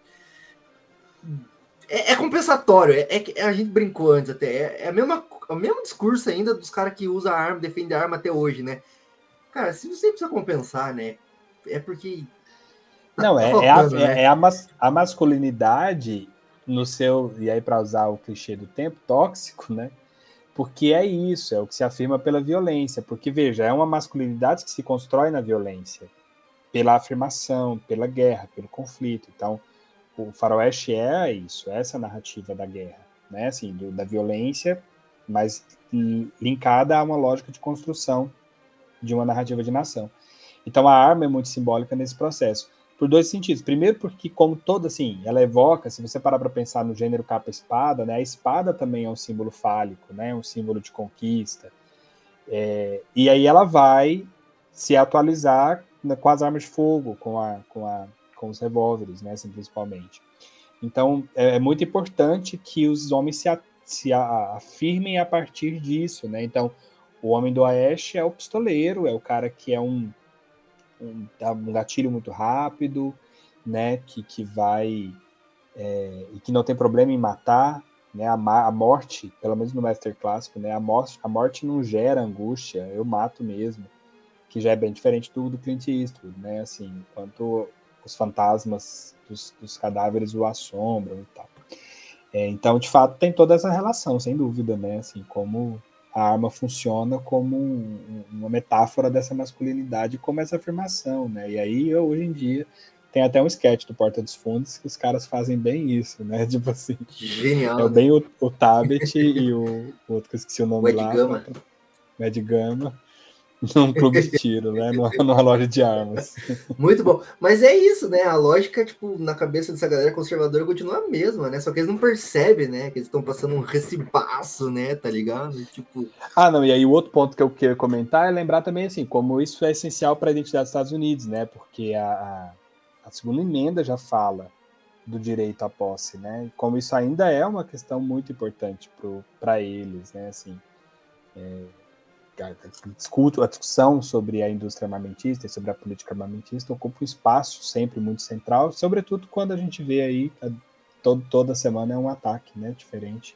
É, é compensatório, é, é, a gente brincou antes até. É, é a mesma, o mesmo discurso ainda dos caras que usam a arma, defendem a arma até hoje, né? Cara, se você precisa compensar, né? É porque. Tá Não, é, é, a, né? é a, mas, a masculinidade no seu, e aí para usar o clichê do tempo, tóxico, né? Porque é isso, é o que se afirma pela violência. Porque, veja, é uma masculinidade que se constrói na violência, pela afirmação, pela guerra, pelo conflito. Então, o faroeste é isso, é essa narrativa da guerra, né? Assim, do, da violência, mas linkada a uma lógica de construção de uma narrativa de nação. Então, a arma é muito simbólica nesse processo por dois sentidos. Primeiro, porque, como toda, assim, ela evoca, se você parar para pensar no gênero capa-espada, né, a espada também é um símbolo fálico, né, um símbolo de conquista. É, e aí ela vai se atualizar né, com as armas de fogo, com, a, com, a, com os revólveres, né, assim, principalmente. Então, é, é muito importante que os homens se, a, se a, afirmem a partir disso, né? Então, o homem do Oeste é o pistoleiro, é o cara que é um um, um gatilho muito rápido, né, que, que vai é, e que não tem problema em matar, né, a, a, morte, pelo menos no Master Clássico, né, a morte, a morte não gera angústia, eu mato mesmo, que já é bem diferente do, do Clint Eastwood, né, assim, enquanto os fantasmas dos, dos cadáveres o assombram e tal. É, então, de fato, tem toda essa relação, sem dúvida, né, assim, como a arma funciona como um, uma metáfora dessa masculinidade, como essa afirmação, né? E aí, hoje em dia, tem até um sketch do Porta dos Fundos que os caras fazem bem isso, né? Tipo assim. Genial. É né? bem o, o Tabet e o, o, outro que eu esqueci o nome o lá. Gama. Ed Gama num clube de tiro, né? Numa, loja de armas. Muito bom. Mas é isso, né? A lógica, tipo, na cabeça dessa galera conservadora continua a mesma, né? Só que eles não percebem, né? Que eles estão passando um recibaço, né? Tá ligado? Tipo... Ah, não. E aí o outro ponto que eu queria comentar é lembrar também, assim, como isso é essencial para a identidade dos Estados Unidos, né? Porque a, a segunda emenda já fala do direito à posse, né? Como isso ainda é uma questão muito importante para eles, né? Assim, é discuto a discussão sobre a indústria armamentista e sobre a política armamentista ocupa um espaço sempre muito central, sobretudo quando a gente vê aí todo, toda semana é um ataque, né, diferente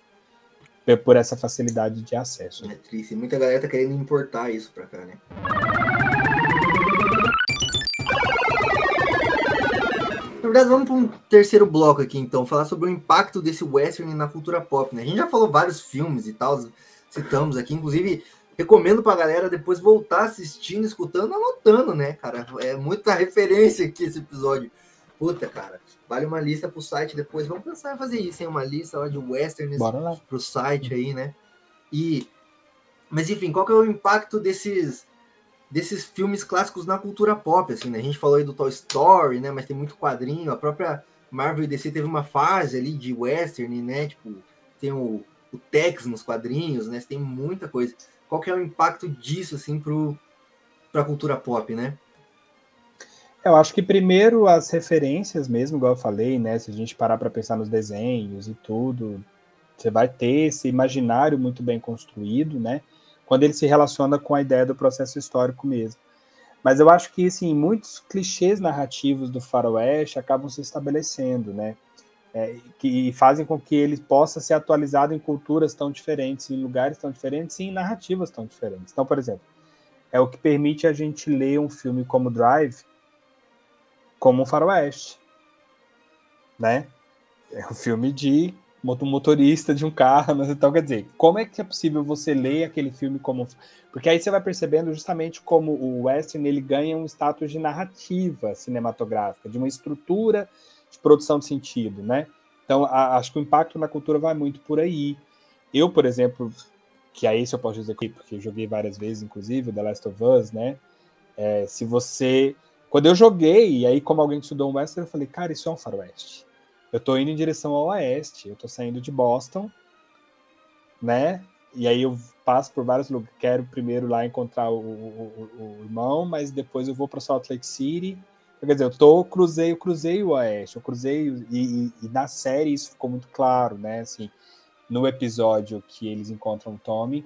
por essa facilidade de acesso. É triste, muita galera tá querendo importar isso para cá, né? Na verdade, vamos para um terceiro bloco aqui, então, falar sobre o impacto desse western na cultura pop, né? A gente já falou vários filmes e tal, citamos aqui, inclusive recomendo pra galera depois voltar assistindo, escutando, anotando, né, cara? É muita referência aqui esse episódio. Puta, cara, vale uma lista pro site depois. Vamos pensar em fazer isso, hein? Uma lista lá de westerns pro site aí, né? E. Mas enfim, qual que é o impacto desses desses filmes clássicos na cultura pop, assim, né? A gente falou aí do Toy Story, né? Mas tem muito quadrinho. A própria Marvel e DC teve uma fase ali de western, né? Tipo, tem o, o Tex nos quadrinhos, né? Tem muita coisa qual que é o impacto disso assim para a cultura pop, né? Eu acho que primeiro as referências mesmo, igual eu falei, né? Se a gente parar para pensar nos desenhos e tudo, você vai ter esse imaginário muito bem construído, né? Quando ele se relaciona com a ideia do processo histórico mesmo. Mas eu acho que, assim, muitos clichês narrativos do faroeste acabam se estabelecendo, né? É, que fazem com que ele possa ser atualizado em culturas tão diferentes, em lugares tão diferentes e em narrativas tão diferentes. Então, por exemplo, é o que permite a gente ler um filme como Drive como um faroeste, né? É um filme de motorista de um carro, então quer dizer, como é que é possível você ler aquele filme como porque aí você vai percebendo justamente como o western ele ganha um status de narrativa cinematográfica, de uma estrutura de produção de sentido, né? Então, a, acho que o impacto na cultura vai muito por aí. Eu, por exemplo, que aí se eu posso dizer aqui, porque joguei várias vezes, inclusive, The Last of Us, né? É, se você. Quando eu joguei, e aí, como alguém que estudou um western, eu falei, cara, isso é um faroeste. Eu tô indo em direção ao oeste, eu tô saindo de Boston, né? E aí eu passo por vários lugares. Quero primeiro lá encontrar o, o, o irmão, mas depois eu vou para Salt Lake City Quer dizer, eu tô, cruzei, eu cruzei o Oeste, eu cruzei, e, e, e, na série isso ficou muito claro, né? Assim, no episódio que eles encontram o Tommy,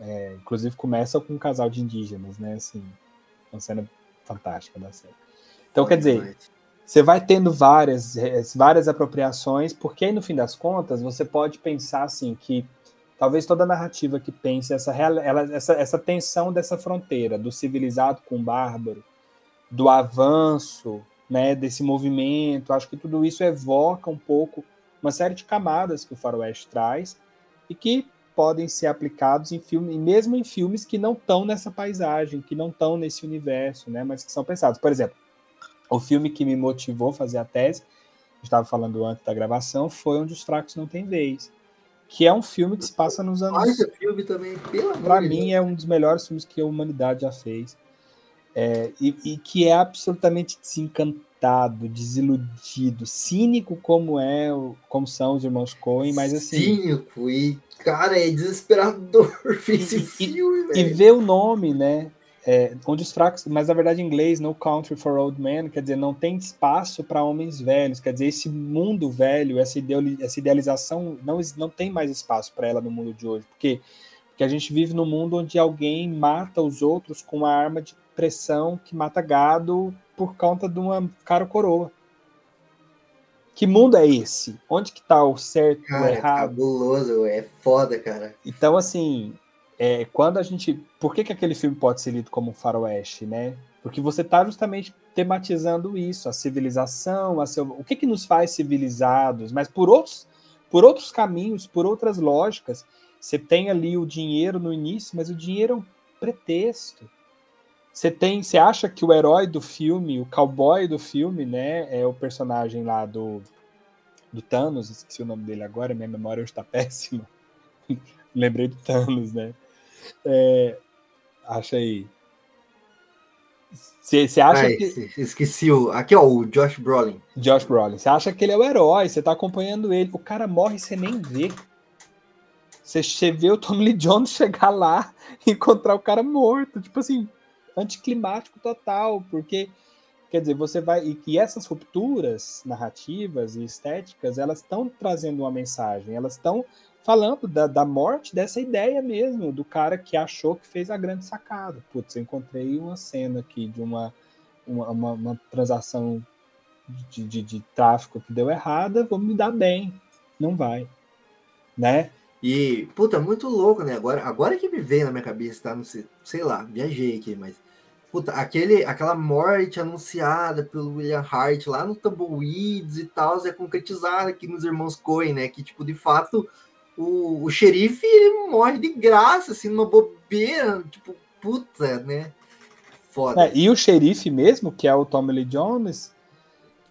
é, inclusive começa com um casal de indígenas, né? Assim, uma cena fantástica da série. Então, quer dizer, você vai tendo várias, é, várias apropriações, porque aí, no fim das contas, você pode pensar assim que talvez toda narrativa que pense essa, ela, essa, essa tensão dessa fronteira do civilizado com o bárbaro, do avanço, né, desse movimento. Acho que tudo isso evoca um pouco uma série de camadas que o faroeste traz e que podem ser aplicados em filmes, mesmo em filmes que não estão nessa paisagem, que não estão nesse universo, né, mas que são pensados. Por exemplo, o filme que me motivou a fazer a tese, estava falando antes da gravação, foi Onde os Fracos Não Têm Vez, que é um filme que se passa nos anos. Filme também, Para mim, é um dos melhores filmes que a humanidade já fez. É, e, e, que é absolutamente desencantado, desiludido, cínico como é, como são os irmãos Coen, mas assim. Cínico e cara é desesperador esse filme. E, e ver o nome, né? É, onde os fracos, mas na verdade em inglês, No Country for Old Men, quer dizer, não tem espaço para homens velhos, quer dizer, esse mundo velho, essa, essa idealização, não, não tem mais espaço para ela no mundo de hoje, porque, porque a gente vive num mundo onde alguém mata os outros com uma arma de pressão que mata gado por conta de uma cara coroa. Que mundo é esse? Onde que tá o certo e o errado? Cabuloso, é foda, cara. Então, assim, é, quando a gente. Por que, que aquele filme pode ser lido como um faroeste, né? Porque você está justamente tematizando isso, a civilização, a seu... o que, que nos faz civilizados, mas por outros, por outros caminhos, por outras lógicas. Você tem ali o dinheiro no início, mas o dinheiro é um pretexto. Você tem, você acha que o herói do filme, o cowboy do filme, né, é o personagem lá do do Thanos, esqueci o nome dele agora, minha memória hoje está péssima. Lembrei do Thanos, né? É, acha aí. Você acha Ai, que. Esqueci o. Aqui, ó, o Josh Brolin. Josh Brolin. Você acha que ele é o herói, você tá acompanhando ele. O cara morre e você nem vê. Você vê o Tom Lee Jones chegar lá e encontrar o cara morto. Tipo assim, anticlimático total, porque Quer dizer, você vai. E, e essas rupturas narrativas e estéticas, elas estão trazendo uma mensagem, elas estão falando da, da morte dessa ideia mesmo, do cara que achou que fez a grande sacada. Putz, eu encontrei uma cena aqui de uma, uma, uma, uma transação de, de, de, tráfico que deu errada, vou me dar bem. Não vai. Né? E, puta, muito louco, né? Agora, agora que me veio na minha cabeça, tá? Não sei, sei lá, viajei aqui, mas. Puta, aquele, aquela morte anunciada pelo William Hart lá no Tumbleweeds e tal, é concretizada aqui nos Irmãos Coen, né? Que, tipo, de fato, o, o xerife ele morre de graça, assim, numa bobeira, tipo, puta, né? Foda. É, e o xerife mesmo, que é o Tommy Lee Jones.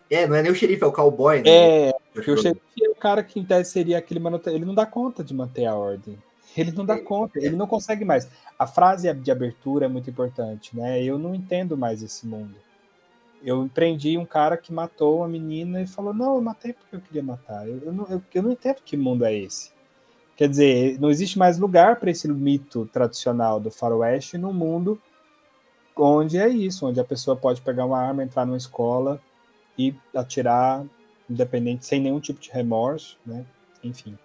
É, não é nem o xerife, é o cowboy, né? É, porque o xerife é cara que em tese seria aquele manutentor. Ele não dá conta de manter a ordem. Ele não dá é, conta, ele não consegue mais. A frase de abertura é muito importante, né? Eu não entendo mais esse mundo. Eu empreendi um cara que matou uma menina e falou: Não, eu matei porque eu queria matar. Eu, eu, não, eu, eu não entendo que mundo é esse. Quer dizer, não existe mais lugar para esse mito tradicional do faroeste no mundo onde é isso, onde a pessoa pode pegar uma arma, entrar numa escola e atirar independente, sem nenhum tipo de remorso, né? Enfim.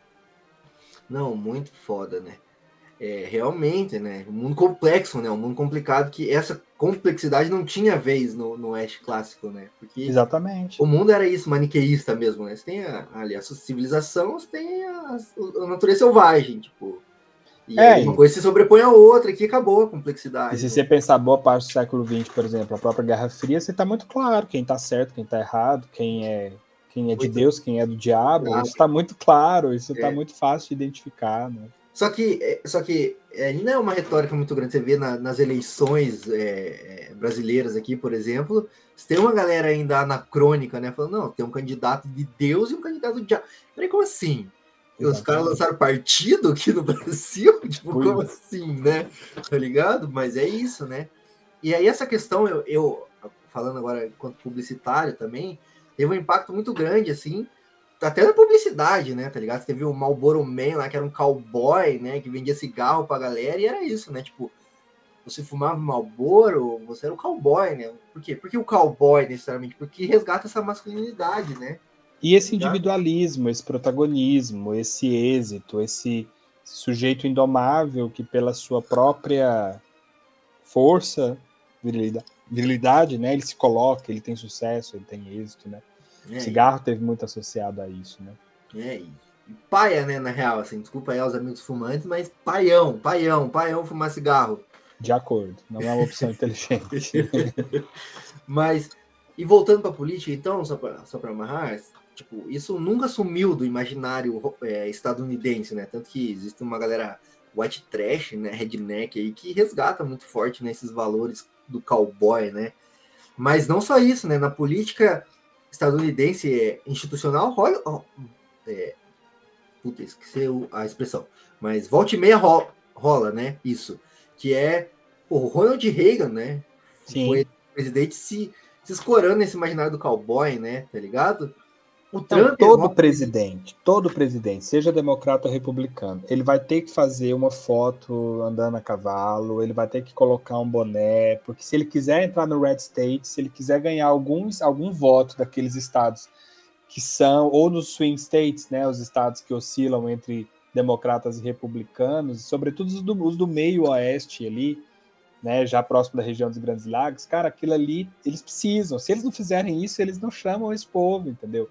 Não, muito foda, né? É, realmente, né? Um mundo complexo, né? Um mundo complicado que essa complexidade não tinha vez no, no Oeste clássico, né? Porque Exatamente. O mundo era isso, maniqueísta mesmo, né? Você tem a, ali a civilização, você tem a, a natureza selvagem, tipo. E é, uma coisa se sobrepõe à outra, que acabou a complexidade. E se né? você pensar boa parte do século XX, por exemplo, a própria Guerra Fria, você está muito claro quem está certo, quem está errado, quem é quem é de Deus, quem é do diabo. Claro. Isso está muito claro, isso está é. muito fácil de identificar, né? Só que, é, só que é, ainda é uma retórica muito grande. Você vê na, nas eleições é, brasileiras aqui, por exemplo, você tem uma galera ainda anacrônica, né? Falando, não, tem um candidato de Deus e um candidato do diabo. Peraí, como assim? Os caras lançaram partido aqui no Brasil? Tipo, como assim, né? Tá ligado? Mas é isso, né? E aí essa questão, eu, eu falando agora enquanto publicitário também, teve um impacto muito grande, assim, até na publicidade, né, tá ligado? Você teve o Marlboro Man lá, que era um cowboy, né, que vendia cigarro pra galera, e era isso, né, tipo, você fumava Marlboro, você era um cowboy, né? Por quê? Porque o cowboy, necessariamente, porque resgata essa masculinidade, né? E esse individualismo, esse protagonismo, esse êxito, esse sujeito indomável que pela sua própria força, virilidade, virilidade, né, ele se coloca, ele tem sucesso, ele tem êxito, né? É, Cigarro teve muito associado a isso, né? É, e paia, né, na real, assim, desculpa aí aos amigos fumantes, mas paião, paião, paião fumar cigarro. De acordo, não é uma opção inteligente. mas, e voltando para a política, então, só para só amarrar, tipo, isso nunca sumiu do imaginário é, estadunidense, né? Tanto que existe uma galera white trash, né, redneck aí, que resgata muito forte nesses né, valores do cowboy, né? Mas não só isso, né? Na política estadunidense é, institucional, rola, é, puta, esqueci a expressão, mas volta e meia rola, rola, né? Isso, que é o Ronald Reagan, né? Sim. Foi presidente se, se escorando nesse imaginário do cowboy, né? Tá ligado? O então, Trump todo é presidente, todo presidente, seja democrata ou republicano, ele vai ter que fazer uma foto andando a cavalo, ele vai ter que colocar um boné, porque se ele quiser entrar no Red State, se ele quiser ganhar alguns, algum voto daqueles estados que são, ou nos swing states, né, os estados que oscilam entre democratas e republicanos, sobretudo os do, os do meio oeste ali, né, já próximo da região dos Grandes Lagos, cara, aquilo ali, eles precisam. Se eles não fizerem isso, eles não chamam esse povo, entendeu?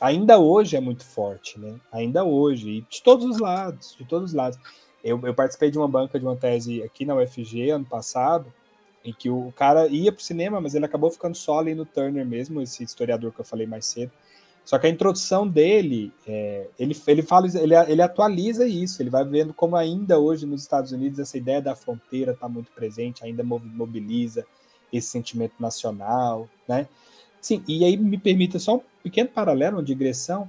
Ainda hoje é muito forte, né? Ainda hoje, e de todos os lados, de todos os lados. Eu, eu participei de uma banca de uma tese aqui na UFG ano passado, em que o cara ia para o cinema, mas ele acabou ficando só ali no Turner mesmo, esse historiador que eu falei mais cedo. Só que a introdução dele, é, ele, ele fala, ele, ele atualiza isso, ele vai vendo como ainda hoje nos Estados Unidos essa ideia da fronteira está muito presente, ainda mobiliza esse sentimento nacional, né? Sim, e aí me permita só um pequeno paralelo, uma digressão,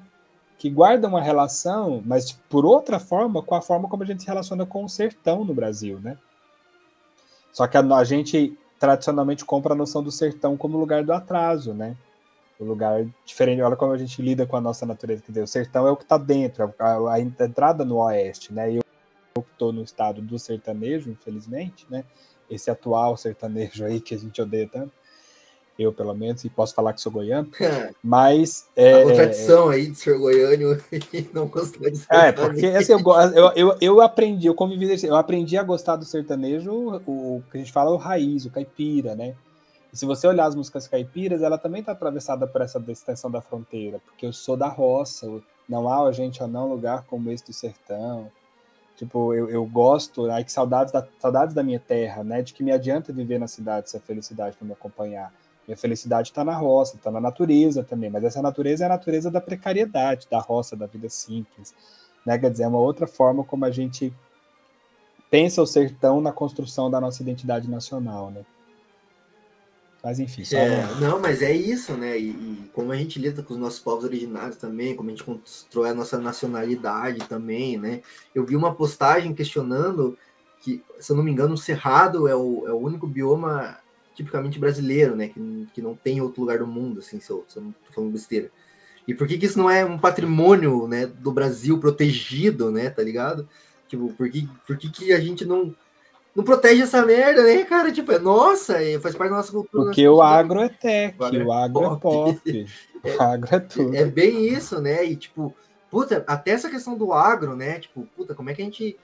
que guarda uma relação, mas por outra forma, com a forma como a gente se relaciona com o sertão no Brasil, né? Só que a, a gente tradicionalmente compra a noção do sertão como lugar do atraso, né? O lugar diferente, olha como a gente lida com a nossa natureza. Quer dizer, o sertão é o que está dentro, a, a, entrada no oeste, né? Eu estou no estado do sertanejo, infelizmente, né? Esse atual sertanejo aí que a gente odeia tanto eu pelo menos, e posso falar que sou goiano, mas... É, a contradição aí de ser goiano e não gostar de ser É, porque assim, eu, eu, eu, eu aprendi, eu convivi, eu aprendi a gostar do sertanejo, o, o que a gente fala é o raiz, o caipira, né? E se você olhar as músicas caipiras, ela também está atravessada por essa extensão da fronteira, porque eu sou da roça, não há gente ou não lugar como esse do sertão. Tipo, eu, eu gosto, ai que saudades da, saudades da minha terra, né? De que me adianta viver na cidade se a felicidade não me acompanhar. Minha felicidade está na roça, está na natureza também, mas essa natureza é a natureza da precariedade, da roça, da vida simples. Né? Quer dizer, é uma outra forma como a gente pensa o sertão na construção da nossa identidade nacional, né? Mas enfim, só é, não, mas é isso, né? E, e, como a gente lida com os nossos povos originários também, como a gente constrói a nossa nacionalidade também, né? Eu vi uma postagem questionando que, se eu não me engano, o Cerrado é o, é o único bioma tipicamente brasileiro, né? Que, que não tem outro lugar do mundo, assim, se eu, se eu não tô falando besteira. E por que, que isso não é um patrimônio né, do Brasil protegido, né? Tá ligado? Tipo, por que, por que, que a gente não não protege essa merda, né, cara? Tipo, é nossa, faz parte da nossa cultura. Porque o agro é tech, o agro é pop. É, o agro é tudo. É bem isso, né? E tipo, puta, até essa questão do agro, né? Tipo, puta, como é que a gente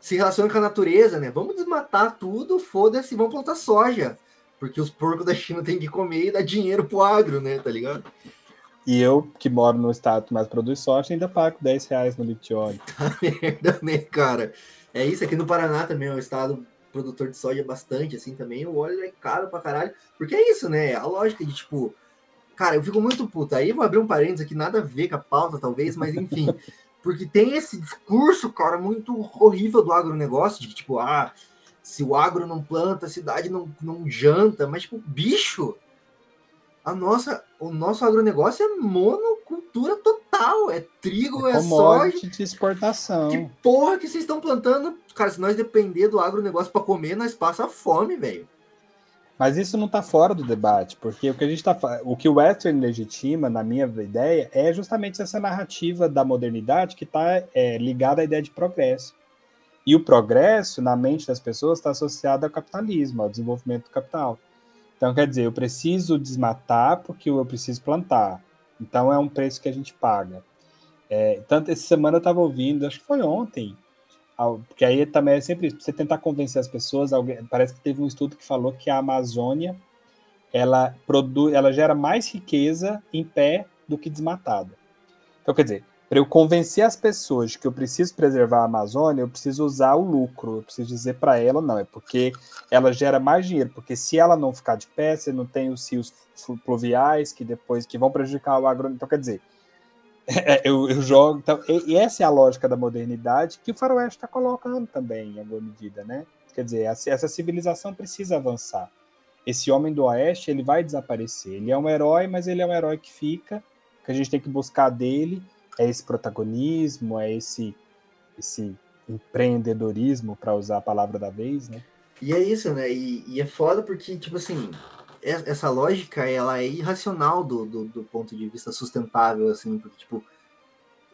se relaciona com a natureza, né? Vamos desmatar tudo, foda-se, vamos plantar soja. Porque os porcos da China têm que comer e dar dinheiro pro agro, né? Tá ligado? E eu, que moro no estado que mais produz soja, ainda pago 10 reais no litro de óleo. Tá merda, né, cara? É isso, aqui no Paraná também é um estado produtor de soja bastante, assim, também. O óleo é caro pra caralho. Porque é isso, né? A lógica de, tipo... Cara, eu fico muito puto. Aí vou abrir um parênteses aqui, nada a ver com a pauta, talvez, mas enfim. porque tem esse discurso, cara, muito horrível do agronegócio, de que, tipo, ah, se o agro não planta, a cidade não, não janta. Mas, tipo, bicho, a nossa, o nosso agronegócio é monocultura total. É trigo, é, é soja. de exportação. Que porra que vocês estão plantando? Cara, se nós depender do agronegócio para comer, nós passa fome, velho. Mas isso não está fora do debate, porque o que a gente tá o que o Western legitima, na minha ideia, é justamente essa narrativa da modernidade que está é, ligada à ideia de progresso. E o progresso, na mente das pessoas, está associado ao capitalismo, ao desenvolvimento do capital. Então, quer dizer, eu preciso desmatar porque eu preciso plantar. Então, é um preço que a gente paga. É, tanto essa semana eu estava ouvindo, acho que foi ontem, porque aí também é sempre você tentar convencer as pessoas. Alguém, parece que teve um estudo que falou que a Amazônia ela produz, ela gera mais riqueza em pé do que desmatada. Então, quer dizer, para eu convencer as pessoas de que eu preciso preservar a Amazônia, eu preciso usar o lucro, eu preciso dizer para ela, não, é porque ela gera mais dinheiro, porque se ela não ficar de pé, você não tem os rios pluviais que depois que vão prejudicar o agro. Então, quer dizer, é, eu, eu, jogo. Então, e, e, essa é a lógica da modernidade que o Faroeste está colocando também, em alguma medida, né? Quer dizer, essa, essa civilização precisa avançar. Esse homem do Oeste, ele vai desaparecer. Ele é um herói, mas ele é um herói que fica, que a gente tem que buscar dele é esse protagonismo, é esse, esse empreendedorismo, para usar a palavra da vez, né? E é isso, né? E, e, é foda porque, tipo assim, essa lógica, ela é irracional do, do, do ponto de vista sustentável, assim, porque, tipo,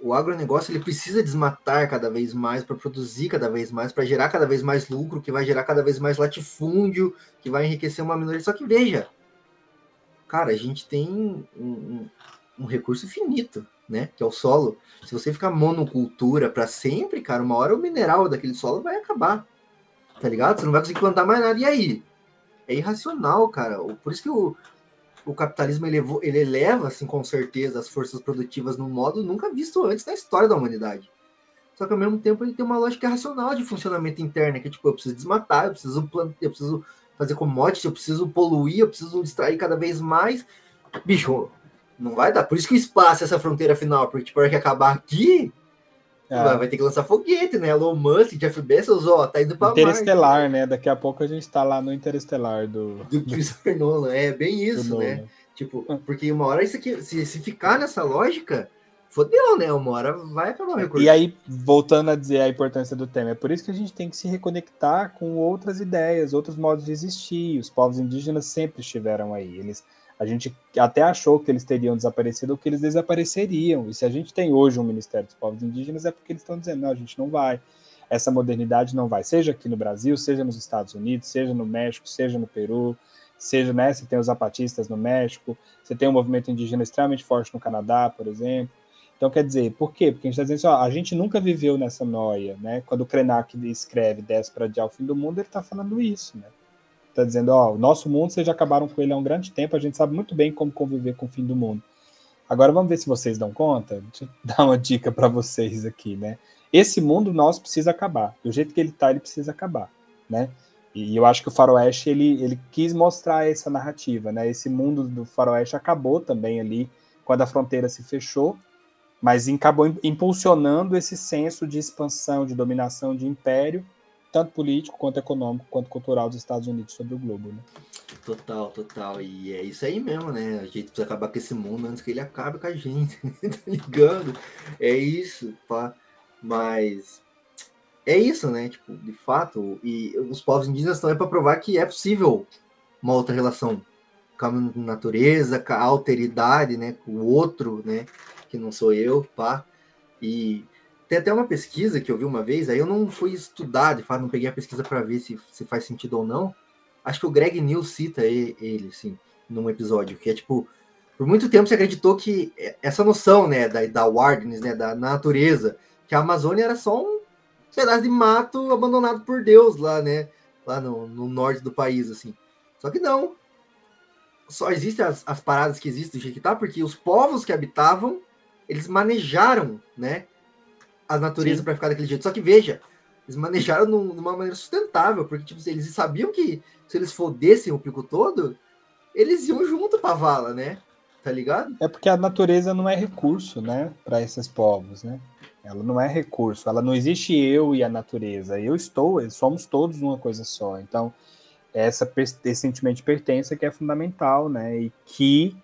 o agronegócio ele precisa desmatar cada vez mais para produzir cada vez mais, para gerar cada vez mais lucro, que vai gerar cada vez mais latifúndio, que vai enriquecer uma minoria. Só que veja, cara, a gente tem um, um, um recurso finito né? Que é o solo. Se você ficar monocultura para sempre, cara, uma hora o mineral daquele solo vai acabar. Tá ligado? Você não vai conseguir plantar mais nada. E aí? É irracional, cara. Por isso que o, o capitalismo elevou, ele eleva, assim, com certeza, as forças produtivas num modo nunca visto antes na história da humanidade. Só que ao mesmo tempo ele tem uma lógica racional de funcionamento interno, que é tipo, eu preciso desmatar, eu preciso plantar, eu preciso fazer commodity, eu preciso poluir, eu preciso extrair cada vez mais. Bicho, não vai dar. Por isso que o espaço é essa fronteira final, porque tipo, a hora que acabar aqui, é. vai ter que lançar foguete, né? Elon Musk, Jeff Bezos, ó, tá indo pra Interestelar, Marte, né? Daqui a pouco a gente tá lá no Interestelar do... Do Christopher Nolan, é bem isso, né? Tipo, porque uma hora isso aqui, se, se ficar nessa lógica, fodeu, né? Uma hora vai acabar o recurso. E aí, voltando a dizer a importância do tema, é por isso que a gente tem que se reconectar com outras ideias, outros modos de existir. Os povos indígenas sempre estiveram aí. Eles a gente até achou que eles teriam desaparecido ou que eles desapareceriam. E se a gente tem hoje um Ministério dos Povos Indígenas, é porque eles estão dizendo: não, a gente não vai. Essa modernidade não vai, seja aqui no Brasil, seja nos Estados Unidos, seja no México, seja no Peru. seja, né, você tem os zapatistas no México, você tem um movimento indígena extremamente forte no Canadá, por exemplo. Então, quer dizer, por quê? Porque a gente está dizendo assim, ó, a gente nunca viveu nessa noia, né? Quando o Krenak escreve Desce para adiar o fim do mundo, ele está falando isso, né? Está dizendo, ó, o nosso mundo, vocês já acabaram com ele há um grande tempo, a gente sabe muito bem como conviver com o fim do mundo. Agora vamos ver se vocês dão conta. Deixa eu dar uma dica para vocês aqui, né? Esse mundo nosso precisa acabar. Do jeito que ele está, ele precisa acabar, né? E eu acho que o Faroeste ele, ele quis mostrar essa narrativa, né? Esse mundo do Faroeste acabou também ali quando a fronteira se fechou, mas acabou impulsionando esse senso de expansão, de dominação, de império, tanto político quanto econômico, quanto cultural dos Estados Unidos sobre o globo, né? Total, total. E é isso aí mesmo, né? A gente precisa acabar com esse mundo antes que ele acabe com a gente, tá ligado? É isso, pá. Mas é isso, né? Tipo, de fato, e os povos indígenas estão aí para provar que é possível uma outra relação com a natureza, com a alteridade, né? Com o outro, né? Que não sou eu, pá. E tem até uma pesquisa que eu vi uma vez, aí eu não fui estudar, de fato, não peguei a pesquisa para ver se, se faz sentido ou não. Acho que o Greg News cita ele, assim, num episódio, que é tipo, por muito tempo se acreditou que essa noção, né, da, da wilderness, né, da natureza, que a Amazônia era só um pedaço de mato abandonado por Deus lá, né? Lá no, no norte do país, assim. Só que não. Só existem as, as paradas que existem do jeito que tá, porque os povos que habitavam, eles manejaram, né? A natureza para ficar daquele jeito. Só que veja, eles manejaram num, numa maneira sustentável, porque tipo, eles sabiam que se eles fodessem o pico todo, eles iam junto pra vala, né? Tá ligado? É porque a natureza não é recurso, né, para esses povos, né? Ela não é recurso, ela não existe eu e a natureza. Eu estou, somos todos uma coisa só. Então, essa, esse sentimento de pertença que é fundamental, né? E que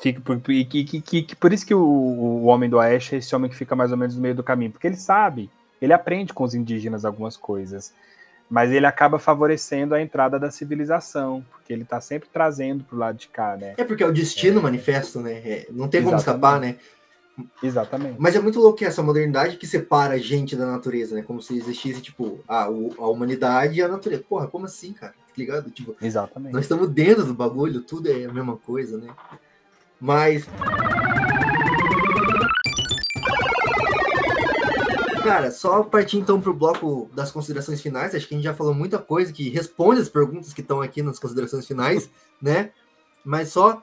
fica por, e que, que, que, por isso que o, o homem do Oeste é esse homem que fica mais ou menos no meio do caminho, porque ele sabe, ele aprende com os indígenas algumas coisas, mas ele acaba favorecendo a entrada da civilização, porque ele está sempre trazendo para o lado de cá, né? É porque é o destino é, manifesto, né? É, não tem como exatamente. escapar, né? Exatamente. Mas é muito louco essa modernidade que separa a gente da natureza, né? Como se existisse, tipo, a, a humanidade e a natureza. Porra, como assim, cara? Tá ligado? Tipo, Exatamente. Nós estamos dentro do bagulho, tudo é a mesma coisa, né? Mas. Cara, só partir então para o bloco das considerações finais. Acho que a gente já falou muita coisa que responde as perguntas que estão aqui nas considerações finais, né? Mas só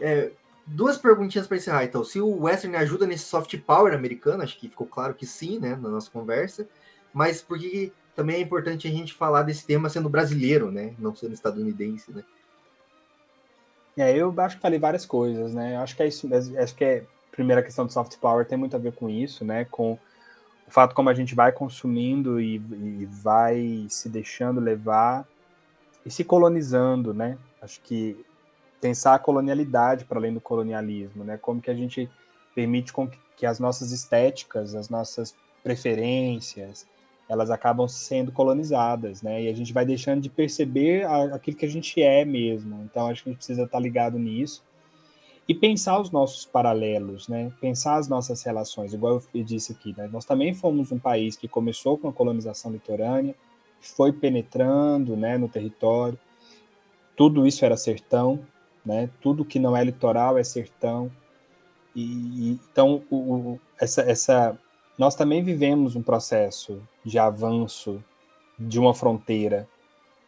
é, duas perguntinhas para encerrar, então. Se o Western ajuda nesse soft power americano, acho que ficou claro que sim, né, na nossa conversa. Mas por que também é importante a gente falar desse tema sendo brasileiro, né, não sendo estadunidense, né? É, eu acho que falei várias coisas, né? Eu acho que é isso, acho que é a primeira questão do soft power tem muito a ver com isso, né? Com o fato como a gente vai consumindo e, e vai se deixando levar e se colonizando, né? Acho que pensar a colonialidade para além do colonialismo, né? Como que a gente permite com que as nossas estéticas, as nossas preferências, elas acabam sendo colonizadas, né? E a gente vai deixando de perceber aquilo que a gente é mesmo. Então acho que a gente precisa estar ligado nisso e pensar os nossos paralelos, né? Pensar as nossas relações, igual eu disse aqui, né? Nós também fomos um país que começou com a colonização litorânea, foi penetrando, né, no território. Tudo isso era sertão, né? Tudo que não é litoral é sertão. E então o, o, essa, essa nós também vivemos um processo de avanço de uma fronteira.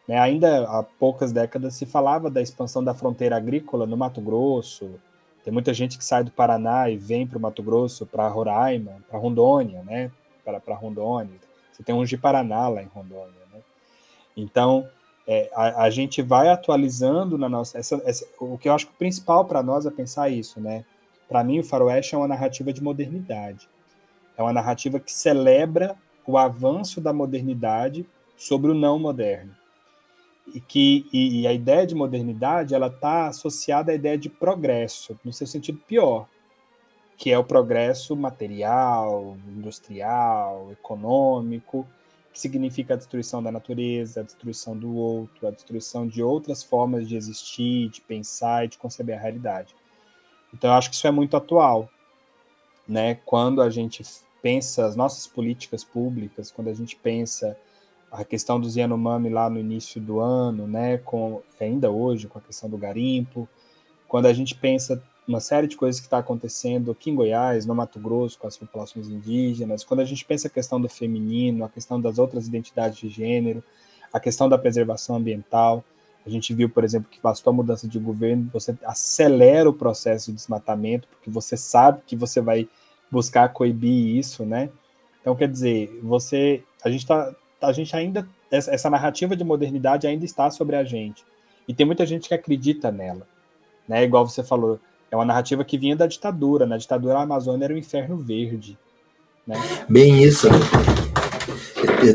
Né? Ainda há poucas décadas se falava da expansão da fronteira agrícola no Mato Grosso. Tem muita gente que sai do Paraná e vem para o Mato Grosso, para Roraima, para Rondônia, né? Para Rondônia. Você tem um de Paraná lá em Rondônia, né? Então é, a, a, gente vai atualizando na nossa. Essa, essa, o que eu acho que o principal para nós é pensar isso, né? Para mim, o Faroeste é uma narrativa de modernidade. É uma narrativa que celebra o avanço da modernidade sobre o não moderno. E que e, e a ideia de modernidade ela está associada à ideia de progresso, no seu sentido pior, que é o progresso material, industrial, econômico, que significa a destruição da natureza, a destruição do outro, a destruição de outras formas de existir, de pensar e de conceber a realidade. Então, eu acho que isso é muito atual, né? Quando a gente pensa as nossas políticas públicas, quando a gente pensa a questão dos Yanomami lá no início do ano, né, com ainda hoje com a questão do garimpo, quando a gente pensa uma série de coisas que está acontecendo aqui em Goiás, no Mato Grosso, com as populações indígenas, quando a gente pensa a questão do feminino, a questão das outras identidades de gênero, a questão da preservação ambiental, a gente viu, por exemplo, que bastou a mudança de governo, você acelera o processo de desmatamento, porque você sabe que você vai buscar coibir isso, né? Então, quer dizer, você, a gente tá, a gente ainda, essa, narrativa de modernidade ainda está sobre a gente. E tem muita gente que acredita nela, né? Igual você falou, é uma narrativa que vinha da ditadura. Na ditadura, a Amazônia era o um inferno verde. Né? Bem isso.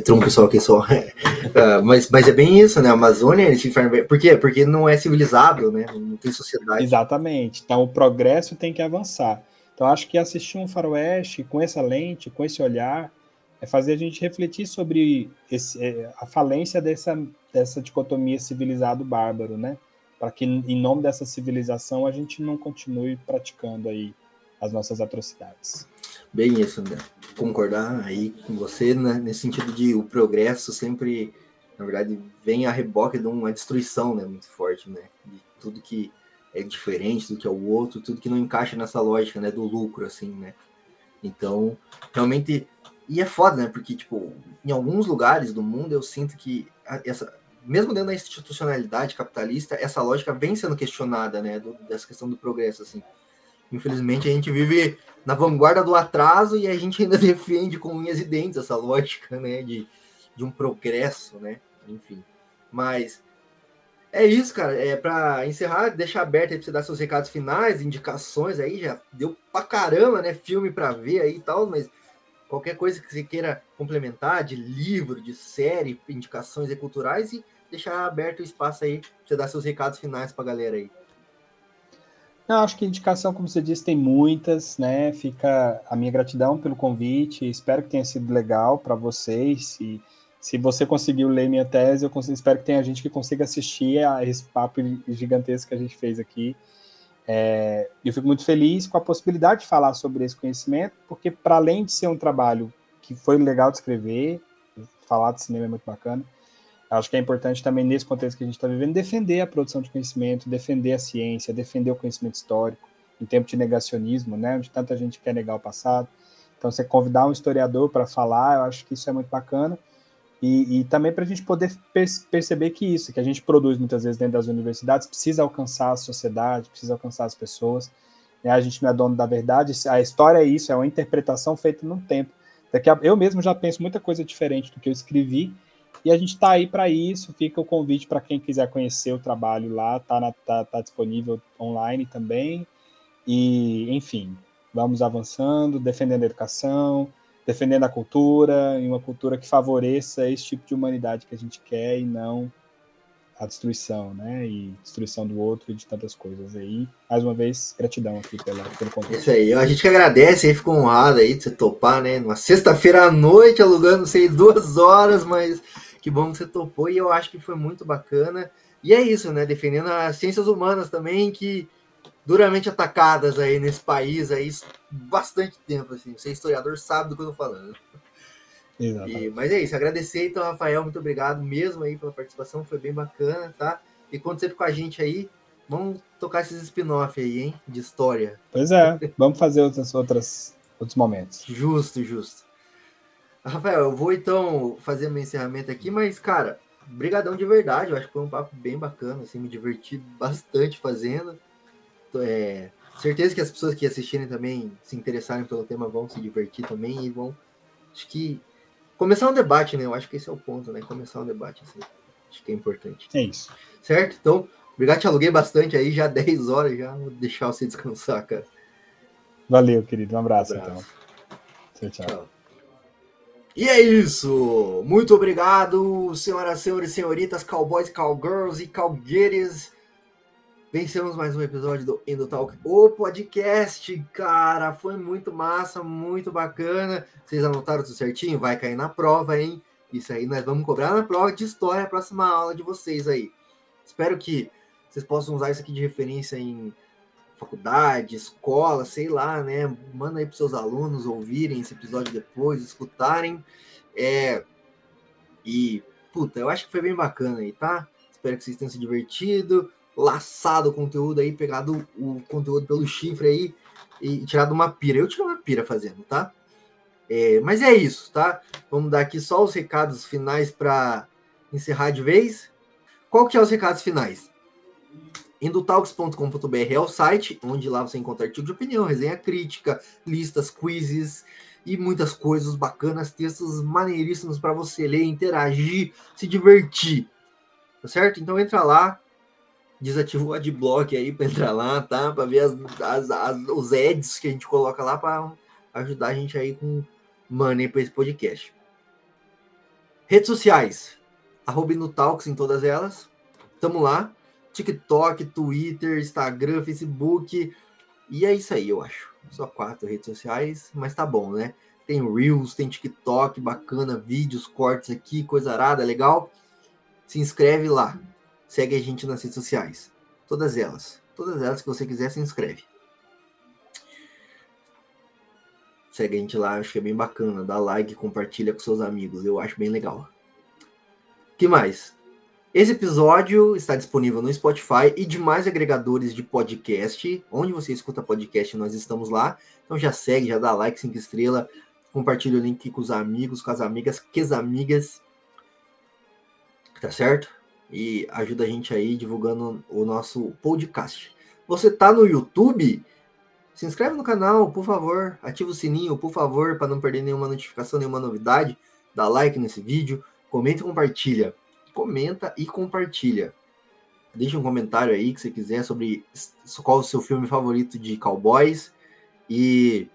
Tem um pessoal aqui só. Uh, mas, mas é bem isso, né? A Amazônia esse inferno verde. Por quê? Porque não é civilizado, né? Não tem sociedade. Exatamente. Então, o progresso tem que avançar. Então, acho que assistir um faroeste com essa lente, com esse olhar, é fazer a gente refletir sobre esse, é, a falência dessa, dessa dicotomia civilizado-bárbaro, né? para que em nome dessa civilização a gente não continue praticando aí as nossas atrocidades. Bem isso, André. Concordar aí com você né, nesse sentido de o progresso sempre, na verdade, vem a reboque de uma destruição, né, muito forte, né, de tudo que é diferente do que é o outro, tudo que não encaixa nessa lógica, né, do lucro, assim, né. Então, realmente, e é foda, né, porque tipo, em alguns lugares do mundo eu sinto que essa mesmo dentro da institucionalidade capitalista, essa lógica vem sendo questionada, né, do, dessa questão do progresso, assim. Infelizmente, a gente vive na vanguarda do atraso e a gente ainda defende com unhas e dentes essa lógica, né, de, de um progresso, né, enfim. Mas é isso, cara. É para encerrar, deixar aberto aí pra você dar seus recados finais, indicações aí, já deu pra caramba, né, filme para ver aí e tal, mas qualquer coisa que você queira complementar, de livro, de série, indicações e culturais, e deixar aberto o espaço aí para você dar seus recados finais para a galera aí. Eu acho que indicação, como você disse, tem muitas, né? Fica a minha gratidão pelo convite. Espero que tenha sido legal para vocês. E se você conseguiu ler minha tese, eu consigo, espero que tenha gente que consiga assistir a esse papo gigantesco que a gente fez aqui. É, eu fico muito feliz com a possibilidade de falar sobre esse conhecimento, porque para além de ser um trabalho que foi legal de escrever, falar de cinema é muito bacana, acho que é importante também nesse contexto que a gente está vivendo defender a produção de conhecimento, defender a ciência, defender o conhecimento histórico em tempo de negacionismo, né, onde tanta gente quer negar o passado. Então, você convidar um historiador para falar, eu acho que isso é muito bacana. E, e também para a gente poder perceber que isso, que a gente produz muitas vezes dentro das universidades, precisa alcançar a sociedade, precisa alcançar as pessoas. Né? A gente não é dono da verdade, a história é isso, é uma interpretação feita num tempo. Daqui a, eu mesmo já penso muita coisa diferente do que eu escrevi, e a gente está aí para isso. Fica o convite para quem quiser conhecer o trabalho lá, está tá, tá disponível online também. E, enfim, vamos avançando, defendendo a educação, defendendo a cultura, e uma cultura que favoreça esse tipo de humanidade que a gente quer e não a destruição, né? E destruição do outro e de tantas coisas aí. Mais uma vez, gratidão aqui pela, pelo convite. Isso aí, a gente que agradece aí, ficou honrado aí de você topar, né? Uma sexta-feira à noite, alugando, sei, duas horas, mas que bom que você topou e eu acho que foi muito bacana. E é isso, né? Defendendo as ciências humanas também, que duramente atacadas aí nesse país aí bastante tempo, assim. Você é historiador, sabe do que eu tô falando. E, mas é isso, agradecer então, Rafael, muito obrigado mesmo aí pela participação, foi bem bacana, tá? E conta sempre com a gente aí, vamos tocar esses spin-off aí, hein, de história. Pois é, vamos fazer outras, outras, outros momentos. Justo, justo. Rafael, eu vou então fazer meu encerramento aqui, mas, cara, brigadão de verdade, eu acho que foi um papo bem bacana, assim, me diverti bastante fazendo. É, certeza que as pessoas que assistirem também se interessarem pelo tema vão se divertir também e vão. Acho que. Começar um debate, né? Eu acho que esse é o ponto, né? Começar um debate, assim. Acho que é importante. É isso. Certo? Então, obrigado, te aluguei bastante aí, já 10 horas, já vou deixar você descansar, cara. Valeu, querido. Um abraço, um abraço. então. Tchau, tchau. tchau. E é isso! Muito obrigado, senhoras, senhores, senhoritas, cowboys, cowgirls e cowgueires. Vencemos mais um episódio do Endo Talk, o podcast, cara. Foi muito massa, muito bacana. Vocês anotaram tudo certinho? Vai cair na prova, hein? Isso aí nós vamos cobrar na prova de história, a próxima aula de vocês aí. Espero que vocês possam usar isso aqui de referência em faculdade, escola, sei lá, né? Manda aí para seus alunos ouvirem esse episódio depois, escutarem. É, e puta, eu acho que foi bem bacana aí, tá? Espero que vocês tenham se divertido, laçado o conteúdo aí, pegado o conteúdo pelo chifre aí e tirado uma pira. Eu tirei uma pira fazendo, tá? É, mas é isso, tá? Vamos dar aqui só os recados finais para encerrar de vez. Qual que é os recados finais? Indotalks.com.br é o site onde lá você encontra artigo de opinião, resenha crítica, listas, quizzes e muitas coisas bacanas, textos maneiríssimos para você ler, interagir, se divertir. Tá certo? Então entra lá, desativa o adblock aí para entrar lá, tá? Para ver as, as, as, os ads que a gente coloca lá para ajudar a gente aí com money para esse podcast. Redes sociais, arroba Talks em todas elas. Tamo lá. TikTok, Twitter, Instagram, Facebook. E é isso aí, eu acho. Só quatro redes sociais, mas tá bom, né? Tem Reels, tem TikTok, bacana, vídeos, cortes aqui, coisa arada, legal. Se inscreve lá. Segue a gente nas redes sociais. Todas elas. Todas elas que você quiser, se inscreve. Segue a gente lá, acho que é bem bacana. Dá like, compartilha com seus amigos. Eu acho bem legal. que mais? Esse episódio está disponível no Spotify e demais agregadores de podcast. Onde você escuta podcast, nós estamos lá. Então já segue, já dá like, 5 estrelas, compartilha o link com os amigos, com as amigas, que as amigas. Tá certo? E ajuda a gente aí divulgando o nosso podcast. Você tá no YouTube? Se inscreve no canal, por favor. Ativa o sininho, por favor, para não perder nenhuma notificação, nenhuma novidade. Dá like nesse vídeo, comenta e compartilha comenta e compartilha. Deixa um comentário aí que você quiser sobre qual o seu filme favorito de cowboys. E,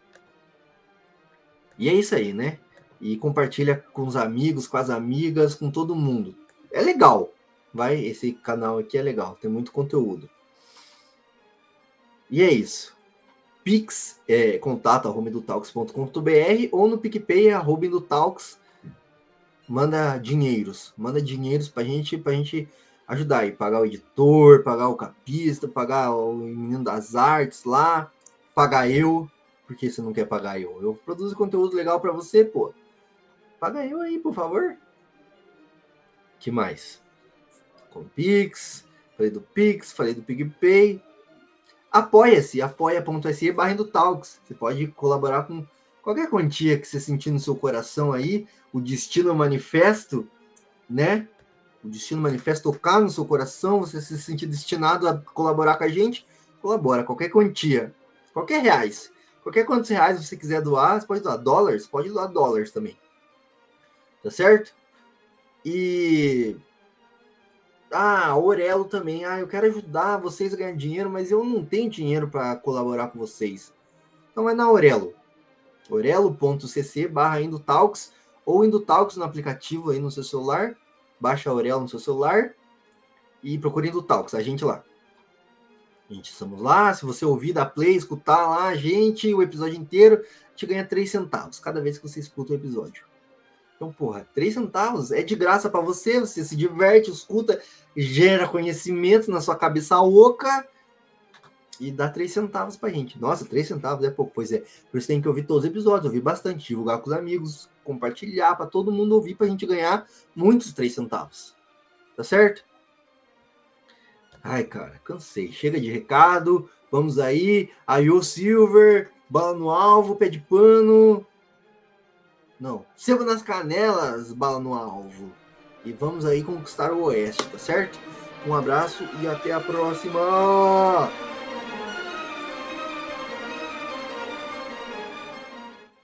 e é isso aí, né? E compartilha com os amigos, com as amigas, com todo mundo. É legal. Vai, esse canal aqui é legal, tem muito conteúdo. E é isso. Pix, é, contato arroba ou no PicPay arroba do Talks manda dinheiros, manda dinheiros pra gente, pra gente ajudar aí, pagar o editor, pagar o capista, pagar o menino das artes lá, pagar eu, porque você não quer pagar eu? Eu produzo conteúdo legal para você, pô. Paga eu aí, por favor. Que mais? Com Pix, falei do Pix, falei do PicPay. Apoia-se, apoia.se barra Talks. Você pode colaborar com qualquer quantia que você sentir no seu coração aí, o destino manifesto, né? O destino manifesto tocar no seu coração, você se sentir destinado a colaborar com a gente, colabora, qualquer quantia, qualquer reais. Qualquer quantos reais você quiser doar, você pode doar dólares, pode doar dólares também. Tá certo? E ah, Orelo também. Ah, eu quero ajudar vocês a ganhar dinheiro, mas eu não tenho dinheiro para colaborar com vocês. Então vai na Orelo orelo.cc barra Indotalks ou Indotalks no aplicativo aí no seu celular. Baixa a Aurelo no seu celular e procure Indotalks, a gente lá. A gente, estamos lá. Se você ouvir, dar play, escutar lá a gente, o episódio inteiro, te ganha 3 centavos cada vez que você escuta o episódio. Então, porra, 3 centavos é de graça para você, você se diverte, escuta, gera conhecimento na sua cabeça oca e dá 3 centavos pra gente. Nossa, 3 centavos é pouco. Pois é, por isso tem que ouvir todos os episódios, ouvir bastante, divulgar com os amigos, compartilhar para todo mundo ouvir pra gente ganhar muitos 3 centavos. Tá certo? Ai, cara, cansei. Chega de recado. Vamos aí. Ayo Silver, bala no alvo, pé de pano. Não, sebo nas canelas, bala no alvo. E vamos aí conquistar o Oeste, tá certo? Um abraço e até a próxima!